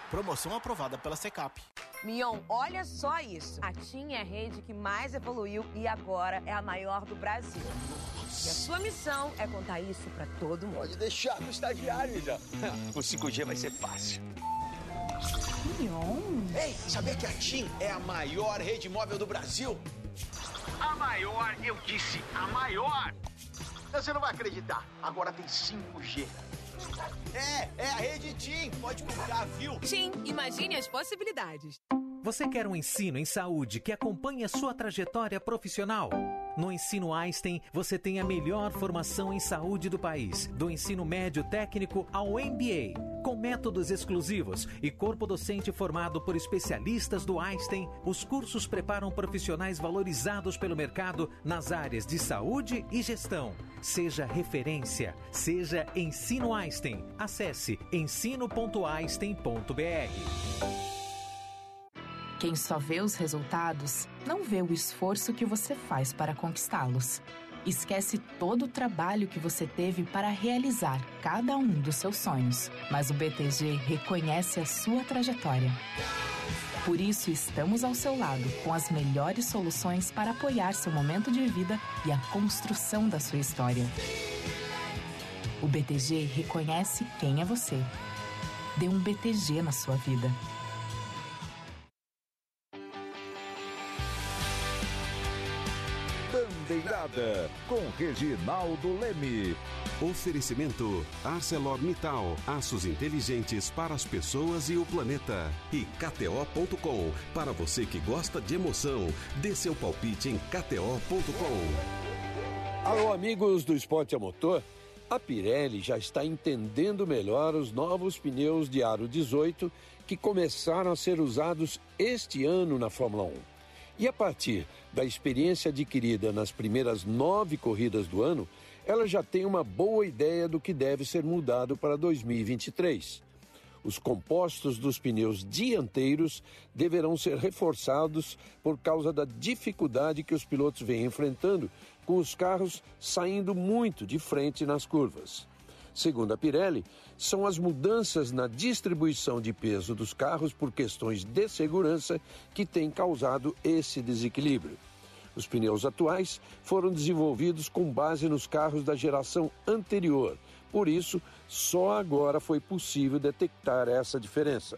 Promoção aprovada pela Secap. Mion, olha só isso. A TIM é a rede que mais evoluiu e agora é a maior do Brasil. E a sua missão é contar isso pra todo mundo. Pode deixar no estagiário já. O 5G vai ser fácil. Mion? Ei, sabia que a TIM é a maior rede móvel do Brasil? A maior, eu disse, a maior. Você não vai acreditar. Agora tem 5G. É, é a rede TIM. Pode comprar, viu? TIM, imagine as possibilidades. Você quer um ensino em saúde que acompanhe a sua trajetória profissional? No Ensino Einstein, você tem a melhor formação em saúde do país, do ensino médio técnico ao MBA, com métodos exclusivos e corpo docente formado por especialistas do Einstein. Os cursos preparam profissionais valorizados pelo mercado nas áreas de saúde e gestão. Seja referência, seja Ensino Einstein. Acesse ensino.einstein.br. Quem só vê os resultados não vê o esforço que você faz para conquistá-los. Esquece todo o trabalho que você teve para realizar cada um dos seus sonhos. Mas o BTG reconhece a sua trajetória. Por isso, estamos ao seu lado com as melhores soluções para apoiar seu momento de vida e a construção da sua história. O BTG reconhece quem é você. Dê um BTG na sua vida. Bandeirada com Reginaldo Leme. Oferecimento ArcelorMittal, aços inteligentes para as pessoas e o planeta. E KTO.com, para você que gosta de emoção, dê seu palpite em KTO.com. Alô, amigos do esporte a motor. A Pirelli já está entendendo melhor os novos pneus de aro 18 que começaram a ser usados este ano na Fórmula 1. E a partir da experiência adquirida nas primeiras nove corridas do ano, ela já tem uma boa ideia do que deve ser mudado para 2023. Os compostos dos pneus dianteiros deverão ser reforçados por causa da dificuldade que os pilotos vêm enfrentando com os carros saindo muito de frente nas curvas. Segundo a Pirelli, são as mudanças na distribuição de peso dos carros por questões de segurança que têm causado esse desequilíbrio. Os pneus atuais foram desenvolvidos com base nos carros da geração anterior, por isso, só agora foi possível detectar essa diferença.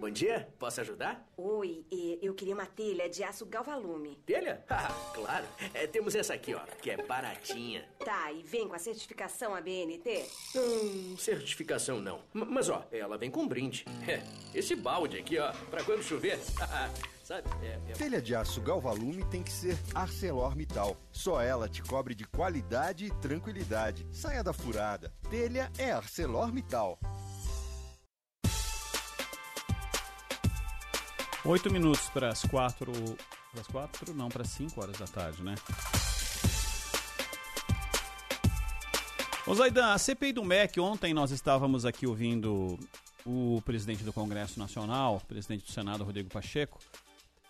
Bom dia, posso ajudar? Oi, eu queria uma telha de aço galvalume. Telha? Ah, claro. É, temos essa aqui, ó, que é baratinha. Tá, e vem com a certificação ABNT? Hum, certificação não. M mas ó, ela vem com brinde. É, esse balde aqui, ó, pra quando chover. Sabe? É, é... Telha de aço Galvalume tem que ser ArcelorMittal. Só ela te cobre de qualidade e tranquilidade. Saia da furada. Telha é ArcelorMittal. Oito minutos para as quatro. Para as quatro? Não, para cinco horas da tarde, né? Ô Zaidan, a CPI do MEC, ontem nós estávamos aqui ouvindo o presidente do Congresso Nacional, presidente do Senado, Rodrigo Pacheco,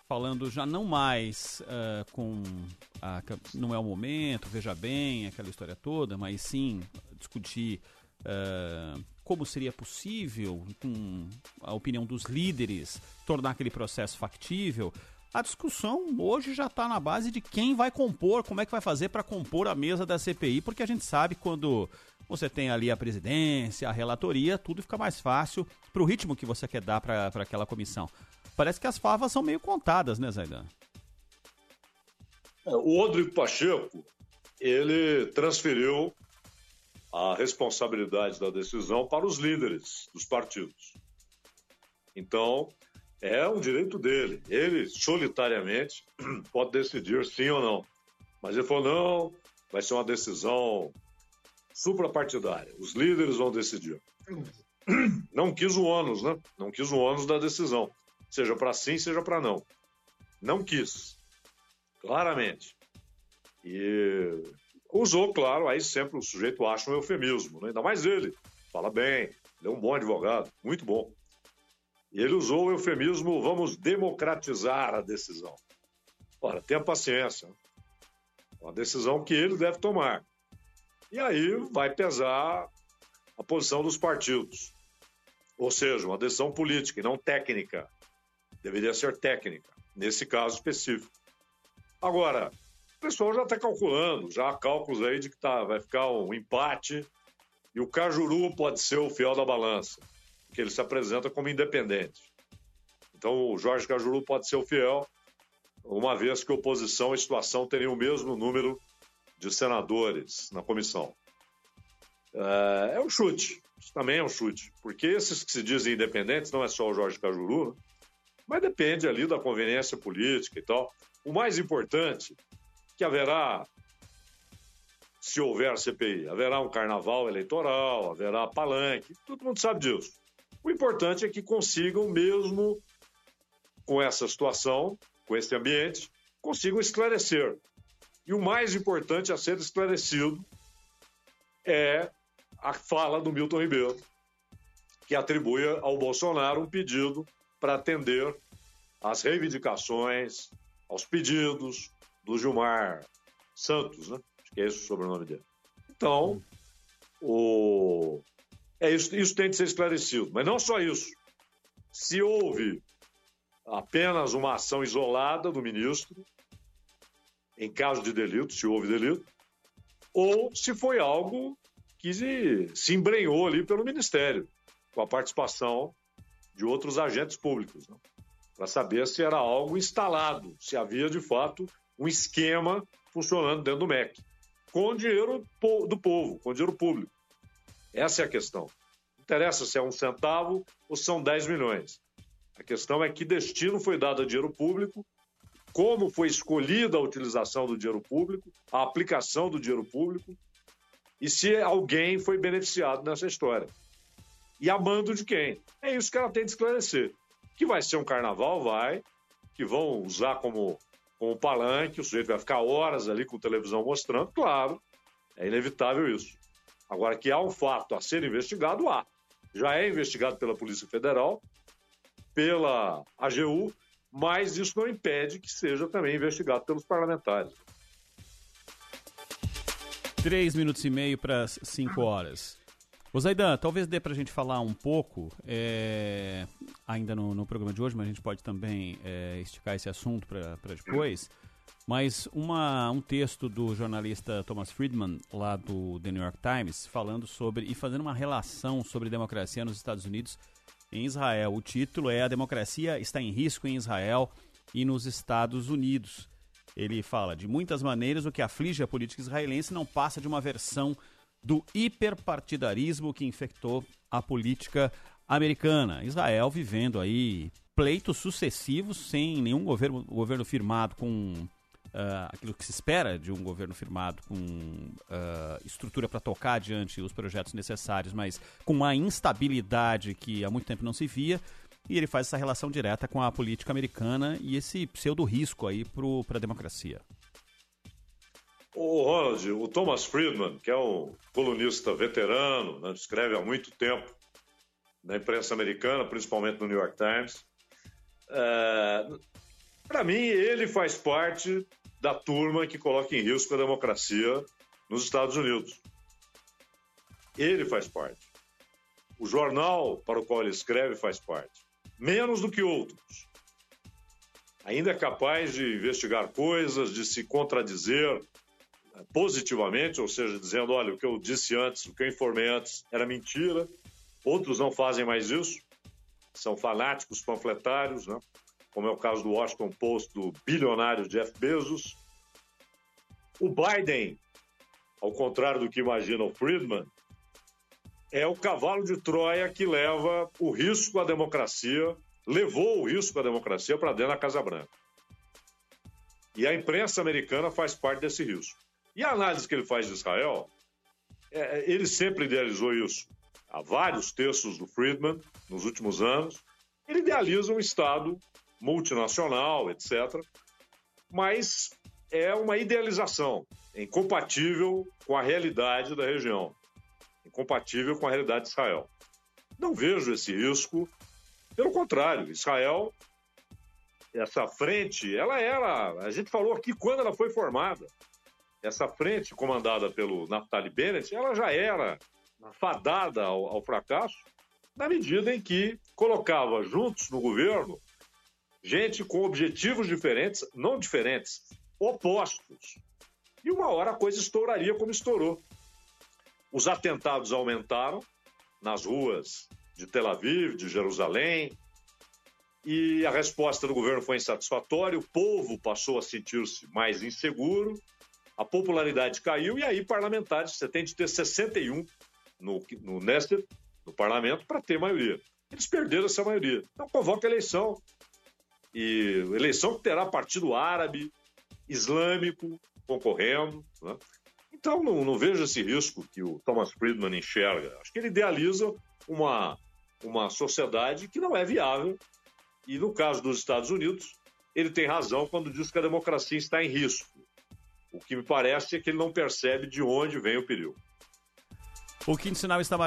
falando já não mais uh, com a, não é o momento, veja bem, aquela história toda, mas sim discutir uh, como seria possível, com a opinião dos líderes, tornar aquele processo factível. A discussão hoje já está na base de quem vai compor, como é que vai fazer para compor a mesa da CPI, porque a gente sabe quando você tem ali a presidência, a relatoria, tudo fica mais fácil para o ritmo que você quer dar para aquela comissão. Parece que as favas são meio contadas, né, Zaidan? É, o Rodrigo Pacheco, ele transferiu a responsabilidade da decisão para os líderes dos partidos. Então, é um direito dele. Ele, solitariamente, pode decidir sim ou não. Mas ele falou: não, vai ser uma decisão suprapartidária. Os líderes vão decidir. Não quis o ônus, né? Não quis o ônus da decisão. Seja para sim, seja para não. Não quis. Claramente. E usou, claro, aí sempre o sujeito acha um eufemismo, né? ainda mais ele. Fala bem, ele é um bom advogado, muito bom. E ele usou o eufemismo: vamos democratizar a decisão. Ora, tenha paciência. É uma decisão que ele deve tomar. E aí vai pesar a posição dos partidos. Ou seja, uma decisão política e não técnica. Deveria ser técnica, nesse caso específico. Agora, o pessoal já está calculando, já há cálculos aí de que tá, vai ficar um empate e o Cajuru pode ser o fiel da balança, porque ele se apresenta como independente. Então o Jorge Cajuru pode ser o fiel, uma vez que oposição e situação teriam o mesmo número de senadores na comissão. É, é um chute, isso também é um chute, porque esses que se dizem independentes, não é só o Jorge Cajuru, né? mas depende ali da conveniência política e tal. O mais importante que haverá, se houver CPI, haverá um carnaval eleitoral, haverá palanque, todo mundo sabe disso. O importante é que consigam, mesmo com essa situação, com esse ambiente, consigam esclarecer. E o mais importante a ser esclarecido é a fala do Milton Ribeiro, que atribui ao Bolsonaro um pedido para atender às reivindicações, aos pedidos, do Gilmar Santos, né? Acho que é esse o sobrenome dele. Então, o... é isso, isso tem de ser esclarecido. Mas não só isso. Se houve apenas uma ação isolada do ministro, em caso de delito, se houve delito, ou se foi algo que se embrenhou ali pelo Ministério, com a participação de outros agentes públicos, né? para saber se era algo instalado, se havia de fato um esquema funcionando dentro do MEC, com dinheiro do povo, com dinheiro público. Essa é a questão. Não interessa se é um centavo ou são 10 milhões. A questão é que destino foi dado a dinheiro público, como foi escolhida a utilização do dinheiro público, a aplicação do dinheiro público, e se alguém foi beneficiado nessa história. E a mando de quem? É isso que ela tem de esclarecer. Que vai ser um carnaval, vai, que vão usar como com o palanque, o sujeito vai ficar horas ali com televisão mostrando, claro, é inevitável isso. Agora, que há um fato a ser investigado, há. Já é investigado pela Polícia Federal, pela AGU, mas isso não impede que seja também investigado pelos parlamentares. Três minutos e meio para cinco horas. Ô Zaidan, talvez dê para a gente falar um pouco, é, ainda no, no, programa de hoje, mas a gente pode também é, esticar esse assunto para depois. Mas uma, um texto do jornalista Thomas Friedman, lá do The New York Times, falando sobre e fazendo uma relação sobre democracia nos Estados Unidos em Israel. O título é A Democracia está em risco em Israel e nos Estados Unidos. Ele fala: de muitas maneiras, o que aflige a política israelense não passa de uma versão do hiperpartidarismo que infectou a política americana. Israel vivendo aí pleitos sucessivos sem nenhum governo, governo firmado com Uh, aquilo que se espera de um governo firmado com uh, estrutura para tocar adiante os projetos necessários, mas com uma instabilidade que há muito tempo não se via. E ele faz essa relação direta com a política americana e esse pseudo risco aí para a democracia. O Ronald, o Thomas Friedman, que é um colunista veterano, né, escreve há muito tempo na imprensa americana, principalmente no New York Times. É, Para mim, ele faz parte da turma que coloca em risco a democracia nos Estados Unidos. Ele faz parte. O jornal para o qual ele escreve faz parte. Menos do que outros. Ainda é capaz de investigar coisas, de se contradizer, positivamente, ou seja, dizendo: olha, o que eu disse antes, o que eu informei antes era mentira. Outros não fazem mais isso, são fanáticos panfletários, né? como é o caso do Washington Post do bilionário Jeff Bezos. O Biden, ao contrário do que imagina o Friedman, é o cavalo de Troia que leva o risco à democracia, levou o risco à democracia para dentro da Casa Branca. E a imprensa americana faz parte desse risco. E a análise que ele faz de Israel, é, é, ele sempre idealizou isso. Há vários textos do Friedman nos últimos anos. Ele idealiza um Estado multinacional, etc. Mas é uma idealização, incompatível com a realidade da região, incompatível com a realidade de Israel. Não vejo esse risco, pelo contrário, Israel, essa frente, ela era, a gente falou aqui quando ela foi formada, essa frente comandada pelo Naftali Bennett, ela já era fadada ao, ao fracasso, na medida em que colocava juntos no governo gente com objetivos diferentes, não diferentes, opostos. E uma hora a coisa estouraria como estourou. Os atentados aumentaram nas ruas de Tel Aviv, de Jerusalém, e a resposta do governo foi insatisfatória, o povo passou a sentir-se mais inseguro, a popularidade caiu, e aí parlamentares, você tem de ter 61 no, no Nester, no parlamento, para ter maioria. Eles perderam essa maioria. Então convoca eleição. E eleição que terá partido árabe, islâmico concorrendo. Né? Então não, não, vejo esse risco que o Thomas Friedman enxerga. Acho que ele idealiza uma, uma sociedade que não é viável. E no caso dos Estados Unidos, ele tem razão quando diz que a democracia está em risco. O que me parece é que ele não percebe de onde vem o perigo. O quinto sinal está